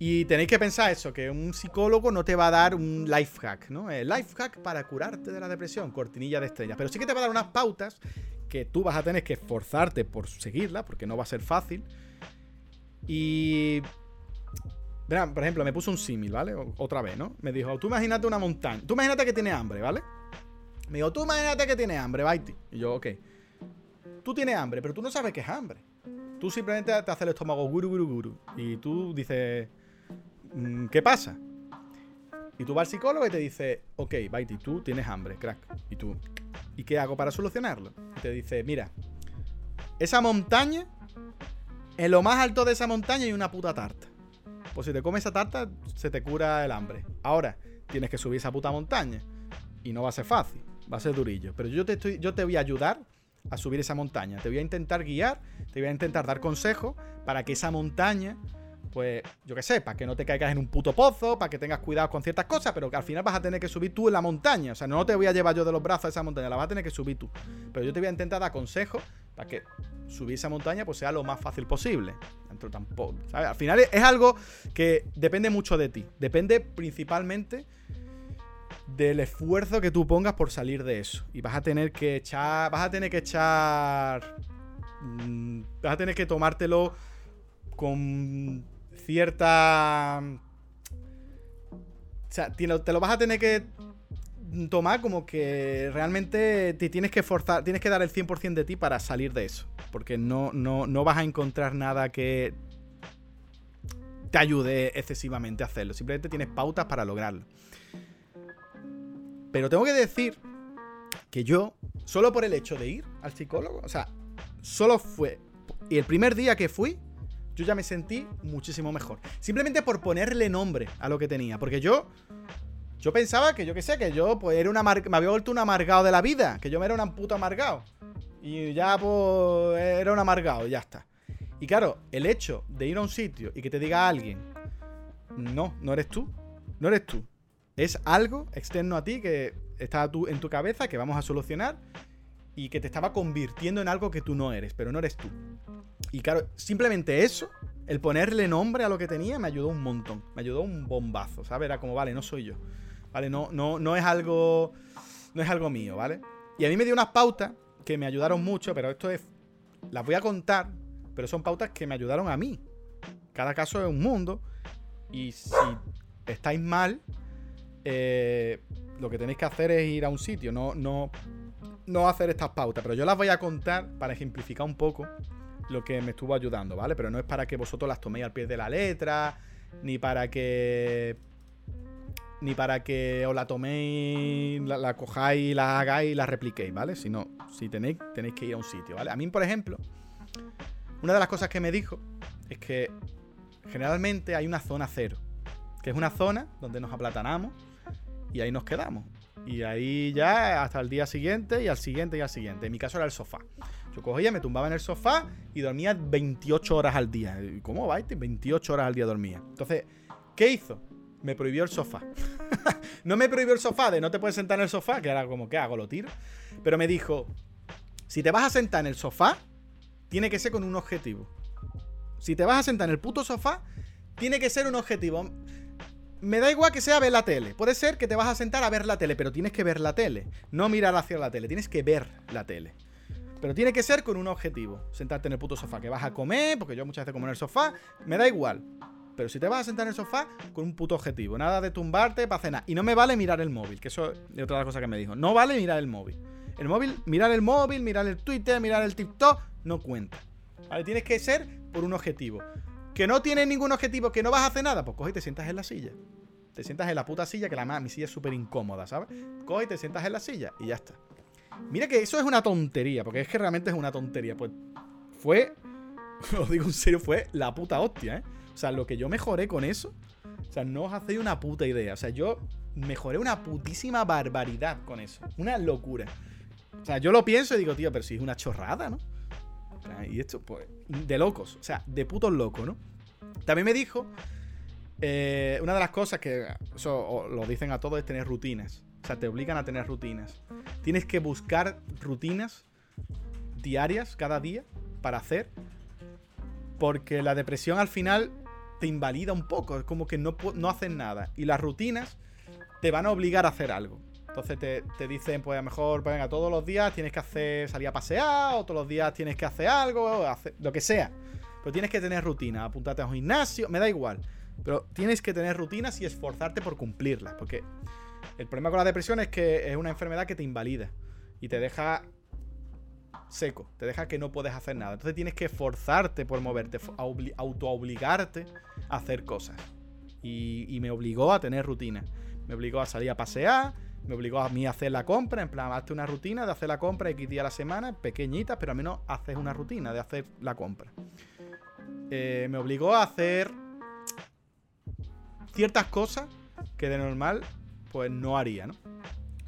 Speaker 1: Y tenéis que pensar eso, que un psicólogo no te va a dar un life hack, ¿no? El life hack para curarte de la depresión, cortinilla de estrellas. Pero sí que te va a dar unas pautas que tú vas a tener que esforzarte por seguirla, porque no va a ser fácil. Y por ejemplo, me puso un símil, ¿vale? Otra vez, ¿no? Me dijo, tú imagínate una montaña. Tú imagínate que tiene hambre, ¿vale? Me dijo, tú imagínate que tiene hambre, Baiti. Y yo, ok. Tú tienes hambre, pero tú no sabes qué es hambre. Tú simplemente te haces el estómago guru, guru, guru. Y tú dices, mm, ¿qué pasa? Y tú vas al psicólogo y te dice, ok, Baiti, tú tienes hambre, crack. Y tú, ¿y qué hago para solucionarlo? Y te dice, mira, esa montaña, en lo más alto de esa montaña hay una puta tarta. Pues si te comes esa tarta, se te cura el hambre. Ahora, tienes que subir esa puta montaña. Y no va a ser fácil, va a ser durillo. Pero yo te, estoy, yo te voy a ayudar a subir esa montaña. Te voy a intentar guiar, te voy a intentar dar consejos para que esa montaña, pues, yo qué sé, para que no te caigas en un puto pozo, para que tengas cuidado con ciertas cosas, pero que al final vas a tener que subir tú en la montaña. O sea, no te voy a llevar yo de los brazos a esa montaña, la vas a tener que subir tú. Pero yo te voy a intentar dar consejos para que subir esa montaña pues sea lo más fácil posible. tampoco, Al final es algo que depende mucho de ti. Depende principalmente del esfuerzo que tú pongas por salir de eso. Y vas a tener que echar. Vas a tener que echar. Mm, vas a tener que tomártelo con cierta. O sea, te lo vas a tener que tomar como que realmente te tienes que forzar, tienes que dar el 100% de ti para salir de eso. Porque no, no, no vas a encontrar nada que te ayude excesivamente a hacerlo. Simplemente tienes pautas para lograrlo. Pero tengo que decir que yo, solo por el hecho de ir al psicólogo, o sea, solo fue. Y el primer día que fui, yo ya me sentí muchísimo mejor. Simplemente por ponerle nombre a lo que tenía. Porque yo yo pensaba que yo qué sé, que yo pues era una me había vuelto un amargado de la vida, que yo me era un puto amargado. Y ya pues era un amargado y ya está. Y claro, el hecho de ir a un sitio y que te diga alguien, no, no eres tú, no eres tú. Es algo externo a ti que está tú, en tu cabeza, que vamos a solucionar y que te estaba convirtiendo en algo que tú no eres, pero no eres tú. Y claro, simplemente eso, el ponerle nombre a lo que tenía, me ayudó un montón. Me ayudó un bombazo, ¿sabes? Era como, vale, no soy yo. ¿vale? No, no, no es algo. No es algo mío, ¿vale? Y a mí me dio unas pautas que me ayudaron mucho, pero esto es. Las voy a contar, pero son pautas que me ayudaron a mí. Cada caso es un mundo. Y si estáis mal, eh, lo que tenéis que hacer es ir a un sitio, no, no, no hacer estas pautas. Pero yo las voy a contar para ejemplificar un poco lo que me estuvo ayudando, ¿vale? Pero no es para que vosotros las toméis al pie de la letra, ni para que. Ni para que os la toméis, la, cojáis, la hagáis y la repliquéis, ¿vale? Sino, si tenéis, tenéis que ir a un sitio, ¿vale? A mí, por ejemplo, una de las cosas que me dijo es que generalmente hay una zona cero, que es una zona donde nos aplatanamos y ahí nos quedamos. Y ahí ya hasta el día siguiente y al siguiente y al siguiente. En mi caso era el sofá. Cogía, me tumbaba en el sofá y dormía 28 horas al día. ¿Cómo va? 28 horas al día dormía. Entonces, ¿qué hizo? Me prohibió el sofá. no me prohibió el sofá de no te puedes sentar en el sofá, que era como, ¿qué hago? Lo tiro. Pero me dijo, si te vas a sentar en el sofá, tiene que ser con un objetivo. Si te vas a sentar en el puto sofá, tiene que ser un objetivo. Me da igual que sea ver la tele. Puede ser que te vas a sentar a ver la tele, pero tienes que ver la tele. No mirar hacia la tele, tienes que ver la tele. Pero tiene que ser con un objetivo. Sentarte en el puto sofá. Que vas a comer, porque yo muchas veces como en el sofá. Me da igual. Pero si te vas a sentar en el sofá, con un puto objetivo. Nada de tumbarte para cenar. Y no me vale mirar el móvil, que eso es otra de las cosas que me dijo. No vale mirar el móvil. El móvil, mirar el móvil, mirar el Twitter, mirar el TikTok, no cuenta. ¿Vale? Tienes que ser por un objetivo. Que no tienes ningún objetivo, que no vas a hacer nada, pues coge y te sientas en la silla. Te sientas en la puta silla, que la mi silla es súper incómoda, ¿sabes? Coge y te sientas en la silla y ya está. Mira que eso es una tontería, porque es que realmente es una tontería. Pues fue, os digo en serio, fue la puta hostia, ¿eh? O sea, lo que yo mejoré con eso, o sea, no os hacéis una puta idea. O sea, yo mejoré una putísima barbaridad con eso. Una locura. O sea, yo lo pienso y digo, tío, pero si es una chorrada, ¿no? y esto, pues, de locos. O sea, de putos locos, ¿no? También me dijo, eh, una de las cosas que, eso lo dicen a todos, es tener rutinas. Sea, te obligan a tener rutinas. Tienes que buscar rutinas diarias, cada día, para hacer. Porque la depresión al final te invalida un poco. Es como que no, no haces nada. Y las rutinas te van a obligar a hacer algo. Entonces te, dicen, pues a lo mejor, pues venga, todos los días tienes que hacer, salir a pasear, o todos los días tienes que hacer algo, hacer, lo que sea. Pero tienes que tener rutina, apuntarte a un gimnasio, me da igual. Pero tienes que tener rutinas y esforzarte por cumplirlas. Porque el problema con la depresión es que es una enfermedad que te invalida y te deja seco, te deja que no puedes hacer nada. Entonces tienes que esforzarte por moverte, autoobligarte a hacer cosas. Y, me obligó a tener rutina. Me obligó a salir a pasear, me obligó a mí a hacer la compra, en plan, hazte una rutina de hacer la compra X días a la semana, pequeñita, pero al menos haces una rutina de hacer la compra. Eh, me obligó a hacer ciertas cosas que de normal pues no haría, ¿no?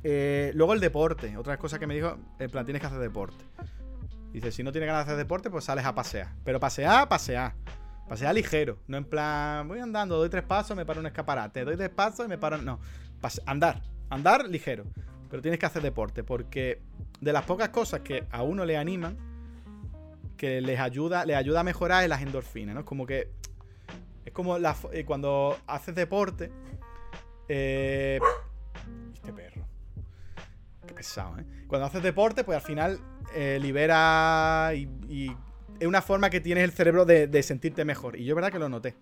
Speaker 1: Eh, luego el deporte, otra cosa que me dijo, en plan, tienes que hacer deporte. Dice, si no tienes ganas de hacer deporte, pues sales a pasear. Pero pasear, pasear. Pasear ligero. No en plan, voy andando, doy tres pasos, me paro un escaparate. Doy tres pasos y me paro. No. andar. Andar ligero. Pero tienes que hacer deporte. Porque de las pocas cosas que a uno le animan, que les ayuda, ayuda a mejorar es las endorfinas, ¿no? Es como que. Es como eh, cuando haces deporte. Eh, este perro. Qué pesado, ¿eh? Cuando haces deporte, pues al final eh, libera y, es una forma que tienes el cerebro de, sentirte mejor. Y yo, verdad, que lo noté.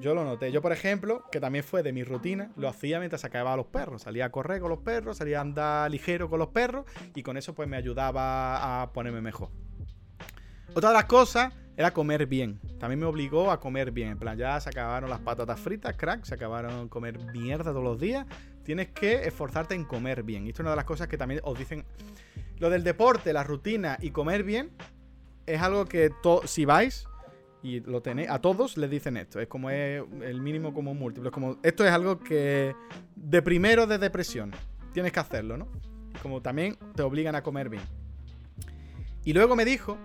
Speaker 1: Yo lo noté. Yo, por ejemplo, que también fue de mi rutina, lo hacía mientras sacaba a los perros. Salía a correr con los perros, salía a andar ligero con los perros y con eso pues me ayudaba a ponerme mejor. Otra de las cosas era comer bien. También me obligó a comer bien. En plan, ya se acabaron las patatas fritas, crack, se acabaron comer mierda todos los días. Tienes que esforzarte en comer bien. Y esto es una de las cosas que también os dicen. Lo del deporte, la rutina y comer bien es algo que si vais y lo tenéis, a todos les dicen esto. Es como es el mínimo como múltiplo. Es como, esto es algo que de primero de depresión tienes que hacerlo, ¿no? Como también te obligan a comer bien. Y luego me dijo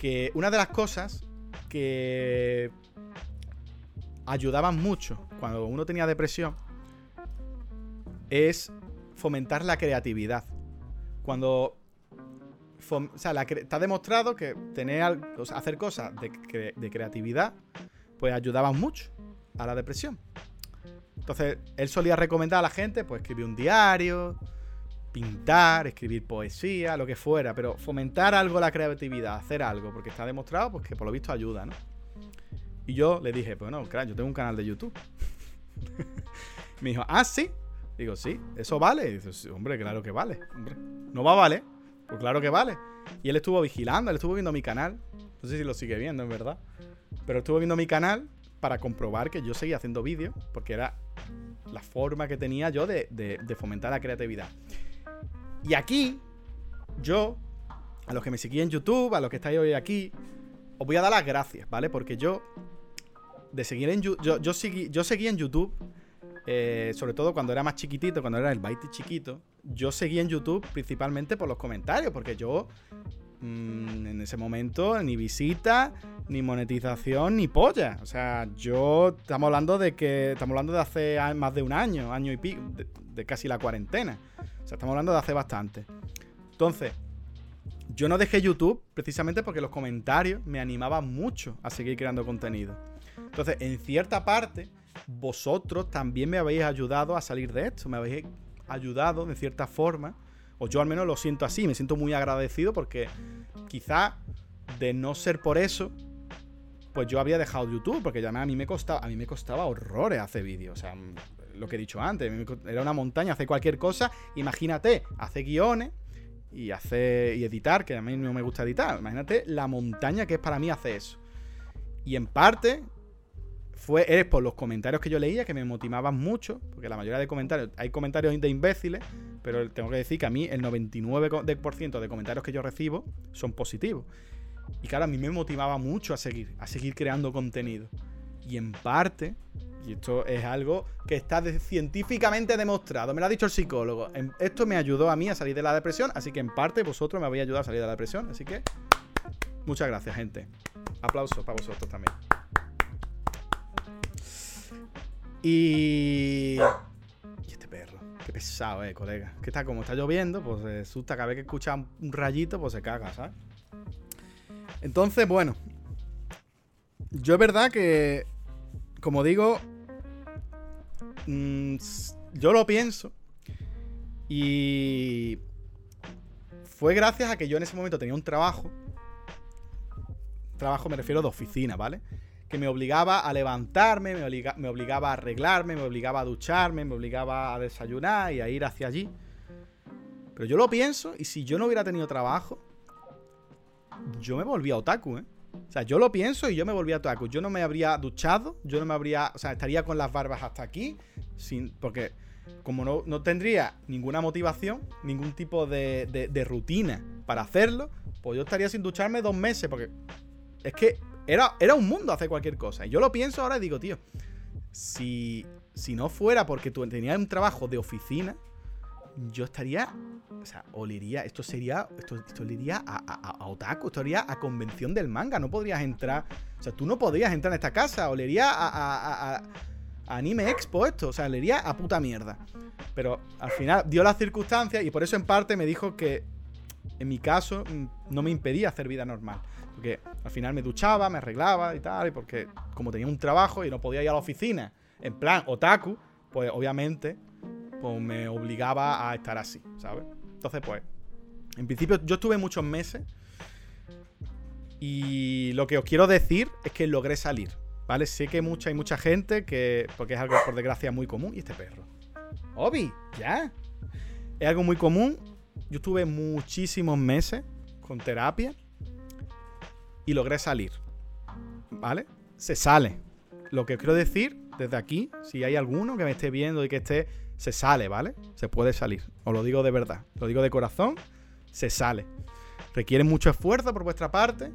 Speaker 1: que una de las cosas que ayudaban mucho cuando uno tenía depresión es fomentar la creatividad. Cuando está demostrado que tener, hacer cosas de, creatividad, pues ayudaban mucho a la depresión. Entonces, él solía recomendar a la gente, pues escribir un diario, pintar, escribir poesía, lo que fuera, pero fomentar algo la creatividad, hacer algo, porque está demostrado pues, que por lo visto ayuda, ¿no? Y yo le dije, pues no, claro, yo tengo un canal de YouTube. me dijo, ah, sí. Digo, sí, ¿eso vale? Y dice, hombre, claro que vale. No va a valer. Pues claro que vale. Y él estuvo vigilando, él estuvo viendo mi canal. No sé si lo sigue viendo, en verdad. Pero estuvo viendo mi canal para comprobar que yo seguía haciendo vídeos, porque era la forma que tenía yo de fomentar la creatividad. Y aquí, yo, a los que me seguís en YouTube, a los que estáis hoy aquí, os voy a dar las gracias, ¿vale? Porque yo, de seguir en yo, yo, seguí, yo seguí en YouTube, eh, sobre todo cuando era más chiquitito, cuando era el Byte chiquito, yo seguí en YouTube principalmente por los comentarios, porque yo mm, en ese momento ni visita, ni monetización, ni polla. O sea, yo estamos hablando de que estamos hablando de hace más de un año, año y pico, de casi la cuarentena. O sea, estamos hablando de hace bastante. Entonces, yo no dejé YouTube precisamente porque los comentarios me animaban mucho a seguir creando contenido. Entonces, en cierta parte, vosotros también me habéis ayudado a salir de esto, me habéis ayudado de cierta forma, o yo al menos lo siento así, me siento muy agradecido porque quizá de no ser por eso, pues yo habría dejado YouTube, porque ya a mí me costaba, a mí me costaba horrores hacer vídeos, o sea, lo que he dicho antes, era una montaña hacer cualquier cosa, imagínate, hacer guiones, y hacer y editar, que a mí no me gusta editar. Imagínate la montaña que es para mí hacer eso. Y en parte fue es por los comentarios que yo leía que me motivaban mucho, porque la mayoría de comentarios, hay comentarios de imbéciles, pero tengo que decir que a mí el 99% de comentarios que yo recibo son positivos. Y claro, a mí me motivaba mucho a seguir, a seguir creando contenido. Y en parte y esto es algo que está científicamente demostrado. Me lo ha dicho el psicólogo. Esto me ayudó a mí a salir de la depresión, así que en parte vosotros me habéis ayudado a salir de la depresión. Así que muchas gracias, gente. Aplausos para vosotros también. Y... este perro. Qué pesado, eh, colega. Que está como está lloviendo, pues se asusta cada vez que escucha un rayito, pues se caga, ¿sabes? Entonces, bueno. Yo es verdad que como digo, mm, yo lo pienso. Y fue gracias a que yo en ese momento tenía un trabajo. Trabajo me refiero de oficina, ¿vale? Que me obligaba a levantarme, me, obligaba a arreglarme, me obligaba a ducharme, me obligaba a desayunar y a ir hacia allí. Pero yo lo pienso y si yo no hubiera tenido trabajo, yo me volvía otaku, ¿eh? O sea, yo lo pienso y yo me volví a Taku. Yo no me habría duchado, yo no me habría. O sea, estaría con las barbas hasta aquí. Sin, porque como no, no tendría ninguna motivación, ningún tipo de, de, rutina para hacerlo, pues yo estaría sin ducharme dos meses. Porque es que era, era un mundo hacer cualquier cosa. Y yo lo pienso ahora y digo, tío, si, si no fuera porque tú tenías un trabajo de oficina, yo estaría. O sea, olería. Esto sería. Esto, esto olería a, a, a, otaku. Esto olería a convención del manga. No podrías entrar. O sea, tú no podrías entrar en esta casa. Olería a, a Anime Expo esto. O sea, olería a puta mierda. Pero al final dio las circunstancias y por eso en parte me dijo que. En mi caso, mm, no me impedía hacer vida normal. Porque al final me duchaba, me arreglaba y tal. Y porque como tenía un trabajo y no podía ir a la oficina en plan otaku, pues obviamente pues me obligaba a estar así, ¿sabes? Entonces, pues, en principio yo estuve muchos meses y lo que os quiero decir es que logré salir, ¿vale? Sé que mucha, hay mucha gente que, porque es algo por desgracia muy común, y este perro. Obi, ya. Es algo muy común. Yo estuve muchísimos meses con terapia y logré salir, ¿vale? Se sale. Lo que quiero decir desde aquí, si hay alguno que me esté viendo y que esté se sale, ¿vale? Se puede salir. Os lo digo de verdad. Lo digo de corazón. Se sale. Requiere mucho esfuerzo por vuestra parte,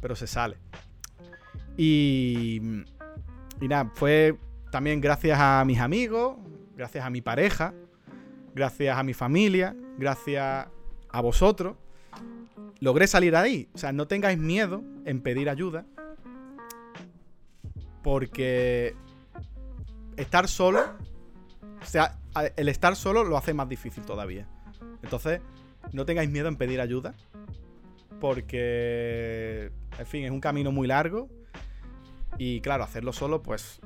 Speaker 1: pero se sale. Y, y nada, fue también gracias a mis amigos, gracias a mi pareja, gracias a mi familia, gracias a vosotros. Logré salir ahí. O sea, no tengáis miedo en pedir ayuda. Porque estar solo o sea, el estar solo lo hace más difícil todavía. Entonces, no tengáis miedo en pedir ayuda. Porque, en fin, es un camino muy largo. Y claro, hacerlo solo, pues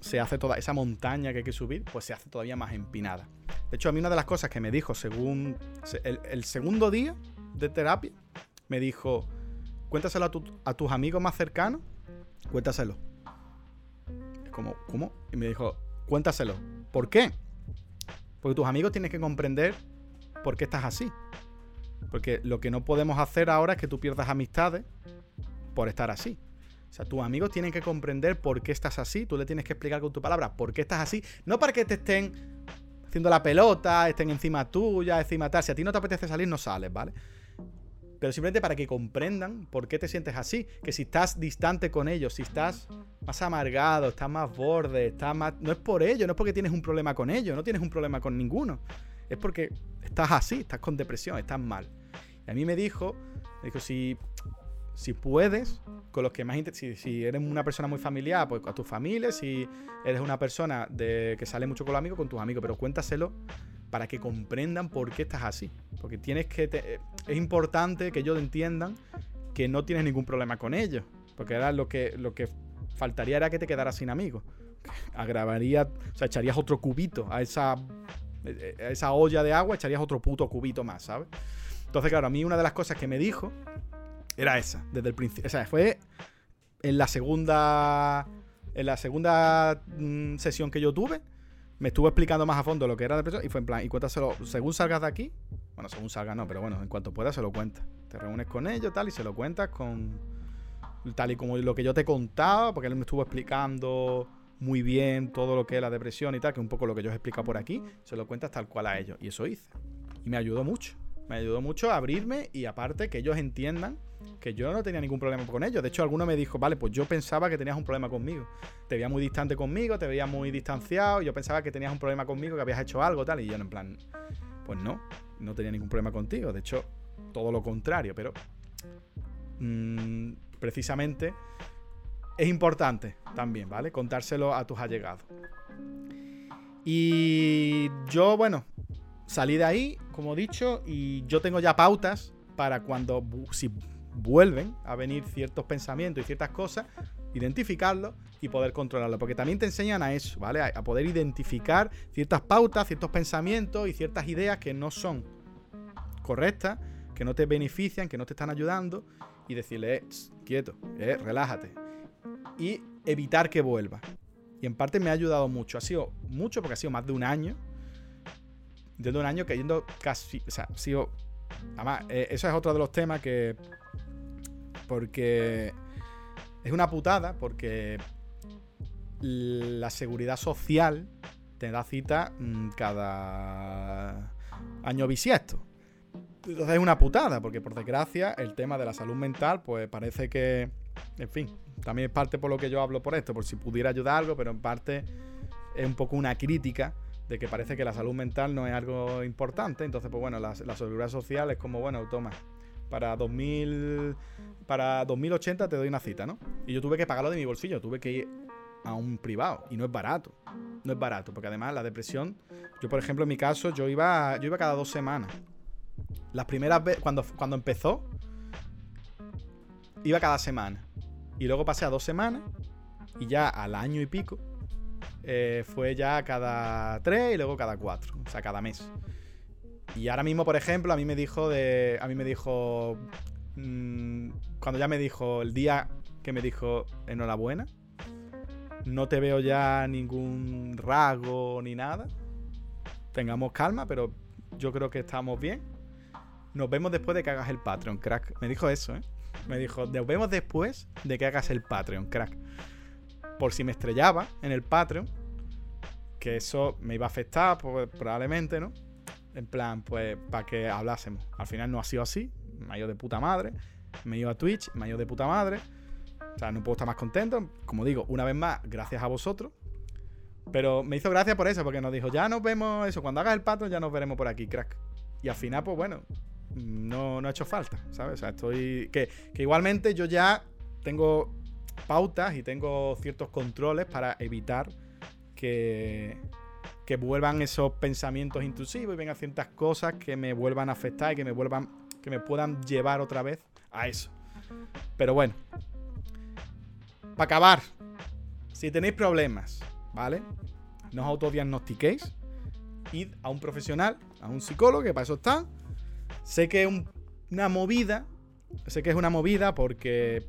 Speaker 1: se hace toda esa montaña que hay que subir, pues se hace todavía más empinada. De hecho, a mí una de las cosas que me dijo según el, segundo día de terapia, me dijo, cuéntaselo a, a tus amigos más cercanos, cuéntaselo. como, ¿cómo? Y me dijo, cuéntaselo. ¿Por qué? Porque tus amigos tienen que comprender por qué estás así. Porque lo que no podemos hacer ahora es que tú pierdas amistades por estar así. O sea, tus amigos tienen que comprender por qué estás así. Tú le tienes que explicar con tu palabra por qué estás así. No para que te estén haciendo la pelota, estén encima tuya, encima tal. Si a ti no te apetece salir, no sales, ¿vale? Pero simplemente para que comprendan por qué te sientes así. Que si estás distante con ellos, si estás más amargado, estás más borde, estás más. No es por ello, no es porque tienes un problema con ellos, no tienes un problema con ninguno. Es porque estás así, estás con depresión, estás mal. Y a mí me dijo, me dijo, si si puedes, con los que más si, si eres una persona muy familiar, pues con tu familia, si eres una persona de, que sale mucho con los amigos, con tus amigos, pero cuéntaselo para que comprendan por qué estás así. Porque tienes que. es importante que ellos entiendan que no tienes ningún problema con ellos. Porque era lo que, lo que faltaría era que te quedaras sin amigos. Agravaría. O sea, echarías otro cubito a esa. A esa olla de agua, echarías otro puto cubito más, ¿sabes? Entonces, claro, a mí una de las cosas que me dijo era esa, desde el principio. O sea, fue en la segunda. En la segunda mm, sesión que yo tuve, me estuvo explicando más a fondo lo que era depresión y fue en plan, y cuéntaselo, según salgas de aquí, bueno, según salgas no, pero bueno, en cuanto puedas se lo cuentas. Te reúnes con ellos, tal, y se lo cuentas con tal y como lo que yo te contaba, porque él me estuvo explicando muy bien todo lo que es la depresión y tal, que es un poco lo que yo os he explicado por aquí, se lo cuentas tal cual a ellos. Y eso hice. Y me ayudó mucho. Me ayudó mucho a abrirme y aparte que ellos entiendan que yo no tenía ningún problema con ellos. De hecho, alguno me dijo, vale, pues yo pensaba que tenías un problema conmigo. Te veía muy distante conmigo, te veía muy distanciado, yo pensaba que tenías un problema conmigo, que habías hecho algo, tal. Y yo, en plan, pues no, no tenía ningún problema contigo. De hecho, todo lo contrario, pero mmm, precisamente es importante también, ¿vale? Contárselo a tus allegados. Y yo, bueno, salí de ahí, como he dicho, y yo tengo ya pautas para cuando, si vuelven a venir ciertos pensamientos y ciertas cosas, identificarlos y poder controlarlo. Porque también te enseñan a eso, ¿vale? A, poder identificar ciertas pautas, ciertos pensamientos y ciertas ideas que no son correctas, que no te benefician, que no te están ayudando y decirle, eh, quieto, eh, relájate. Y evitar que vuelva. Y en parte me ha ayudado mucho. Ha sido mucho porque ha sido más de un año. De un año cayendo casi. O sea, ha sido. Además, eh, eso es otro de los temas que porque es una putada, porque la seguridad social te da cita mm, cada año bisiesto. Entonces es una putada, porque por desgracia el tema de la salud mental, pues parece que, en fin, también es parte por lo que yo hablo por esto, por si pudiera ayudar algo, pero en parte es un poco una crítica de que parece que la salud mental no es algo importante. Entonces, pues bueno, la, la seguridad social es como, bueno, toma, para 2000 para 2080 te doy una cita, ¿no? Y yo tuve que pagarlo de mi bolsillo, tuve que ir a un privado y no es barato. No es barato, porque además la depresión, yo por ejemplo en mi caso, yo iba yo iba cada dos semanas. Las primeras veces cuando cuando empezó iba cada semana y luego pasé a dos semanas y ya al año y pico eh, fue ya cada tres y luego cada cuatro, o sea, cada mes. Y ahora mismo, por ejemplo, a mí me dijo de. A mí me dijo. Mmm, cuando ya me dijo el día que me dijo enhorabuena. No te veo ya ningún rasgo ni nada. Tengamos calma, pero yo creo que estamos bien. Nos vemos después de que hagas el Patreon, crack. Me dijo eso, ¿eh? Me dijo, nos vemos después de que hagas el Patreon, crack. Por si me estrellaba en el Patreon, que eso me iba a afectar, pues, probablemente, ¿no? En plan, pues, para que hablásemos. Al final no ha sido así. Me ha ido de puta madre. Me he ido a Twitch, me ha ido de puta madre. O sea, no puedo estar más contento. Como digo, una vez más, gracias a vosotros. Pero me hizo gracia por eso, porque nos dijo, ya nos vemos eso, cuando hagas el pato ya nos veremos por aquí, crack. Y al final, pues bueno, no, no ha hecho falta, ¿sabes? O sea, estoy... Que, que igualmente yo ya tengo pautas y tengo ciertos controles para evitar que, que vuelvan esos pensamientos intrusivos y vengan ciertas cosas que me vuelvan a afectar y que me vuelvan, que me puedan llevar otra vez a eso. Pero bueno, para acabar, si tenéis problemas, ¿vale? No os autodiagnostiquéis, id a un profesional, a un psicólogo, que para eso está. Sé que es una movida, sé que es una movida porque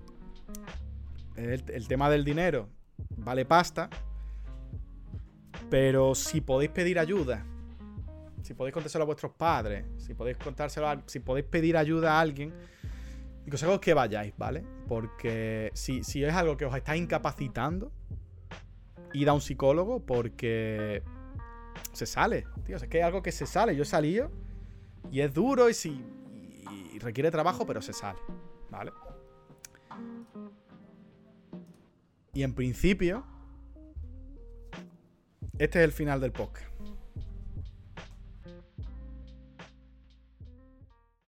Speaker 1: el tema del dinero vale pasta Pero si podéis pedir ayuda, si podéis contárselo a vuestros padres, si podéis contárselo si podéis pedir ayuda a alguien, mi consejo es que vayáis, ¿vale? Porque si, si es algo que os está incapacitando, id a un psicólogo porque se sale, tío. Es que es algo que se sale. Yo he salido y es duro y, si, y requiere trabajo, pero se sale, ¿vale? Y en principio, este es el final del podcast.